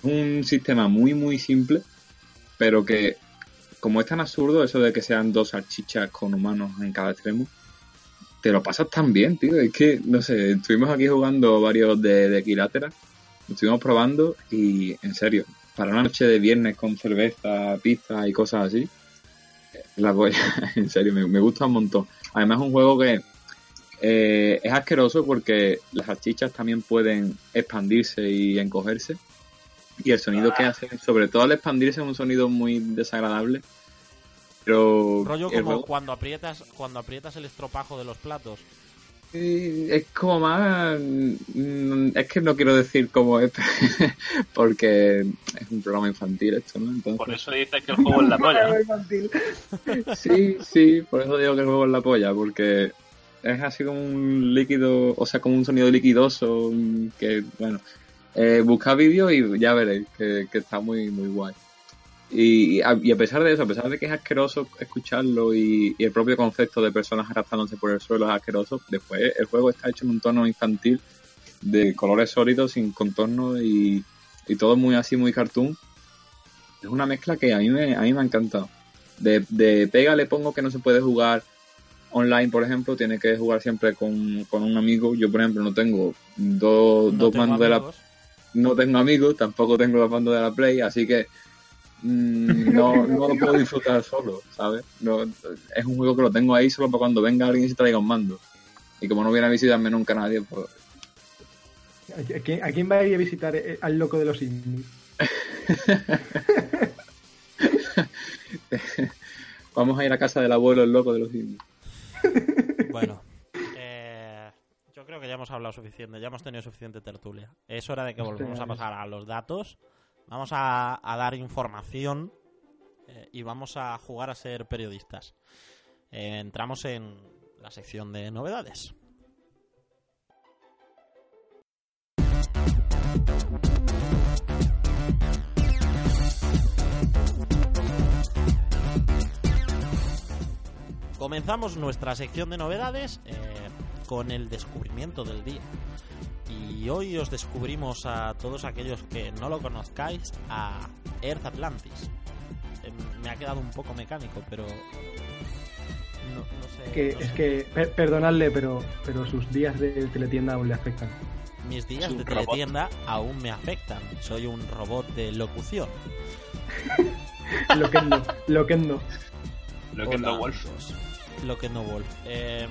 Un sistema muy, muy simple, pero que, como es tan absurdo eso de que sean dos salchichas con humanos en cada extremo, te lo pasas tan bien, tío. Es que, no sé, estuvimos aquí jugando varios de, de Equilátera, estuvimos probando y, en serio, para una noche de viernes con cerveza, pizza y cosas así, La polla, en serio, me, me gusta un montón. Además es un juego que eh, es asqueroso porque las salchichas también pueden expandirse y encogerse. Y el sonido que hace, sobre todo al expandirse, es un sonido muy desagradable. Pero Rollo como juego- cuando aprietas, cuando aprietas el estropajo de los platos. Sí, es como más. mm, Es que no quiero decir cómo es, porque es un programa infantil esto, ¿no? Entonces, Por eso dices que el juego es la polla. ¿no? Sí, sí, por eso digo que el juego es la polla, porque es así como un líquido, o sea, como un sonido liquidoso, mm, que, bueno, eh, buscad vídeos y ya veréis que, que está muy, muy guay. Y, y a, y a pesar de eso, a pesar de que es asqueroso escucharlo y, y el propio concepto de personas arrastrándose por el suelo es asqueroso, después el juego está hecho en un tono infantil de colores sólidos, sin contorno y, y todo muy así, muy cartoon. Es una mezcla que a mí me, a mí me ha encantado. De, de pega le pongo que no se puede jugar online, por ejemplo, tiene que jugar siempre con, con un amigo. Yo, por ejemplo, no tengo dos, No dos tengo mandos de la amigos. no tengo amigos, tampoco tengo los mandos de la Play, así que no, no lo puedo disfrutar solo, ¿sabes? No, es un juego que lo tengo ahí solo para cuando venga alguien y se traiga un mando. Y como no viene a visitarme nunca nadie, pues ¿A quién, a quién va a ir a visitar eh, al loco de los indies? vamos a ir a casa del abuelo el loco de los indios. Bueno, eh, yo creo que ya hemos hablado suficiente, ya hemos tenido suficiente tertulia. Es hora de que volvamos a pasar a los datos. Vamos a, dar información eh, y vamos a jugar a ser periodistas. Eh, entramos en la sección de novedades. Comenzamos nuestra sección de novedades eh, con el descubrimiento del día. Y hoy os descubrimos a todos aquellos que no lo conozcáis a Earth Atlantis. Eh, me ha quedado un poco mecánico, pero no, no sé. Que, no es sé. que, per- perdonadle, pero, pero sus días de teletienda aún le afectan. mis días de robot. teletienda aún me afectan. Soy un robot de locución. Loquendo, loquendo. Lo que Hola, no Wolf. amigos. Lo que no Wolf. Eh,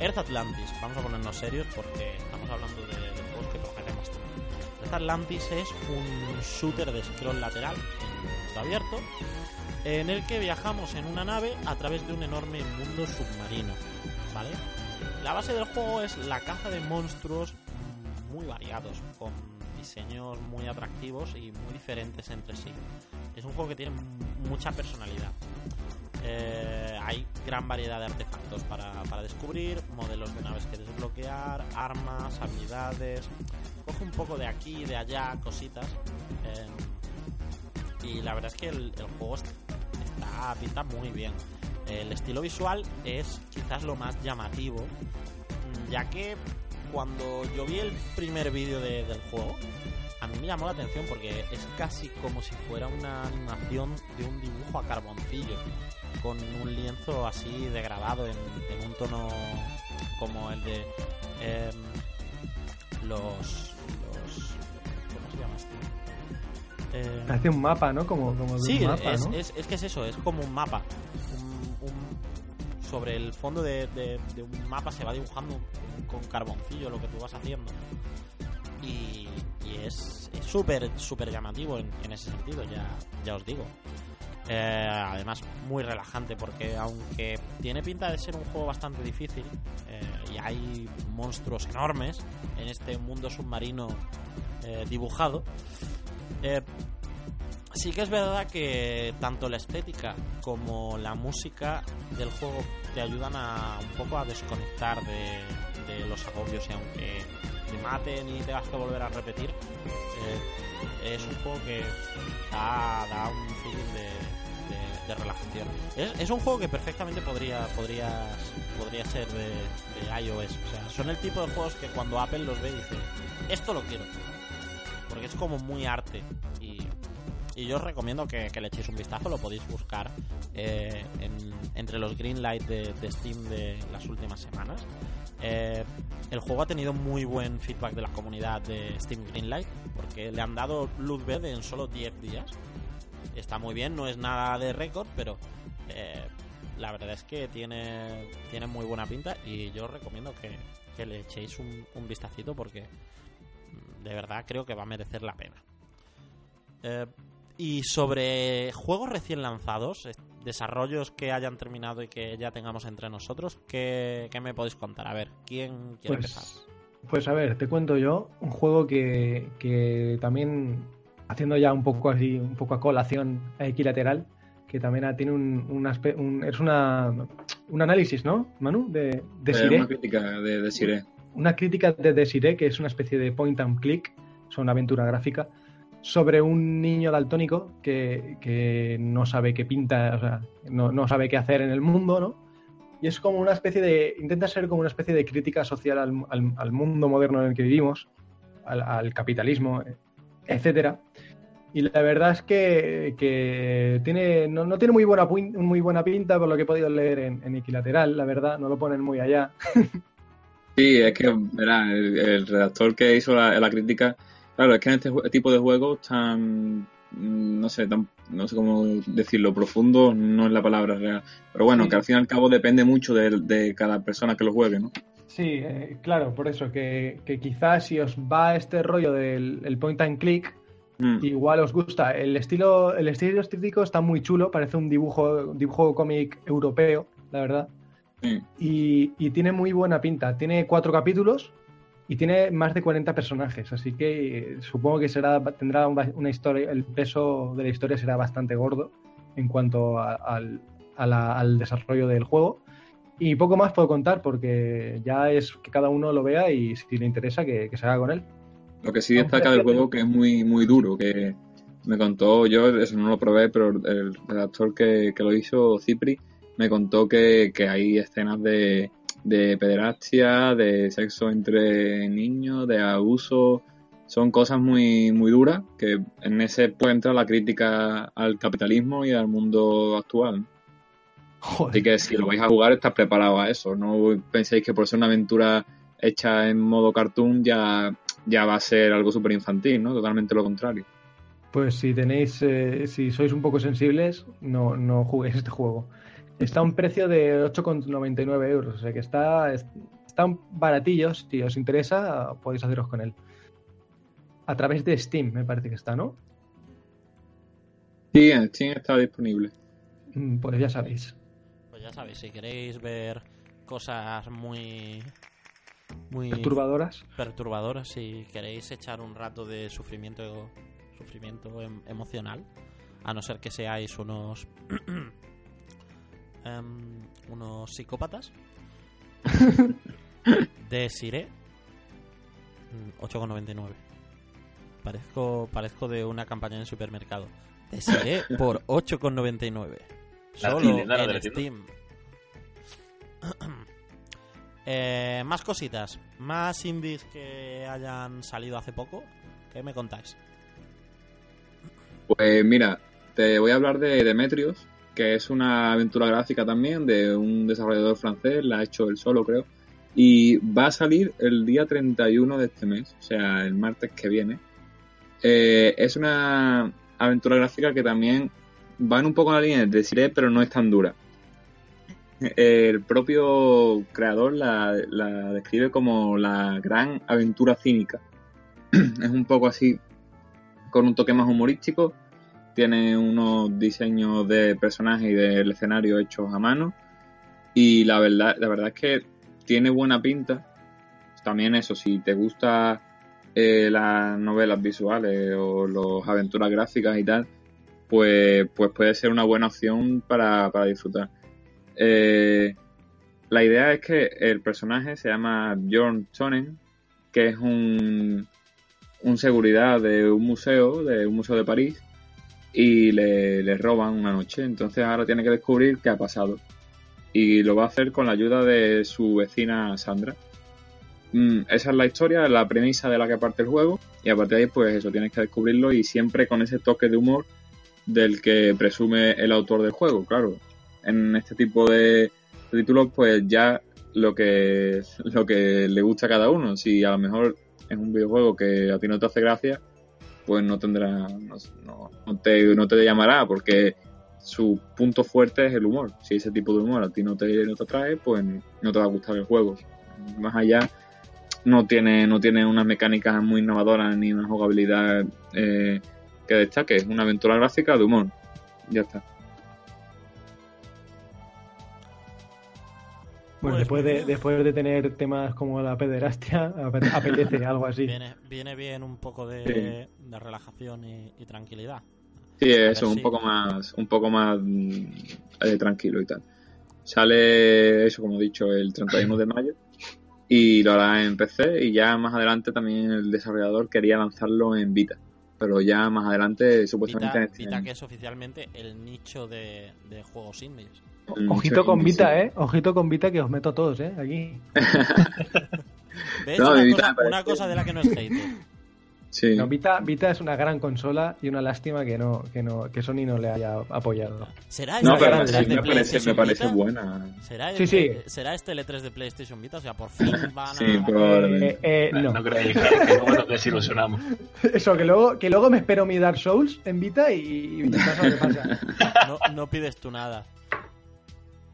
Earth Atlantis. Vamos a ponernos serios porque estamos hablando de, juegos que tocaremos también. Earth Atlantis es un shooter de scroll lateral en mundo abierto en el que viajamos en una nave a través de un enorme mundo submarino. ¿Vale? La base del juego es la caza de monstruos muy variados, con diseños muy atractivos y muy diferentes entre sí. Es un juego que tiene mucha personalidad. Eh, hay gran variedad de artefactos para, para descubrir, modelos de naves que desbloquear, armas, habilidades. Coge un poco de aquí de allá, cositas. eh, y la verdad es que el, el juego est- está, pinta muy bien. El estilo visual es quizás lo más llamativo, ya que cuando yo vi el primer vídeo de- del juego, a mí me llamó la atención porque es casi como si fuera una animación de un dibujo a carboncillo, con un lienzo así degradado en, en un tono como el de em, los, los... ¿Cómo se llama esto? Em, Parece un mapa, ¿no? Como, como de Sí, un mapa, es, ¿no? es- es que es eso, es como un mapa. Sobre el fondo de, un mapa se va dibujando con carboncillo lo que tú vas haciendo. Y, y es súper, súper llamativo en, en ese sentido, ya, ya os digo. Eh, además, muy relajante porque aunque tiene pinta de ser un juego bastante difícil eh, y hay monstruos enormes en este mundo submarino eh, dibujado, eh, sí que es verdad que tanto la estética como la música del juego te ayudan a un poco a desconectar de, los agobios y aunque te maten y tengas que volver a repetir, eh, es un juego que da, un feeling de, relajación. Es, un juego que perfectamente podría, podrías, podría ser de, de iOS. O sea, son el tipo de juegos que cuando Apple los ve dice, esto lo quiero. Porque es como muy arte. Y, y yo os recomiendo que, le echéis un vistazo, lo podéis buscar eh, en- entre los Greenlight de, de Steam de las últimas semanas. Eh, el juego ha tenido muy buen feedback de la comunidad de Steam Greenlight, porque le han dado luz verde en solo 10 días. Está muy bien, no es nada de récord, pero eh, la verdad es que tiene, tiene muy buena pinta y yo os recomiendo que, que le echéis un, un vistacito porque de verdad creo que va a merecer la pena. Eh, y sobre juegos recién lanzados, desarrollos que hayan terminado y que ya tengamos entre nosotros, ¿qué, qué me podéis contar? A ver, ¿quién quiere empezar? Pues, pues a ver, te cuento yo un juego que, que también, haciendo ya un poco así, un poco a colación equilateral, que también tiene un, un aspe- un- es una, un análisis, ¿no, Manu? De, de Eh, una crítica de, de Siré. una crítica de Desiree, que es una especie de point and click, es una aventura gráfica, sobre un niño daltónico que, que no sabe qué pinta, o sea, no, no sabe qué hacer en el mundo, ¿no? Y es como una especie de. intenta ser como una especie de crítica social al, al- mundo moderno en el que vivimos, al, al capitalismo, etcétera. Y la verdad es que, que tiene, no, no tiene muy buena, muy buena pinta por lo que he podido leer en, Equilateral, la verdad, no lo ponen muy allá. Sí, es que, verá, el, el redactor que hizo la crítica, claro, es que en este tipo de juegos tan, mm, no sé, tan, no sé cómo decirlo, profundo no es la palabra real. Pero bueno, Sí. que al fin y al cabo depende mucho de, de cada persona que lo juegue, ¿no? Sí, eh, claro, por eso, que, que quizás si os va este rollo del el point and click, Mm. igual os gusta. El estilo, el estilo estético está muy chulo, parece un dibujo, un dibujo cómic europeo, la verdad. Sí. Y, y tiene muy buena pinta. Tiene cuatro capítulos y tiene más de 40 personajes, así que eh, supongo que será, tendrá una una historia, el peso de la historia será bastante gordo en cuanto a- al, a la- al desarrollo del juego. Y poco más puedo contar porque ya es que cada uno lo vea y si le interesa que, que se haga con él. Lo que sí destaca del juego que es muy muy duro, que me contó, yo eso no lo probé, pero el redactor que, que lo hizo, Cipri, me contó que, que hay escenas de, de pederastia, de sexo entre niños, de abuso, son cosas muy, muy duras, que en ese puede entrar la crítica al capitalismo y al mundo actual. Así que si lo vais a jugar, estás preparado a eso. No penséis que por ser una aventura hecha en modo cartoon ya, ya va a ser algo súper infantil, ¿no? Totalmente lo contrario. Pues si tenéis, eh, si sois un poco sensibles, no, no juguéis este juego. Está a un precio de 8,99 euros, o sea que está, está un baratillo. Si os interesa, podéis haceros con él. A través de Steam, me parece que está, ¿no? Sí, en Steam está disponible. Mm, Pues ya sabéis. Pues ya sabéis, si queréis ver cosas muy... Muy Perturbadoras. perturbadoras, si queréis echar un rato de sufrimiento sufrimiento em- emocional, a no ser que seáis unos em, unos psicópatas. De Siré. Mm, 8,99 parezco parezco de una campaña en supermercado. De Siré por 8,99 La solo en. Steam. Eh, más cositas, más indies que hayan salido hace poco. ¿Qué me contáis? Pues mira, te voy a hablar de Demetrios, que es una aventura gráfica también de un desarrollador francés, la ha hecho él solo creo, y va a salir el día 31 de este mes, o sea, el martes que viene. Eh, es una aventura gráfica que también va en un poco en la línea de Siré, pero no es tan dura. El propio creador la describe como la gran aventura cínica. es un poco así, con un toque más humorístico. Tiene unos diseños de personajes y del escenario hechos a mano. Y la verdad, la verdad es que tiene buena pinta. También eso, si te gusta eh, las novelas visuales o las aventuras gráficas y tal, pues, pues puede ser una buena opción para, para disfrutar. Eh, la idea es que el personaje se llama Bjorn Tonen, que es un, un seguridad de un museo, de un museo de París, y le, le roban una noche. Entonces ahora tiene que descubrir qué ha pasado. Y lo va a hacer con la ayuda de su vecina Sandra. Mm, esa es la historia, la premisa de la que parte el juego. Y a partir de ahí, pues eso, tienes que descubrirlo y siempre con ese toque de humor del que presume el autor del juego, claro. En este tipo de títulos, pues ya lo que, lo que le gusta a cada uno. Si a lo mejor es un videojuego que a ti no te hace gracia, pues no tendrá, no, no- te, no te llamará, porque su punto fuerte es el humor. Si ese tipo de humor a ti no te, no te atrae, pues no te va a gustar el juego. Más allá, no tiene, no tiene unas mecánicas muy innovadoras ni una jugabilidad eh, que destaque. Es una aventura gráfica de humor. Ya está. Bueno, Pues después, de, después de tener temas como la pederastia, ape- apetece algo así. Viene, viene bien un poco de, Sí. de relajación y, y tranquilidad. Sí, eso, un si- poco más, un poco más mm, eh, tranquilo y tal. Sale eso, como he dicho, el 31 de mayo y lo hará en PC y ya más adelante también el desarrollador quería lanzarlo en Vita, pero ya más adelante supuestamente Vita, en Vita, que es oficialmente el nicho de, de juegos indies. Ojito con Vita. ¿eh? Ojito con Vita que os meto a todos, ¿eh? Aquí. ¿Ves? No, una, Vita cosa, una de la que no es hater. Sí. No, Vita, Vita es una gran consola y una lástima que no, que no, que Sony no le haya apoyado. ¿Será No, este pero el sí, E3 sí, de me parece, me buena. ¿Será, el- Sí, sí. ¿Será este el E3 de PlayStation Vita? O sea, por fin van a... Sí, probablemente. Eh, eh, No, no. creéis que, que luego nos desilusionamos. Eso, que luego, que luego me espero mi Dark Souls en Vita y, y pasa lo que pasa. No, no pides tú nada.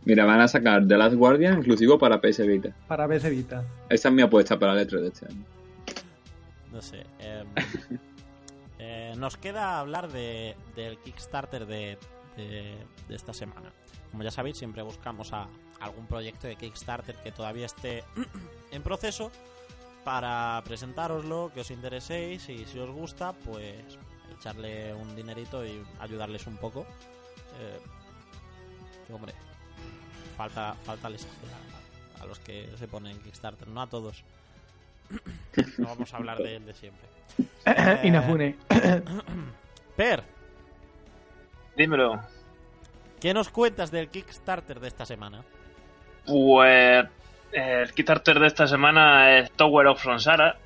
Mira, van a sacar The Last Guardian exclusivo para PS Vita. Para PS Vita. Esa es mi apuesta para el E3 de este año. No sé. em, eh, nos queda hablar de, del Kickstarter de, de- de esta semana. Como ya sabéis, siempre buscamos a algún proyecto de Kickstarter que todavía esté en proceso para presentároslo, que os intereséis y si os gusta, pues echarle un dinerito y ayudarles un poco. Eh, que, hombre, falta, falta les a, a los que se ponen en Kickstarter, no a todos. No vamos a hablar de él de siempre. Eh, Inafune. Per, Dímelo. ¿qué nos cuentas del Kickstarter de esta semana? Pues el Kickstarter de esta semana es Tower of Ronsara.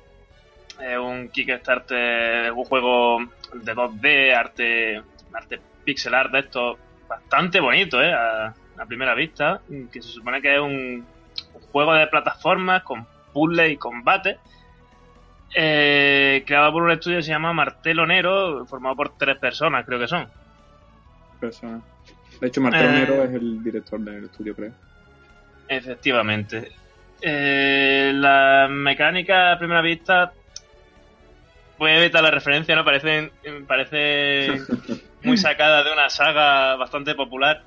Es un Kickstarter, un juego de 2D, arte, arte pixel art de esto, bastante bonito, ¿eh? A, a primera vista. Que se supone que es un, un juego de plataformas con puzzle y combate. eh, creado por un estudio que se llama Martelo Nero, formado por tres personas, creo que son. Persona. De hecho, Martín Eh. Nero es el director del estudio, creo. Efectivamente. Eh, la mecánica a primera vista puede evitar la referencia, ¿no? Parece, parece muy sacada de una saga bastante popular.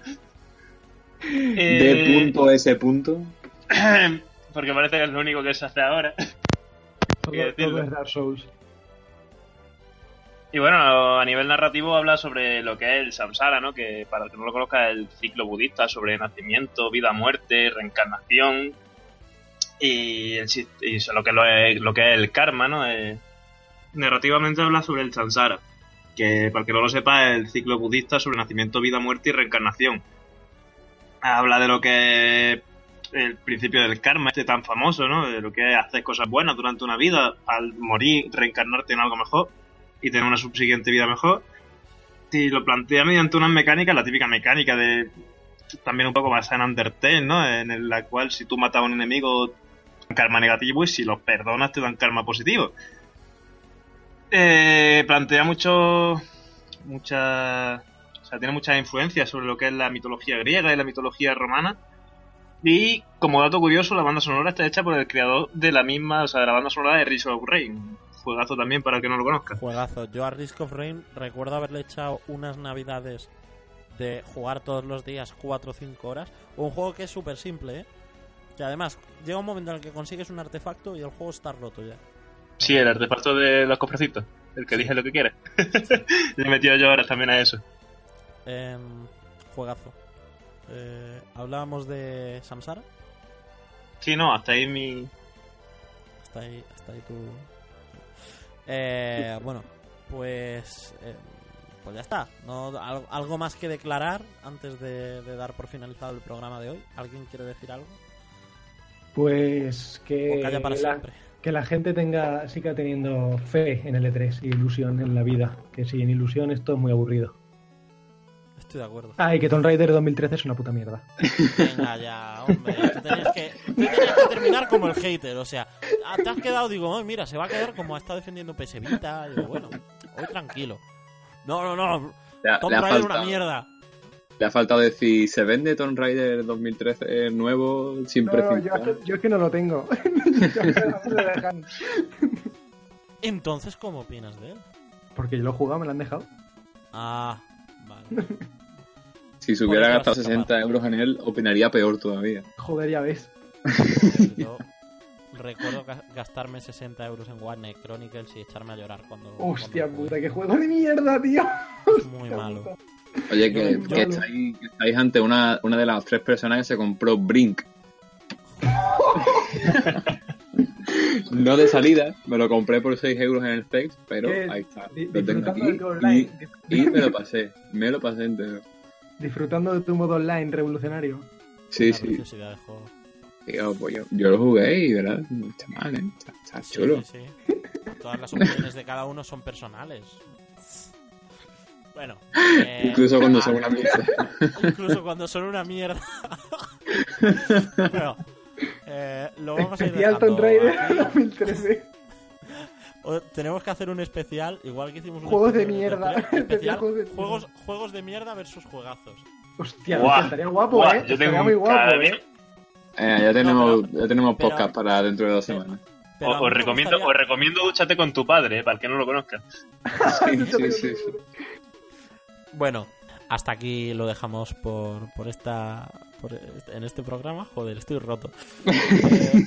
Eh, De punto a ese punto. Porque parece que es lo único que se hace ahora. Todo, todo es Dark Souls. Y bueno, a nivel narrativo habla sobre lo que es el samsara, ¿no? Que para el que no lo conozca es el ciclo budista sobre nacimiento, vida, muerte, reencarnación y, el, y eso, lo, que lo, es, lo que es el karma, ¿no? Eh, narrativamente habla sobre el samsara, que para el que no lo sepa es el ciclo budista sobre nacimiento, vida, muerte y reencarnación. Habla de lo que el principio del karma, este tan famoso, ¿no? De lo que es hacer cosas buenas durante una vida, al morir, reencarnarte en algo mejor y tener una subsiguiente vida mejor. Y lo plantea mediante unas mecánicas, la típica mecánica de también un poco basada en Undertale, ¿no? En la cual si tú matas a un enemigo te dan karma negativo y si los perdonas te dan karma positivo. Eh, plantea mucho mucha o sea, tiene muchas influencias sobre lo que es la mitología griega y la mitología romana. Y como dato curioso, la banda sonora está hecha por el creador de la misma, o sea, de la banda sonora de Rise of Rain. Juegazo también para el que no lo conozca. Juegazo. Yo a Risk of Rain recuerdo haberle echado unas navidades de jugar todos los días 4 o 5 horas. Un juego que es súper simple, ¿eh? Que además llega un momento en el que consigues un artefacto y el juego está roto ya. Sí, el artefacto de los cofrecitos. El que elige lo que quiere. Le he metido yo ahora también a eso. Em, juegazo. Eh, Hablábamos de Samsara. Sí, no, hasta ahí mi... Hasta ahí, hasta ahí tu. Eh, bueno, pues. eh, pues ya está. No, al- ¿Algo más que declarar antes de, de dar por finalizado el programa de hoy? ¿Alguien quiere decir algo? Pues que O calla para la, siempre. que la gente tenga, siga teniendo fe en el E3 y ilusión en la vida. Que sin ilusión esto es muy aburrido. Estoy de acuerdo. Ah, y que Tomb Raider 2013 es una puta mierda. Venga ya, hombre. Tú tenías que, tú tenías que terminar como el hater. O sea, ah, te has quedado, digo, "Ay, mira, se va a quedar como está defendiendo PS Vita. Digo, bueno, hoy tranquilo. No, no, no. Ha, Tomb ha Raider una faltado, mierda. Le ha faltado decir, ¿se vende Tomb Raider 2013 nuevo sin No, precio? yo, yo es que no lo tengo. Entonces, ¿cómo opinas de él? Porque yo lo he jugado, me lo han dejado. Ah, vale. Si se hubiera gastado capaz. 60 euros en él, opinaría peor todavía. Joder, ya ves. Yo recuerdo ga- gastarme 60 euros en Warner Chronicles y echarme a llorar cuando. Hostia cuando puta, qué juego de mierda, tío. Es muy malo. Oye, que, estáis, que estáis ante una, una de las tres personas que se compró Brink. no de salida, me lo compré por 6 euros en el Face, pero ¿Qué? ahí está. Lo tengo aquí y me lo pasé, me lo pasé entero. Disfrutando de tu modo online revolucionario. Sí, La sí. juego. Tío, pues yo, yo lo jugué y verdad, no está mal, ¿eh? Está, está Sí, chulo. sí, sí. Todas las opiniones de cada uno son personales. Bueno. eh, Incluso cuando son una mierda. Incluso cuando son una mierda. bueno. eh, lo vamos a ir dejando Tomb Raider aquí. 2013. O- Tenemos que hacer un especial, igual que hicimos un Juegos de mierda. Especial, Especial juegos de juegos, de mierda versus juegazos. Hostia, Guau, estaría guapo, guau, eh. yo Estaría tengo muy un guapo, eh. Eh, ya tenemos, pero- ya tenemos pero- podcast para dentro de dos semanas. Pero a Os, mí os me recomiendo, gustaría- os recomiendo Dúchate con tu padre, eh, para el que no lo conozca. Sí, sí, sí, sí. Bueno, hasta aquí lo dejamos por, por esta por este- en este programa. Joder, estoy roto. Eh,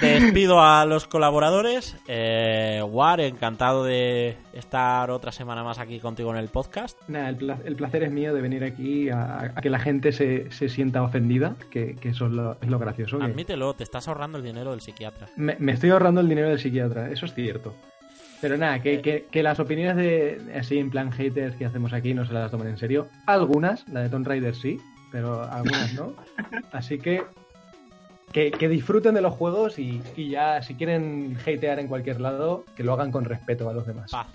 despido a los colaboradores. Eh, War, encantado de estar otra semana más aquí contigo en el podcast. Nada, el, pla- el placer es mío de venir aquí a, a que la gente se, se sienta ofendida, que, que eso es lo, es lo gracioso. que- Admítelo, te estás ahorrando el dinero del psiquiatra. Me, me estoy ahorrando el dinero del psiquiatra, eso es cierto. Pero nada, que, que, que las opiniones de así en plan haters que hacemos aquí no se las tomen en serio. Algunas, la de Tomb Raider sí, pero algunas no. Así que que, que disfruten de los juegos y, y ya si quieren hatear en cualquier lado, que lo hagan con respeto a los demás. Paz,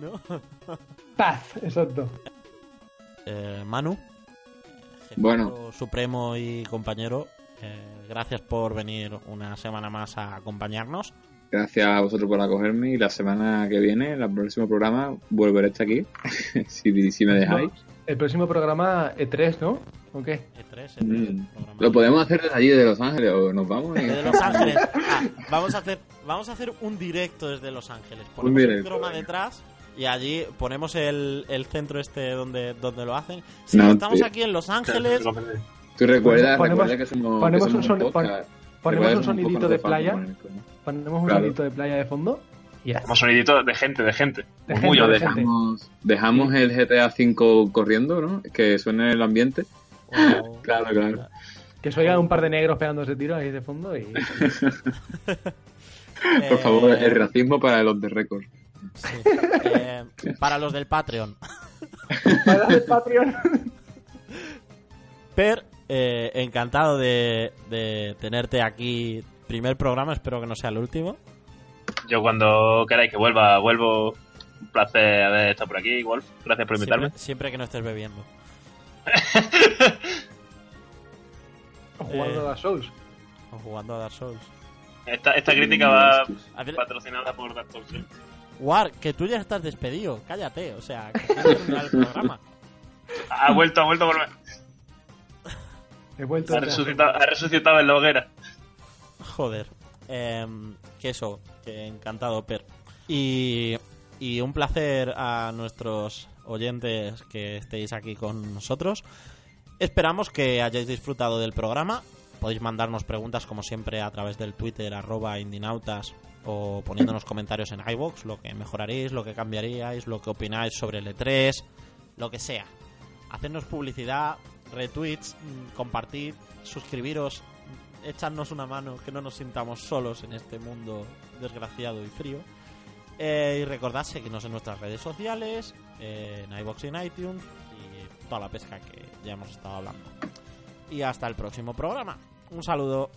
¿no? Paz, exacto. Eh, Manu, Bueno. supremo y compañero, eh, gracias por venir una semana más a acompañarnos. Gracias a vosotros por acogerme y la semana que viene, en el próximo programa, volveré a estar aquí, si, si me dejáis. El próximo programa E3, ¿no? ¿O qué? E3, E3, Mm. programa. Lo podemos hacer desde allí, de Los Ángeles, o nos vamos. y- Desde Los Ángeles. Ah, vamos a hacer, vamos a hacer un directo desde LosÁngeles. Ponemos Un el directo, croma detrás y allí ponemos el, el centro este donde, donde lo hacen. No, estamos tío. aquí en Los Ángeles. Tú recuerdas, Ponemos- recuerda que somos, ponemos que somos un. Ponemos sonidito de playa, ponemos un Claro. sonidito de playa de fondo y ya. Como sonidito de gente, de gente. De Orgullo gente, de de gente. Dejamos, dejamos el GTA V corriendo, ¿no? Que suene el ambiente. O- Claro, claro. Que se oigan un par de negros pegándose tiros ahí de fondo y... Por favor, Eh, el racismo para los de récord. sí. Eh, para los del Patreon. Para el Patreon. Per, eh, encantado de, de tenerte aquí. Primer programa, espero que no sea el último. Yo cuando queráis que vuelva, vuelvo. Un placer haber estado por aquí, Wolf. Gracias por invitarme. Siempre, siempre que no estés bebiendo. O jugando Eh. a Dark Souls. O jugando a Dark Souls. Esta, esta crítica va patrocinada por Dark Souls. ¿eh? War, que tú ya estás despedido. Cállate, o sea, que el programa. Ha vuelto, ha vuelto a volver. He vuelto Ha resucitado, ha resucitado en la hoguera. Joder. Em, que eso, que encantado, Per. Y, y un placer a nuestros oyentes que estéis aquí con nosotros. Esperamos que hayáis disfrutado del programa. Podéis mandarnos preguntas como siempre a través del Twitter arroba indinautas o poniéndonos comentarios en iVoox, lo que mejoraréis, lo que cambiaríais, lo que opináis sobre el E3, lo que sea. Hacernos publicidad, retweets, mm, compartid, suscribiros, echadnos una mano, que no nos sintamos solos en este mundo desgraciado y frío. Eh, y recordad seguirnos en nuestras redes sociales, en iBox y en iTunes y toda la pesca que ya hemos estado hablando. Y hasta el próximo programa. Un saludo.